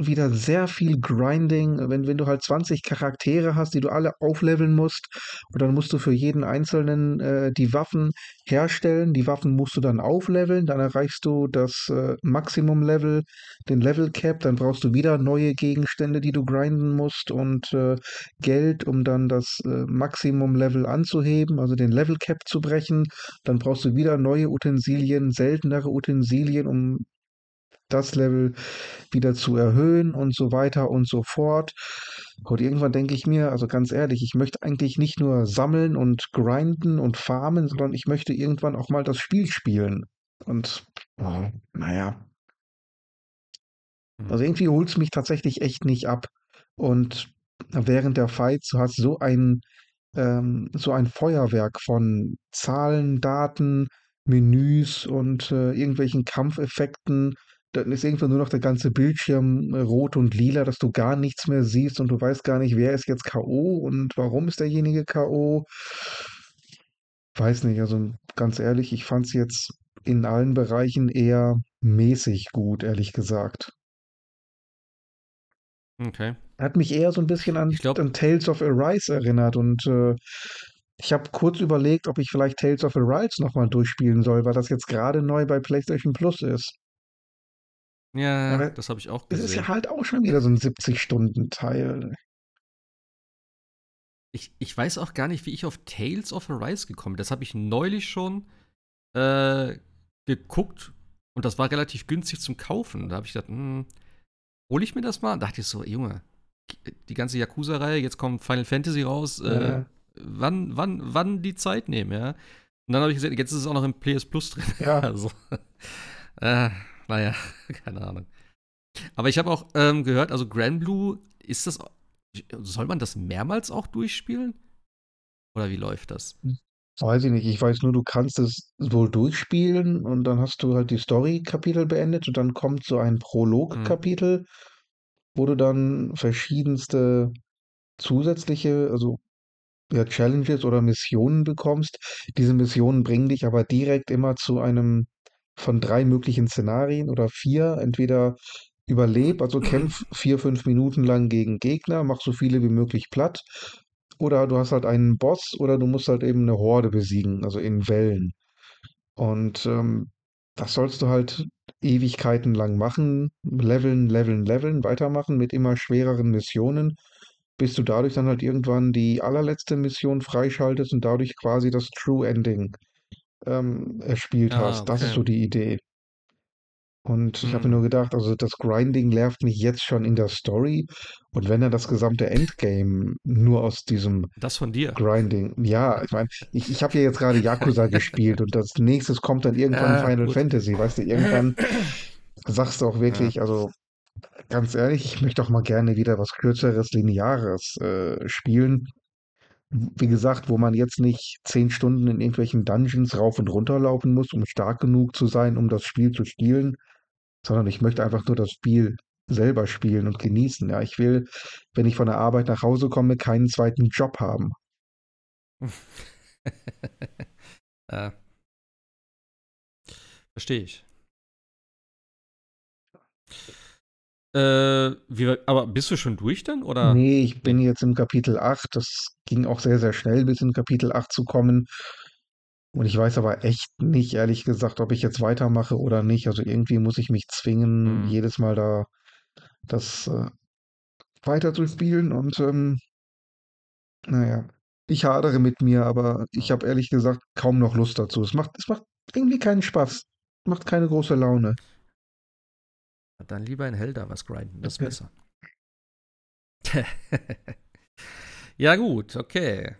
wieder sehr viel Grinding, wenn, wenn du halt 20 Charaktere hast, die du alle aufleveln musst. Und dann musst du für jeden einzelnen äh, die Waffen herstellen. Die Waffen musst du dann aufleveln. Dann erreichst du das äh, Maximum-Level, den Level Cap. Dann brauchst du wieder neue Gegenstände, die du grinden musst und äh, Geld, um dann das äh, Maximum-Level anzuheben, also den Level Cap zu brechen. Dann brauchst du wieder neue Utensilien, seltenere Utensilien, um das Level wieder zu erhöhen und so weiter und so fort. Und irgendwann denke ich mir, also ganz ehrlich, ich möchte eigentlich nicht nur sammeln und grinden und farmen, sondern ich möchte irgendwann auch mal das Spiel spielen. Und oh, naja, Mhm. also irgendwie holt es mich tatsächlich echt nicht ab. Und während der Fights, du hast so ein, ähm, so ein Feuerwerk von Zahlen, Daten, Menüs und äh, irgendwelchen Kampfeffekten. Dann ist irgendwann nur noch der ganze Bildschirm äh, rot und lila, dass du gar nichts mehr siehst und du weißt gar nicht, wer ist jetzt K.O. und warum ist derjenige K.O. Weiß nicht, also ganz ehrlich, ich fand es jetzt in allen Bereichen eher mäßig gut, ehrlich gesagt. Okay. Hat mich eher so ein bisschen an, Ich glaube, an Tales of Arise erinnert und äh, ich habe kurz überlegt, ob ich vielleicht Tales of Arise nochmal durchspielen soll, weil das jetzt gerade neu bei PlayStation Plus ist. Ja, Aber das habe ich auch es ist ja gesehen. halt auch schon wieder so ein 70-Stunden-Teil. Ich, ich weiß auch gar nicht, wie ich auf Tales of Arise gekommen bin. Das habe ich neulich schon äh, geguckt und das war relativ günstig zum Kaufen. Da habe ich gedacht, hm, hole ich mir das mal? Da dachte ich so, Junge, die ganze Yakuza-Reihe, jetzt kommt Final Fantasy raus, äh, Äh, wann, wann, wann die Zeit nehmen, ja? Und dann habe ich gesehen, jetzt ist es auch noch im PS Plus drin. ja, also, äh, naja, keine Ahnung. Aber ich habe auch ähm, gehört, also Granblue, ist das, soll man das mehrmals auch durchspielen? Oder wie läuft das? weiß ich nicht. Ich weiß nur, du kannst es wohl durchspielen und dann hast du halt die Story-Kapitel beendet und dann kommt so ein Mhm. Prolog-Kapitel, wo du dann verschiedenste zusätzliche, also ja, Challenges oder Missionen bekommst. Diese Missionen bringen dich aber direkt immer zu einem von drei möglichen Szenarien oder vier. Entweder überleb, also kämpf vier, fünf Minuten lang gegen Gegner, mach so viele wie möglich platt. Oder du hast halt einen Boss oder du musst halt eben eine Horde besiegen, also in Wellen. Und ähm, das sollst du halt Ewigkeiten lang machen, leveln, leveln, leveln, weitermachen mit immer schwereren Missionen, bis du dadurch dann halt irgendwann die allerletzte Mission freischaltest und dadurch quasi das True Ending ähm, erspielt Ah, hast. Das ist okay. so die Idee. Und ich habe mir nur Mhm. gedacht, also das Grinding nervt mich jetzt schon in der Story. Und wenn er das gesamte Endgame nur aus diesem Das von dir. Grinding. Ja, ich meine, ich, ich habe ja jetzt gerade Yakuza gespielt und das nächstes kommt dann irgendwann Ja, Final gut. Fantasy. Weißt du, irgendwann sagst du auch Ja. wirklich, also ganz ehrlich, ich möchte auch mal gerne wieder was Kürzeres, Lineares äh, spielen. Wie gesagt, wo man jetzt nicht zehn Stunden in irgendwelchen Dungeons rauf und runter laufen muss, um stark genug zu sein, um das Spiel zu spielen, sondern ich möchte einfach nur das Spiel selber spielen und genießen. Ja, ich will, wenn ich von der Arbeit nach Hause komme, keinen zweiten Job haben. ja, verstehe ich. Äh, wie, aber bist du schon durch dann? Oder? Nee, ich bin jetzt im Kapitel 8. Das ging auch sehr, sehr schnell, bis in Kapitel 8 zu kommen. Und ich weiß aber echt nicht, ehrlich gesagt, ob ich jetzt weitermache oder nicht. Also irgendwie muss ich mich zwingen, Hm. jedes Mal da das äh, weiterzuspielen. Und ähm, naja, ich hadere mit mir, aber ich habe ehrlich gesagt kaum noch Lust dazu. Es macht, es macht irgendwie keinen Spaß. Macht keine große Laune. Dann lieber in Helda was grinden, das ist besser. ja, gut, okay.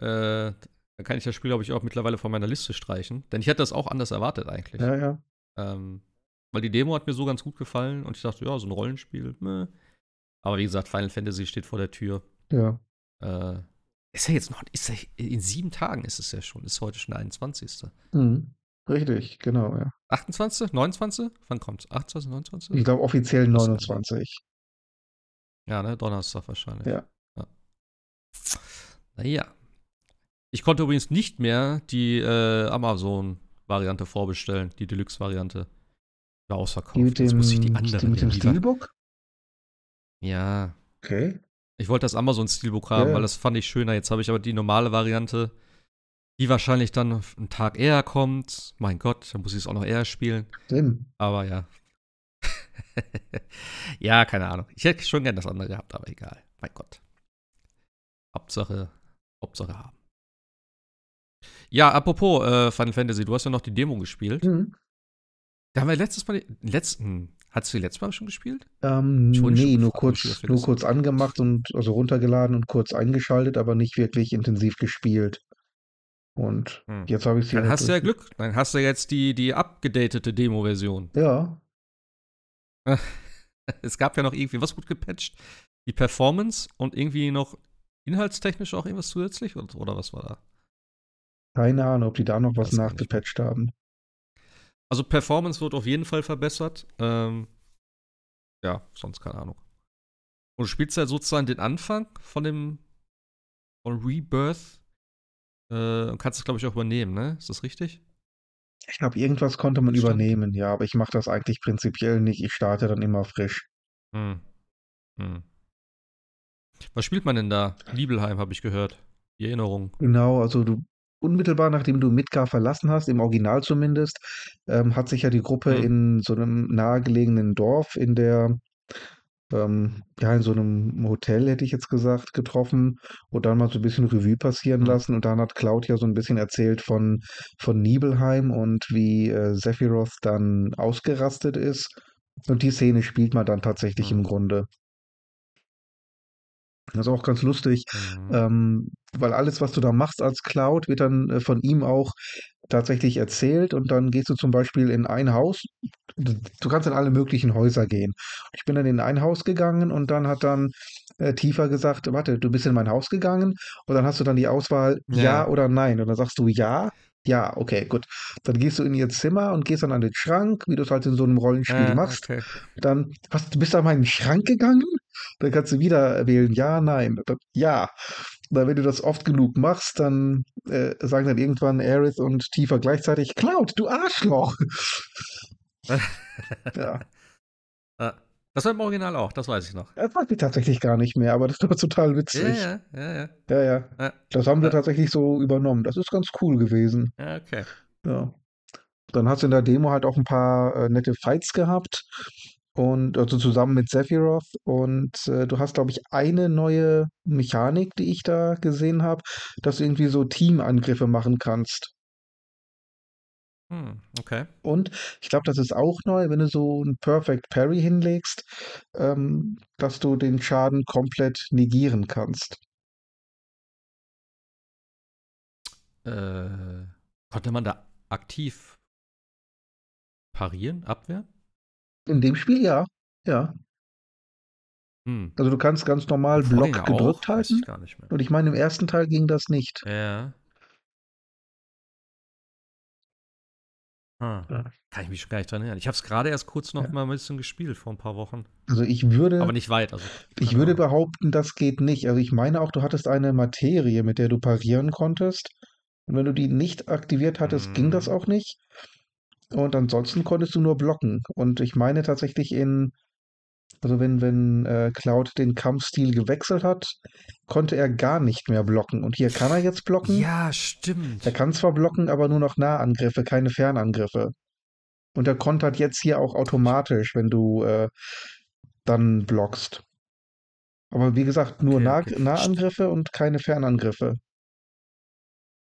Äh, dann kann ich das Spiel, glaube ich, auch mittlerweile von meiner Liste streichen. Denn ich hätte das auch anders erwartet eigentlich. Ja, ja. Ähm, weil die Demo hat mir so ganz gut gefallen und ich dachte, ja, so ein Rollenspiel. Meh. Aber wie gesagt, Final Fantasy steht vor der Tür. Ja. Äh, ist ja jetzt noch, ist ja, in sieben Tagen ist es ja schon. Ist heute schon der 21. Mhm. Richtig, genau, ja. 28? 29? Wann kommt's? 28, 29? Ich glaube offiziell Ich weiß gar nicht mehr. 29. Ja, ne? Donnerstag wahrscheinlich. Ja. ja. Naja. Ich konnte übrigens nicht mehr die äh, Amazon-Variante vorbestellen, die Deluxe-Variante. War ausverkauft. Die mit dem, Jetzt muss ich die andere die mit dem Steelbook? Ja. Okay. Ich wollte das Amazon-Steelbook haben, Ja, ja. weil das fand ich schöner. Jetzt habe ich aber die normale Variante, die wahrscheinlich dann einen Tag eher kommt. Mein Gott, dann muss ich es auch noch eher spielen. Stimmt. Aber ja. ja, keine Ahnung. Ich hätte schon gern das andere gehabt, aber egal. Mein Gott. Hauptsache, Hauptsache haben. Ja, apropos äh, Final Fantasy, du hast ja noch die Demo gespielt. Mhm. Da haben wir letztes Mal, letzten, hast du die letztes Mal schon gespielt? Ähm, nee, schon nur kurz, nur kurz angemacht und also runtergeladen und kurz eingeschaltet, aber nicht wirklich intensiv gespielt. Und Hm. jetzt habe ich sie Dann halt hast du ja Glück. Dann hast du jetzt die, die abgedatete Demo-Version. Ja, Es gab ja noch irgendwie was gut gepatcht. Die Performance und irgendwie noch inhaltstechnisch auch irgendwas zusätzlich? Oder, oder was war da? keine Ahnung, ob die da noch was nicht nachgepatcht haben. Also Performance wird auf jeden Fall verbessert. Ähm, ja, sonst keine Ahnung. Und du spielst ja sozusagen den Anfang von dem von Rebirth äh, und kannst es, glaube ich, auch übernehmen, ne? Ist das richtig? Ich glaube, irgendwas konnte man Stand. übernehmen, ja, aber ich mache das eigentlich prinzipiell nicht. Ich starte dann immer frisch. Hm. Hm. Was spielt man denn da? Liebelheim, habe ich gehört. Die Erinnerung. Genau, also du unmittelbar nachdem du Midgar verlassen hast, im Original zumindest, ähm, hat sich ja die Gruppe Hm. in so einem nahegelegenen Dorf in der, ähm, ja, in so einem Hotel, hätte ich jetzt gesagt, getroffen und dann mal so ein bisschen Revue passieren Hm. lassen. Und dann hat Cloud ja so ein bisschen erzählt von, von Nibelheim und wie äh, Sephiroth dann ausgerastet ist. Und die Szene spielt man dann tatsächlich Hm. im Grunde. Das ist auch ganz lustig. Mhm. Ähm, weil alles, was du da machst als Cloud, wird dann äh, von ihm auch tatsächlich erzählt und dann gehst du zum Beispiel in ein Haus. Du, du kannst in alle möglichen Häuser gehen. Ich bin dann in ein Haus gegangen und dann hat dann äh, Tifa gesagt, warte, du bist in mein Haus gegangen und dann hast du dann die Auswahl ja, Ja. oder nein und dann sagst du ja. Ja, okay, gut. Dann gehst du in ihr Zimmer und gehst dann an den Schrank, wie du es halt in so einem Rollenspiel Ah, machst. okay. Dann, was, du bist an meinen Schrank gegangen? Dann kannst du wieder wählen, ja, nein, dann, ja. Dann, wenn du das oft genug machst, dann äh, sagen dann irgendwann Aerith und Tifa gleichzeitig, Cloud, du Arschloch. ja, Ah, das war im Original auch, das weiß ich noch. das weiß ich tatsächlich gar nicht mehr, aber das war total witzig. Ja, ja, ja, ja. ja. ja. Das haben wir tatsächlich so übernommen. Das ist ganz cool gewesen. ja okay. Ja. Dann hast du in der Demo halt auch ein paar äh, nette Fights gehabt. Und also zusammen mit Sephiroth. Und äh, du hast, glaube ich, eine neue Mechanik, die ich da gesehen habe, dass du irgendwie so Teamangriffe machen kannst. Hm, okay. Und ich glaube, das ist auch neu, wenn du so ein Perfect Parry hinlegst, ähm, dass du den Schaden komplett negieren kannst. Äh, konnte man da aktiv parieren, abwehren? In dem Spiel ja. Ja. Hm. Also du kannst ganz normal Block gedrückt auch? Halten. ich. Und ich meine, im ersten Teil ging das nicht. Ja. Ja. Kann ich mich schon gar nicht dran erinnern. Ich habe es gerade erst kurz noch Ja. mal ein bisschen gespielt, vor ein paar Wochen. Also ich würde. Aber nicht weit. Also, Ich würde Ahnung. behaupten, das geht nicht. Also ich meine auch, du hattest eine Materie, mit der du parieren konntest. Und wenn du die nicht aktiviert hattest, ging das Mhm. auch nicht. Und ansonsten konntest du nur blocken. Und ich meine tatsächlich in, also wenn, wenn äh, Cloud den Kampfstil gewechselt hat, konnte er gar nicht mehr blocken. Und hier kann er jetzt blocken. Ja, stimmt. Er kann zwar blocken, aber nur noch Nahangriffe, keine Fernangriffe. Und er kontert jetzt hier auch automatisch, wenn du äh, dann blockst. Aber wie gesagt, nur Okay, nah okay. Nahangriffe und keine Fernangriffe.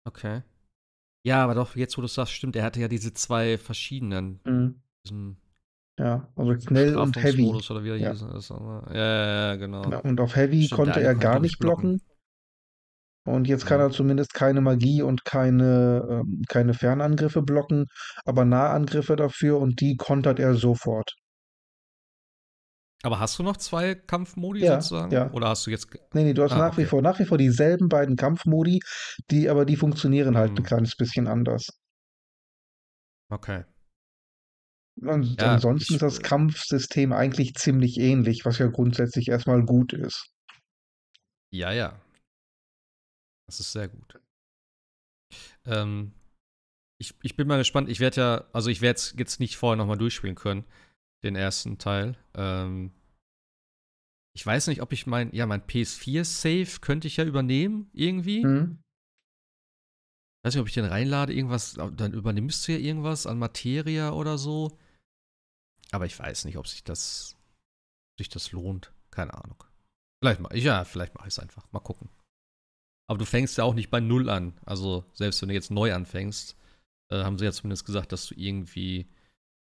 Okay. Ja, aber doch, jetzt wo du es sagst, stimmt, er hatte ja diese zwei verschiedenen, Mhm. Ja, also schnell und heavy. Oder wie er Ja. Das aber, ja, ja, ja, genau. Ja, und auf Heavy Stimmt, konnte er gar nicht blocken. Und jetzt kann er zumindest keine Magie und keine, ähm, keine Fernangriffe blocken, aber Nahangriffe dafür und die kontert er sofort. Aber hast du noch zwei Kampfmodi Ja, sozusagen? ja. Oder hast du jetzt. Nee, nee, du hast Ah, nach wie okay. vor, nach wie vor dieselben beiden Kampfmodi, die, aber die funktionieren halt ein Mhm. kleines bisschen anders. Okay. Und Ja, ansonsten ich, ist das Kampfsystem eigentlich ziemlich ähnlich, was ja grundsätzlich erstmal gut ist. ja, ja. Das ist sehr gut. Ähm, ich, ich bin mal gespannt. Ich werde ja, also ich werde es jetzt nicht vorher nochmal durchspielen können, den ersten Teil. Ähm, ich weiß nicht, ob ich mein, ja, mein PS4-Save könnte ich ja übernehmen, irgendwie. Hm? weiß nicht, ob ich den reinlade, irgendwas, dann übernimmst du ja irgendwas an Materia oder so. Aber ich weiß nicht, ob sich das, sich das lohnt. Keine Ahnung. Vielleicht mal, ja, vielleicht mache ich es einfach. Mal gucken. Aber du fängst ja auch nicht bei Null an. Also, selbst wenn du jetzt neu anfängst, äh, haben sie ja zumindest gesagt, dass du irgendwie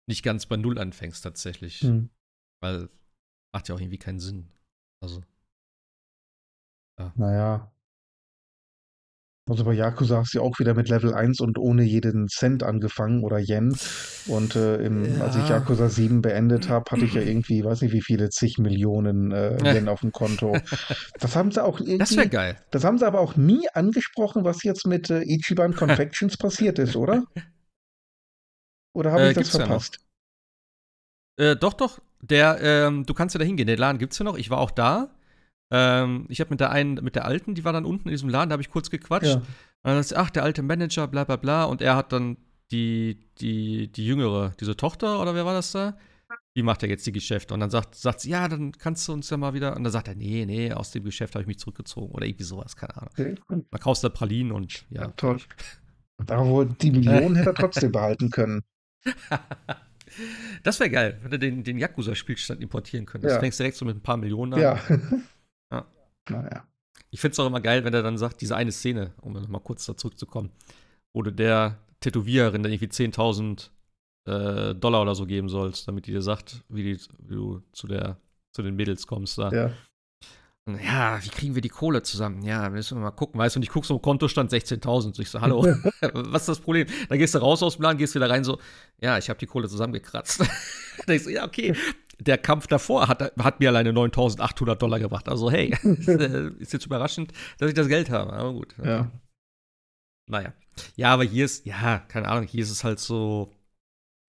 nicht ganz bei Null anfängst, tatsächlich. Hm. Weil macht ja auch irgendwie keinen Sinn. Also, Naja. Also bei Yakuza hast du ja auch wieder mit Level 1 und ohne jeden Cent angefangen oder Yen. Und äh, im, als ich Ja. Yakuza 7 beendet habe, hatte ich ja irgendwie, weiß nicht wie viele, zig Millionen äh, Yen auf dem Konto. Das haben sie auch das wäre irgendwie, geil. das haben sie aber auch nie angesprochen, was jetzt mit äh, Ichiban Confections passiert ist, oder? Oder habe Äh, ich das gibt's ja verpasst? Äh, doch, doch. Der, ähm, du kannst ja da hingehen. Den Laden gibt's ja noch. Ich war auch da. Ähm, ich habe mit der einen, mit der alten, die war dann unten in diesem Laden, da habe ich kurz gequatscht. Ja. Und dann sagt sie, ach, der alte Manager, bla bla bla. Und er hat dann die, die, die jüngere, diese Tochter, oder wer war das da? Die macht ja jetzt die Geschäfte. Und dann sagt, sagt sie, ja, dann kannst du uns ja mal wieder. Und dann sagt er, nee, nee, aus dem Geschäft habe ich mich zurückgezogen. Oder irgendwie sowas, keine Ahnung. Okay. Man kaufst da Pralinen und ja. Ja, toll. Aber wohl die Millionen hätte er trotzdem behalten können. das wäre geil, wenn du den, den Yakuza-Spielstand importieren könntest. Ja. Fängst direkt so mit ein paar Millionen an. Ja. Ja. Naja. Ich finde es auch immer geil, wenn er dann sagt, diese eine Szene, um nochmal kurz da zurückzukommen, wo du der Tätowiererin dann irgendwie 10.000 äh, Dollar oder so geben sollst, damit die dir sagt, wie, die, wie du zu, der, zu den Mädels kommst. Da. Ja. Und, ja, wie kriegen wir die Kohle zusammen? Ja, müssen wir mal gucken, weißt du? Und ich gucke so, Kontostand 16.000. Ich so, hallo, was ist das Problem? Dann gehst du raus aus dem Laden, gehst wieder rein, so, ja, ich habe die Kohle zusammengekratzt. dann ich so, ja, okay. Der Kampf davor hat, hat mir alleine 9.800 Dollar gebracht. Also, hey, ist jetzt überraschend, dass ich das Geld habe. Aber gut. Ja. Naja. Ja, aber hier ist, ja, keine Ahnung, hier ist es halt so,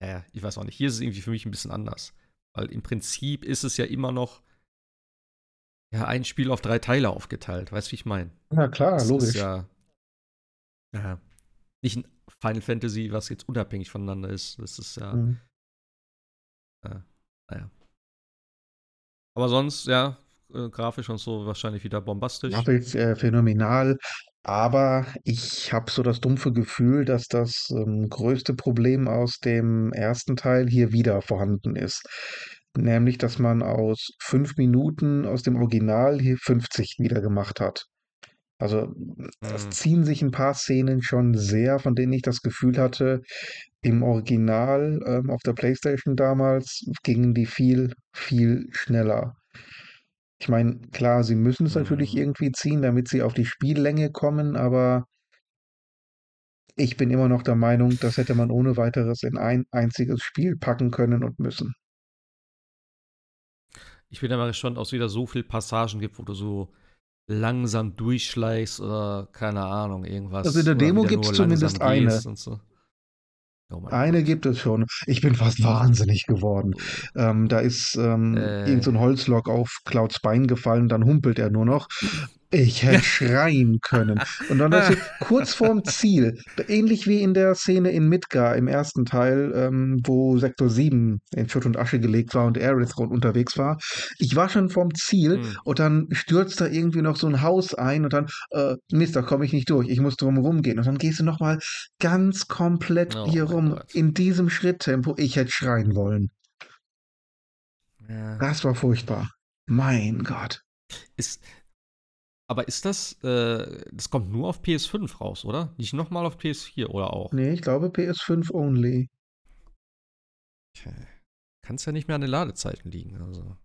ja, ich weiß auch nicht, hier ist es irgendwie für mich ein bisschen anders. Weil im Prinzip ist es ja immer noch, ja, ein Spiel auf drei Teile aufgeteilt. Weißt du, wie ich meine? Ja, klar, Das logisch. ist ja, ja, nicht ein Final Fantasy, was jetzt unabhängig voneinander ist. Das ist ja, Mhm. naja. Aber sonst, ja, äh, grafisch und so wahrscheinlich wieder bombastisch. Grafisch äh, phänomenal, aber ich habe so das dumpfe Gefühl, dass das ähm, größte Problem aus dem ersten Teil hier wieder vorhanden ist. Nämlich, dass man aus fünf Minuten aus dem Original hier 50 wieder gemacht hat. Also es Hm. ziehen sich ein paar Szenen schon sehr, von denen ich das Gefühl hatte, im Original ähm, auf der PlayStation damals gingen die viel, viel schneller. Ich meine, klar, sie müssen es natürlich Mhm. irgendwie ziehen, damit sie auf die Spiellänge kommen, aber ich bin immer noch der Meinung, das hätte man ohne weiteres in ein einziges Spiel packen können und müssen. Ich bin mal gespannt, ob es wieder so viele Passagen gibt, wo du so langsam durchschleichst oder keine Ahnung, irgendwas. Also in der Demo gibt's nur zumindest eine. so. Oh Eine Gott. gibt es schon. Ich bin fast wahnsinnig geworden. Ähm, da ist ähm, Äh. irgend so ein Holzlok auf Clouds Bein gefallen, dann humpelt er nur noch. Ich hätte schreien können. Und dann du, kurz vorm Ziel, ähnlich wie in der Szene in Midgar im ersten Teil, ähm, wo Sektor 7 in Schutt und Asche gelegt war und Aerith unterwegs war. Ich war schon vorm Ziel Hm. und dann stürzt da irgendwie noch so ein Haus ein und dann, äh, Mist, da komme ich nicht durch. Ich muss drum rumgehen. Und dann gehst du nochmal ganz komplett Oh hier rum Gott. in diesem Schritttempo. Ich hätte schreien wollen. Ja. Das war furchtbar. Mein Gott. Ist, aber ist das, äh, das kommt nur auf PS5 raus, oder? Nicht nochmal auf PS4 oder auch? Nee, ich glaube PS5 only. Kann es ja nicht mehr an den Ladezeiten liegen. Also.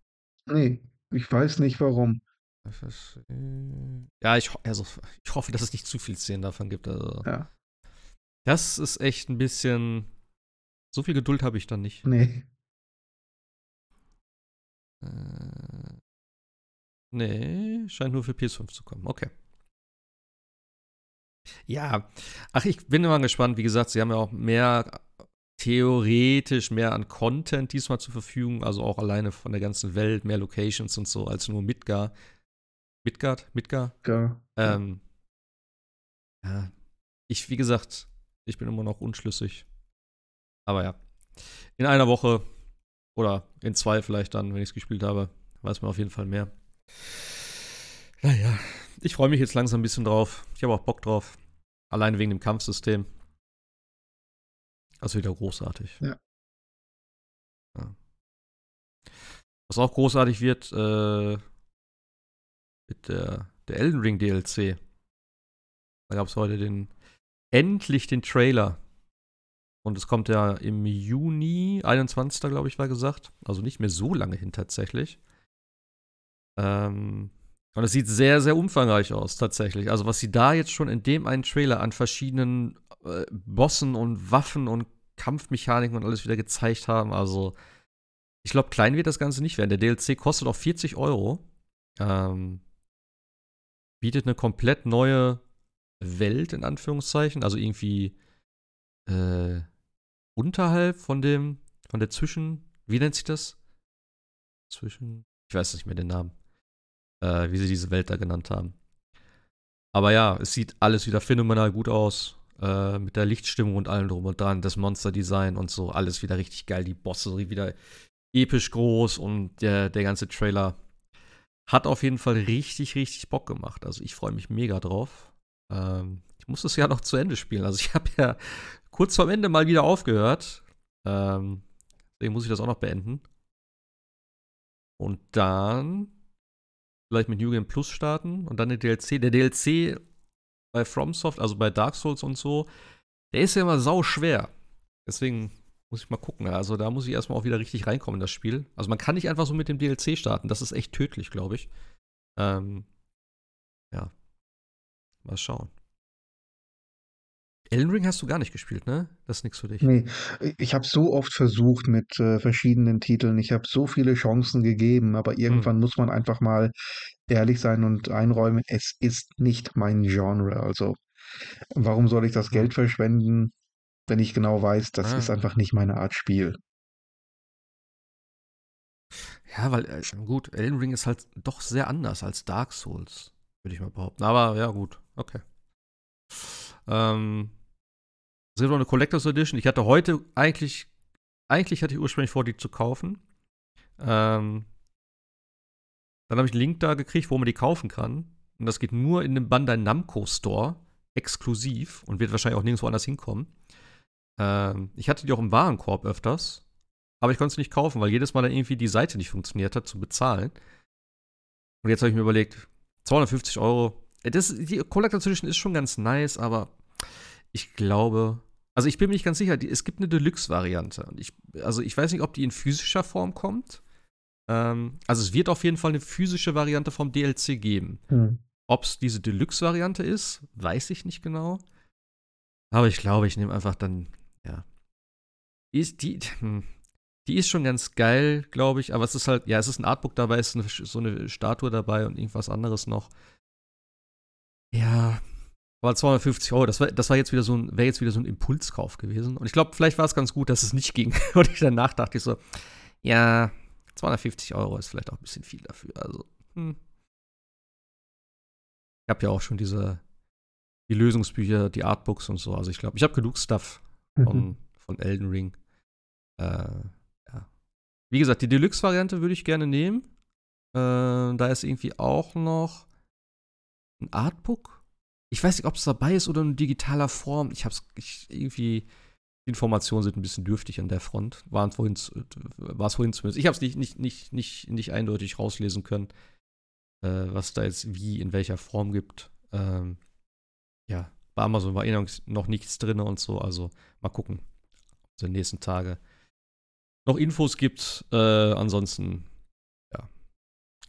Nee, ich weiß nicht warum. Äh, ja, ich, also, ich hoffe, dass es nicht zu viel Szenen davon gibt. Also. Ja. Das ist echt ein bisschen. So viel Geduld habe ich dann nicht. Nee. Äh, nee, scheint nur für PS5 zu kommen. Okay. Ja, ach, ich bin immer gespannt. Wie gesagt, sie haben ja auch mehr theoretisch mehr an Content diesmal zur Verfügung, also auch alleine von der ganzen Welt, mehr Locations und so, als nur Midgar. Midgard? Midgar? Ja. Ähm, ja. Ich, wie gesagt, ich bin immer noch unschlüssig. Aber ja. In einer Woche oder in zwei vielleicht dann, wenn ich es gespielt habe, weiß man auf jeden Fall mehr. Naja, ich freue mich jetzt langsam ein bisschen drauf. Ich habe auch Bock drauf. Alleine wegen dem Kampfsystem. Also wieder großartig. Ja. ja. Was auch großartig wird, äh, mit der, der Elden Ring DLC. Da gab es heute den, endlich den Trailer. Und es kommt ja im Juni, 21. glaube ich, war gesagt. Also nicht mehr so lange hin tatsächlich. Ähm, und es sieht sehr, sehr umfangreich aus, tatsächlich. Also, was sie da jetzt schon in dem einen Trailer an verschiedenen äh, Bossen und Waffen und Kampfmechaniken und alles wieder gezeigt haben. Also, ich glaube, klein wird das Ganze nicht werden. Der DLC kostet auch 40 Euro. Ähm, bietet eine komplett neue Welt, in Anführungszeichen. Also irgendwie äh, unterhalb von dem, von der Zwischen, wie nennt sich das? Zwischen, ich weiß nicht mehr den Namen äh, wie sie diese Welt da genannt haben. Aber ja, es sieht alles wieder phänomenal gut aus. Äh, mit der Lichtstimmung und allem drum und dran, das Monster-Design und so, alles wieder richtig geil. Die Bosse wieder episch groß und der, der ganze Trailer hat auf jeden Fall richtig, richtig Bock gemacht. Also ich freue mich mega drauf. Ähm, ich muss es ja noch zu Ende spielen. Also ich habe ja kurz vorm Ende mal wieder aufgehört. Ähm, deswegen muss ich das auch noch beenden. Und dann vielleicht mit New Game Plus starten und dann den DLC. Der DLC bei FromSoft, also bei Dark Souls und so, der ist ja immer sau schwer. Deswegen muss ich mal gucken. Also da muss ich erstmal auch wieder richtig reinkommen in das Spiel. Also man kann nicht einfach so mit dem DLC starten. Das ist echt tödlich, glaube ich. Ähm, ja. Mal schauen. Elden Ring hast du gar nicht gespielt, ne? Das ist nichts für dich. Nee, ich habe so oft versucht mit äh, verschiedenen Titeln. Ich habe so viele Chancen gegeben, aber irgendwann hm. muss man einfach mal ehrlich sein und einräumen, es ist nicht mein Genre. Also, warum soll ich das hm. Geld verschwenden, wenn ich genau weiß, das ah. ist einfach nicht meine Art Spiel? Ja, weil, äh, gut, Elden Ring ist halt doch sehr anders als Dark Souls, würde ich mal behaupten. Aber ja, gut, okay. Ähm, es gibt noch eine Collectors Edition. Ich hatte heute eigentlich, eigentlich hatte ich ursprünglich vor, die zu kaufen. Ähm, dann habe ich einen Link da gekriegt, wo man die kaufen kann. Und das geht nur in dem Bandai Namco Store, exklusiv und wird wahrscheinlich auch nirgendwo anders hinkommen. Ähm, ich hatte die auch im Warenkorb öfters, aber ich konnte sie nicht kaufen, weil jedes Mal dann irgendwie die Seite nicht funktioniert hat, zu bezahlen. Und jetzt habe ich mir überlegt, 250 Euro. Das, die Collector's Edition ist schon ganz nice, aber ich glaube, also ich bin mir nicht ganz sicher, die, es gibt eine Deluxe-Variante. Ich, also ich weiß nicht, ob die in physischer Form kommt. Ähm, also es wird auf jeden Fall eine physische Variante vom DLC geben. Hm. Ob es diese Deluxe-Variante ist, weiß ich nicht genau. Aber ich glaube, ich nehme einfach dann, ja. Ist die, hm, die ist schon ganz geil, glaube ich, aber es ist halt, ja, es ist ein Artbook dabei, es ist eine, so eine Statue dabei und irgendwas anderes noch. Ja, aber 250 Euro, das war, das war jetzt wieder so ein, wäre jetzt wieder so ein Impulskauf gewesen. Und ich glaube, vielleicht war es ganz gut, dass es nicht ging. Und ich danach dachte ich so, ja, 250 Euro ist vielleicht auch ein bisschen viel dafür. Also, hm. Ich habe ja auch schon diese, die Lösungsbücher, die Artbooks und so. Also ich glaube, ich habe genug Stuff von, mhm. von Elden Ring. Äh, ja. Wie gesagt, die Deluxe-Variante würde ich gerne nehmen. Äh, da ist irgendwie auch noch ein Artbook ich weiß nicht, ob es dabei ist oder in digitaler Form. Ich hab's ich, irgendwie. Die Informationen sind ein bisschen dürftig an der Front. War es vorhin zumindest. Ich habe es nicht, nicht, nicht, nicht, nicht eindeutig rauslesen können, äh, was da jetzt wie in welcher Form gibt. Ähm, ja, bei Amazon war eh noch nichts drin und so. Also mal gucken, ob es in den nächsten Tagen noch Infos gibt. Äh, ansonsten, ja,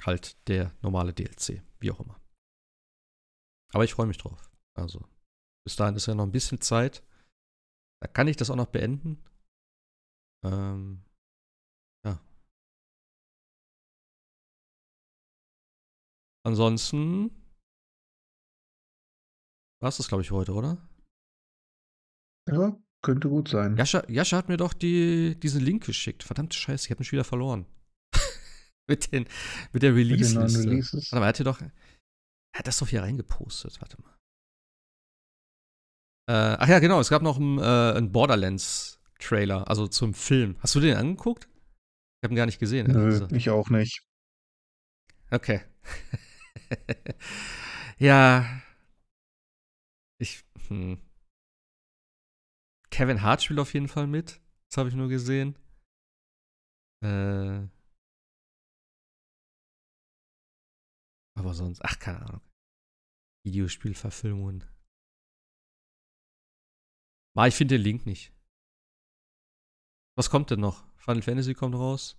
halt der normale DLC, wie auch immer. Aber ich freue mich drauf. Also, bis dahin ist ja noch ein bisschen Zeit. Da kann ich das auch noch beenden. Ähm, ja. Ansonsten war es das, glaube ich, heute, oder? Ja, könnte gut sein. Jascha, Jascha hat mir doch die, diesen Link geschickt. Verdammte Scheiße, ich habe mich wieder verloren. mit, den, mit der Release-Liste. Releases. Warte mal, er hat hier doch. Er hat das doch hier reingepostet. Warte mal. Äh, ach ja, genau, es gab noch einen, äh, einen Borderlands-Trailer, also zum Film. Hast du den angeguckt? Ich habe ihn gar nicht gesehen. Nö, ich auch nicht. Okay. ja. Ich. Hm. Kevin Hart spielt auf jeden Fall mit. Das habe ich nur gesehen. Äh. Aber sonst, ach, keine Ahnung. Videospielverfilmungen. Ah, ich finde den Link nicht. Was kommt denn noch? Final Fantasy kommt raus.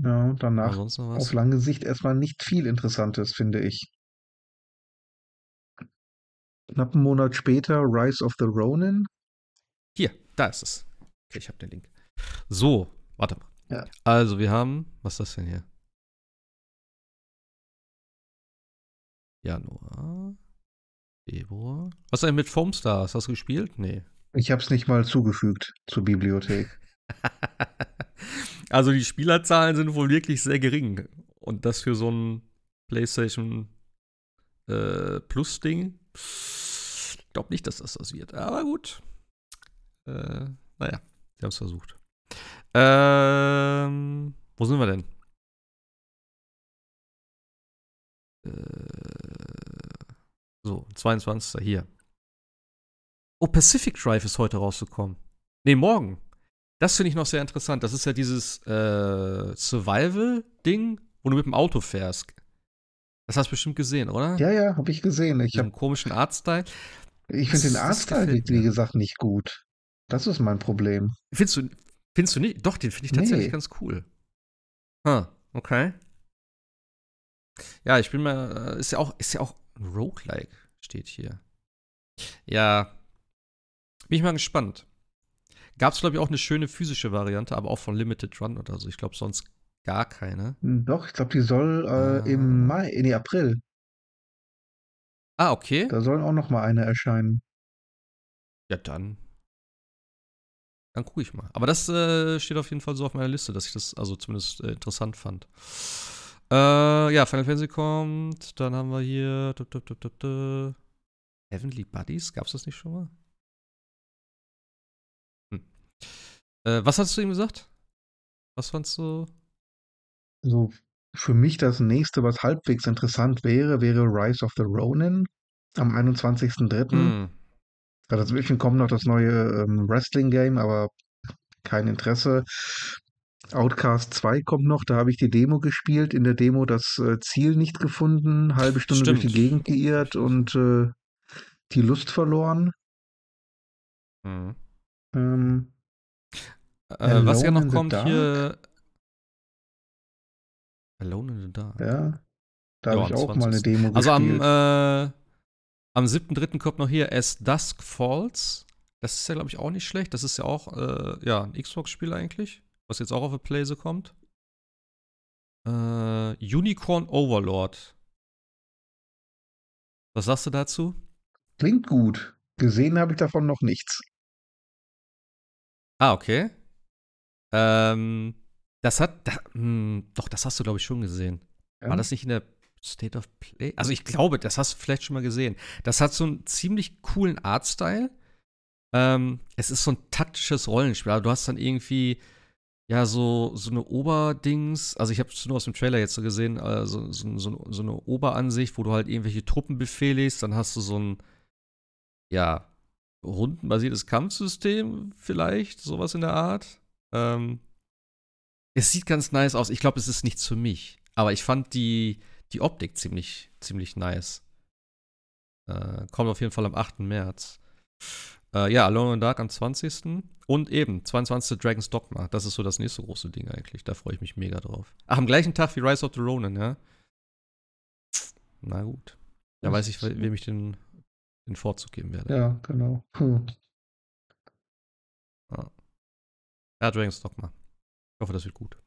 Ja, danach auf lange Sicht erstmal nicht viel Interessantes, finde ich. Knapp einen Monat später Rise of the Ronin. Hier, da ist es. Okay, ich habe den Link. So, warte mal. Ja. Also, wir haben, was ist das denn hier? Januar, Februar. Was ist denn mit Foamstars? Hast du gespielt? Nee. Ich habe es nicht mal zugefügt zur Bibliothek. also die Spielerzahlen sind wohl wirklich sehr gering. Und das für so ein PlayStation äh, Plus-Ding. Ich glaube nicht, dass das das wird. Aber gut. Äh, naja, sie haben es versucht. Ähm, wo sind wir denn? Äh, so, 22. hier. Oh, Pacific Drive ist heute rausgekommen. Nee, morgen. Das finde ich noch sehr interessant. Das ist ja dieses äh, Survival-Ding, wo du mit dem Auto fährst. Das hast du bestimmt gesehen, oder? Ja, ja, habe ich gesehen. Ich habe komischen Artstyle. Ich finde den Artstyle, wie gesagt, nicht gut. Das ist mein Problem. Findest du, findest du nicht? Doch, den finde ich tatsächlich nee. ganz cool. Huh, okay. Ja, ich bin mal, äh, ist ja auch, ist ja auch Roguelike, steht hier. Ja, bin ich mal gespannt. Gab es, glaube ich, auch eine schöne physische Variante, aber auch von Limited Run oder so. Ich glaube, sonst gar keine. Hm, doch, ich glaube, die soll äh, ah. im Mai, nee, April. Ah, okay. Da soll auch noch mal eine erscheinen. Ja, dann. Dann gucke ich mal. Aber das äh, steht auf jeden Fall so auf meiner Liste, dass ich das also zumindest äh, interessant fand. Äh, ja, Final Fantasy kommt. Dann haben wir hier. Heavenly Buddies. Gab es das nicht schon mal? Äh, was hast du ihm gesagt? Was fandst du? So, für mich das nächste, was halbwegs interessant wäre, wäre Rise of the Ronin am 21.03. Mm. Ja, dazwischen kommt noch das neue ähm, Wrestling-Game, aber kein Interesse. Outcast 2 kommt noch, da habe ich die Demo gespielt. In der Demo das äh, Ziel nicht gefunden, halbe Stunde Stimmt. durch die Gegend geirrt und äh, die Lust verloren. Mhm. Ähm, äh, was ja noch kommt hier. Alone in the Dark. Ja. Da habe ich auch 20. mal eine Demo also gespielt. Also am, äh, am 7.3. kommt noch hier As Dusk Falls. Das ist ja, glaube ich, auch nicht schlecht. Das ist ja auch äh, ja, ein Xbox-Spiel eigentlich, was jetzt auch auf der Playse kommt. Äh, Unicorn Overlord. Was sagst du dazu? Klingt gut. Gesehen habe ich davon noch nichts. Ah, okay. Ähm, das hat, da, mh, hm, doch, das hast du, glaube ich, schon gesehen. Ja. War das nicht in der State of Play? Also ich glaube, das hast du vielleicht schon mal gesehen. Das hat so einen ziemlich coolen Artstyle. Ähm, es ist so ein taktisches Rollenspiel. Also du hast dann irgendwie ja so, so eine Oberdings. Also ich habe es nur aus dem Trailer jetzt so gesehen, also so, so, so eine Oberansicht, wo du halt irgendwelche Truppen befehligst. Dann hast du so ein ja rundenbasiertes Kampfsystem vielleicht, sowas in der Art. Ähm, es sieht ganz nice aus. Ich glaube, es ist nichts für mich. Aber ich fand die, die Optik ziemlich, ziemlich nice. Äh, kommt auf jeden Fall am 8. März. Äh, ja, Alone in Dark am 20. Und eben, 22. Dragon's Dogma. Das ist so das nächste große Ding eigentlich. Da freue ich mich mega drauf. Ach, am gleichen Tag wie Rise of the Ronin, ja? Na gut. Da weiß ich, wem ich den, den Vorzug geben werde. Ja, genau. Hm. Ja, Dragon's Dogma. Ich hoffe, das wird gut.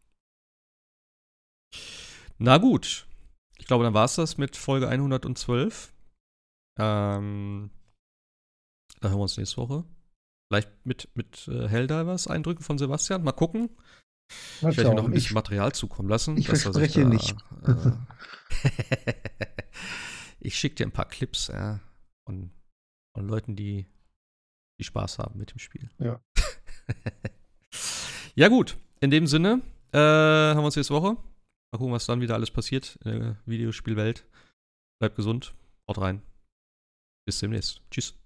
Na gut. Ich glaube, dann war es das mit Folge 112. Ähm, da hören wir uns nächste Woche. Vielleicht mit, mit äh, Helldivers Eindrücken von Sebastian. Mal gucken. Mal Ich werde noch ein bisschen Ich, Material zukommen lassen. ich er verspreche nicht. Äh, ich schicke dir ein paar Clips ja, von, von Leuten, die, die Spaß haben mit dem Spiel. Ja. ja, gut. In dem Sinne äh, haben wir uns nächste Woche. Mal gucken, was dann wieder alles passiert in der Videospielwelt. Bleibt gesund. Haut rein. Bis demnächst. Tschüss.